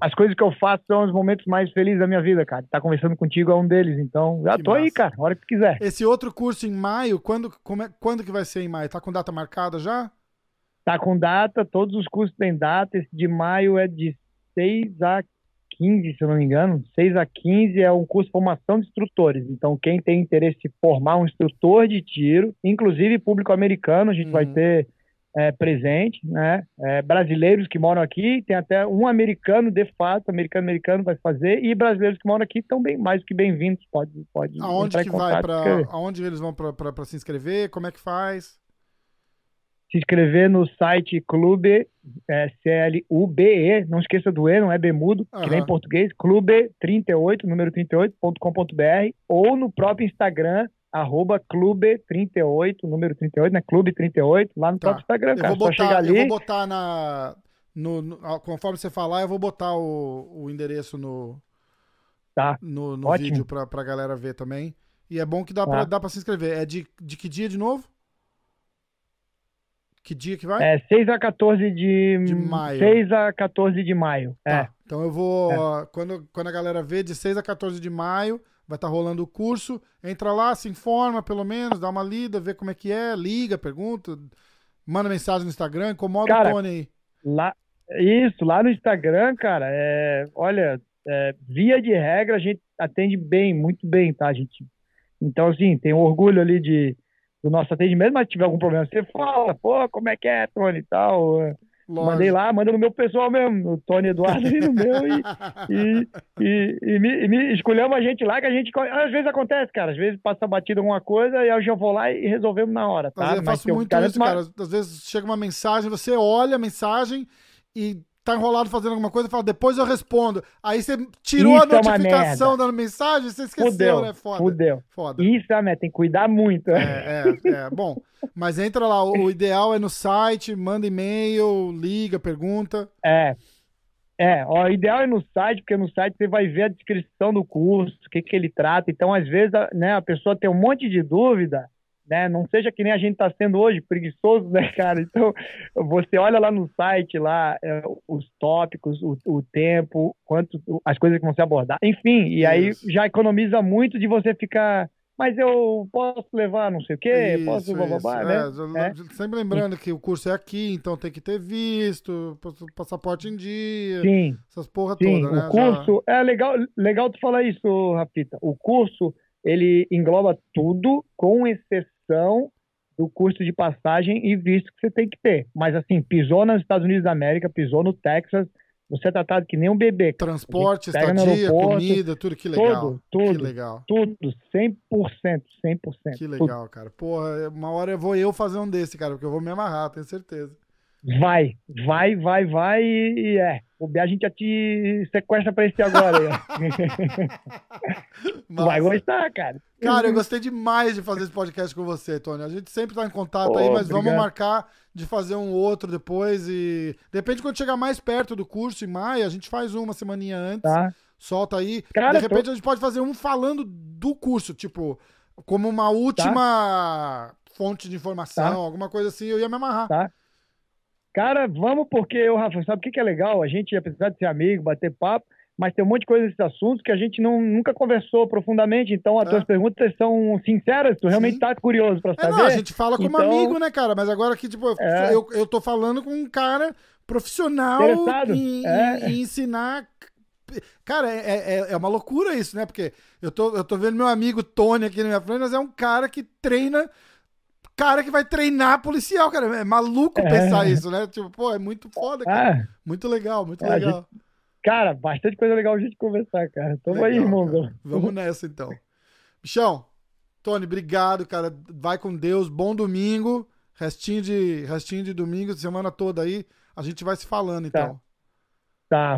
as coisas que eu faço são os momentos mais felizes da minha vida, cara. Tá conversando contigo é um deles, então já que tô massa. aí, cara, a hora que quiser. Esse outro curso em maio, quando, é, quando que vai ser em maio? Tá com data marcada já? Tá com data, todos os cursos têm data. Esse de maio é de 6 a 15, se eu não me engano. 6 a 15 é um curso de formação de instrutores. Então, quem tem interesse em formar um instrutor de tiro, inclusive público americano, a gente uhum. vai ter é, presente, né? É, brasileiros que moram aqui, tem até um americano de fato, americano-americano vai fazer, e brasileiros que moram aqui estão bem mais que bem-vindos. Pode, pode. Aonde que vai para? Aonde eles vão para se inscrever? Como é que faz? Se inscrever no site Clube é, C-L-U-B-E, não esqueça do E, não é Bemudo, uhum. que nem em português, Clube38, número 38.com.br, ou no próprio Instagram, arroba clube38, número 38, né? Clube 38, lá no tá. próprio Instagram, cara. Eu vou botar, ali... eu vou botar na. No, no, conforme você falar, eu vou botar o, o endereço no, tá. no, no vídeo pra, pra galera ver também. E é bom que dá, tá. pra, dá pra se inscrever. É de, de que dia de novo? Que dia que vai? É 6 a 14 de, de maio. 6 a 14 de maio. Tá. É. Então eu vou. É. Quando, quando a galera vê, de 6 a 14 de maio, vai estar tá rolando o curso. Entra lá, se informa pelo menos, dá uma lida, vê como é que é, liga, pergunta, manda mensagem no Instagram, incomoda cara, o Tony aí. Lá, isso, lá no Instagram, cara, é, olha, é, via de regra a gente atende bem, muito bem, tá, gente? Então, assim, tem orgulho ali de, do nosso atendimento, mas se tiver algum problema, você fala, pô, como é que é, Tony e tal. Lógico. Mandei lá, manda no meu pessoal mesmo, o Tony Eduardo e no meu, e, (laughs) e, e, e, me, e me escolhemos a gente lá, que a gente. Às vezes acontece, cara. Às vezes passa batida alguma coisa e eu já vou lá e resolvemos na hora, tá? Mas eu faço muito isso, cara. Às vezes chega uma mensagem, você olha a mensagem e tá enrolado fazendo alguma coisa e fala, depois eu respondo. Aí você tirou Isso a é notificação é da mensagem, você esqueceu, fudeu, né? Foda. Fudeu. Foda. Isso é, tem que cuidar muito. É, é, é. Bom, mas entra lá, o ideal é no site, manda e-mail, liga, pergunta. É. É, ó, o ideal é no site, porque no site você vai ver a descrição do curso, o que, que ele trata. Então, às vezes, né, a pessoa tem um monte de dúvida, né? Não seja que nem a gente está sendo hoje, preguiçoso, né, cara? Então, você olha lá no site, lá, é, os tópicos, o, o, tempo, quanto, as coisas que vão ser abordadas, enfim, e Isso. aí já economiza muito de você ficar. Mas eu posso levar não sei o quê, isso, posso bababá, né? É, é. Sempre lembrando que o curso é aqui, então tem que ter visto, passaporte em dia, sim, essas porra sim, toda, né? O curso, já... é legal, legal tu falar isso, Rafita. O curso, ele engloba tudo, com exceção questão do custo de passagem e visto que você tem que ter. Mas assim, pisou nos Estados Unidos da América, pisou no Texas, você é tratado que nem um bebê. Transporte, estadia, comida, tudo que legal. Tudo, tudo. Que legal. Tudo, 100%, 100%. Que legal, tudo. cara. Porra, uma hora eu vou eu fazer um desse, cara, porque eu vou me amarrar, tenho certeza. Vai, vai, vai, vai e, é. O a gente já te sequestra pra esse agora. (laughs) vai gostar, cara. Cara, eu gostei demais de fazer esse podcast com você, Tony. A gente sempre tá em contato oh, aí, mas obrigado. vamos marcar de fazer um outro depois e depende quando chegar mais perto do curso em maio, a gente faz uma semaninha antes. Tá. Solta aí. Cara, de repente tô... a gente pode fazer um falando do curso, tipo, como uma última tá. fonte de informação, tá. alguma coisa assim, eu ia me amarrar. Tá. Cara, vamos porque, eu, Rafa, sabe o que, que é legal? A gente, apesar de ser amigo, bater papo, mas tem um monte de coisa nesses assuntos que a gente não, nunca conversou profundamente. Então, as é. tuas perguntas são sinceras, tu realmente Sim. tá curioso para saber. É, não, a gente fala como então... amigo, né, cara? Mas agora que, tipo, é. eu, eu tô falando com um cara profissional em, é. em, ensinar. Cara, é, é, é, uma loucura isso, né? Porque eu tô, eu tô vendo meu amigo Tony aqui na minha frente, mas é um cara que treina. Cara que vai treinar policial, cara. É maluco é. pensar isso, né? Tipo, pô, é muito foda, cara. Ah. Muito legal, muito é, legal. Gente... Cara, bastante coisa legal a gente conversar, cara. Tamo legal, aí, irmão. Vamos nessa, então. Bichão, Tony, obrigado, cara. Vai com Deus. Bom domingo. Restinho de, restinho de domingo, semana toda aí. A gente vai se falando, tá. então. Tá,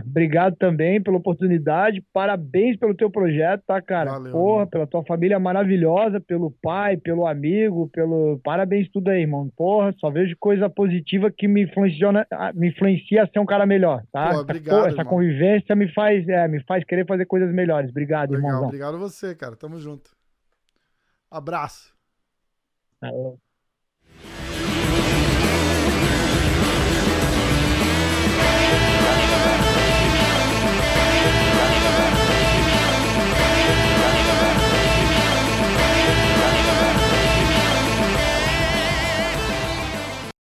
obrigado também pela oportunidade, parabéns pelo teu projeto, tá, cara? Valeu, Porra, mano. pela tua família maravilhosa, pelo pai, pelo amigo, pelo... Parabéns tudo aí, irmão. Porra, só vejo coisa positiva que me influencia, me influencia a ser um cara melhor, tá? Pô, obrigado, Pô, essa convivência me faz, é, me faz querer fazer coisas melhores. Obrigado, irmão. Obrigado a você, cara. Tamo junto. Abraço. Falou.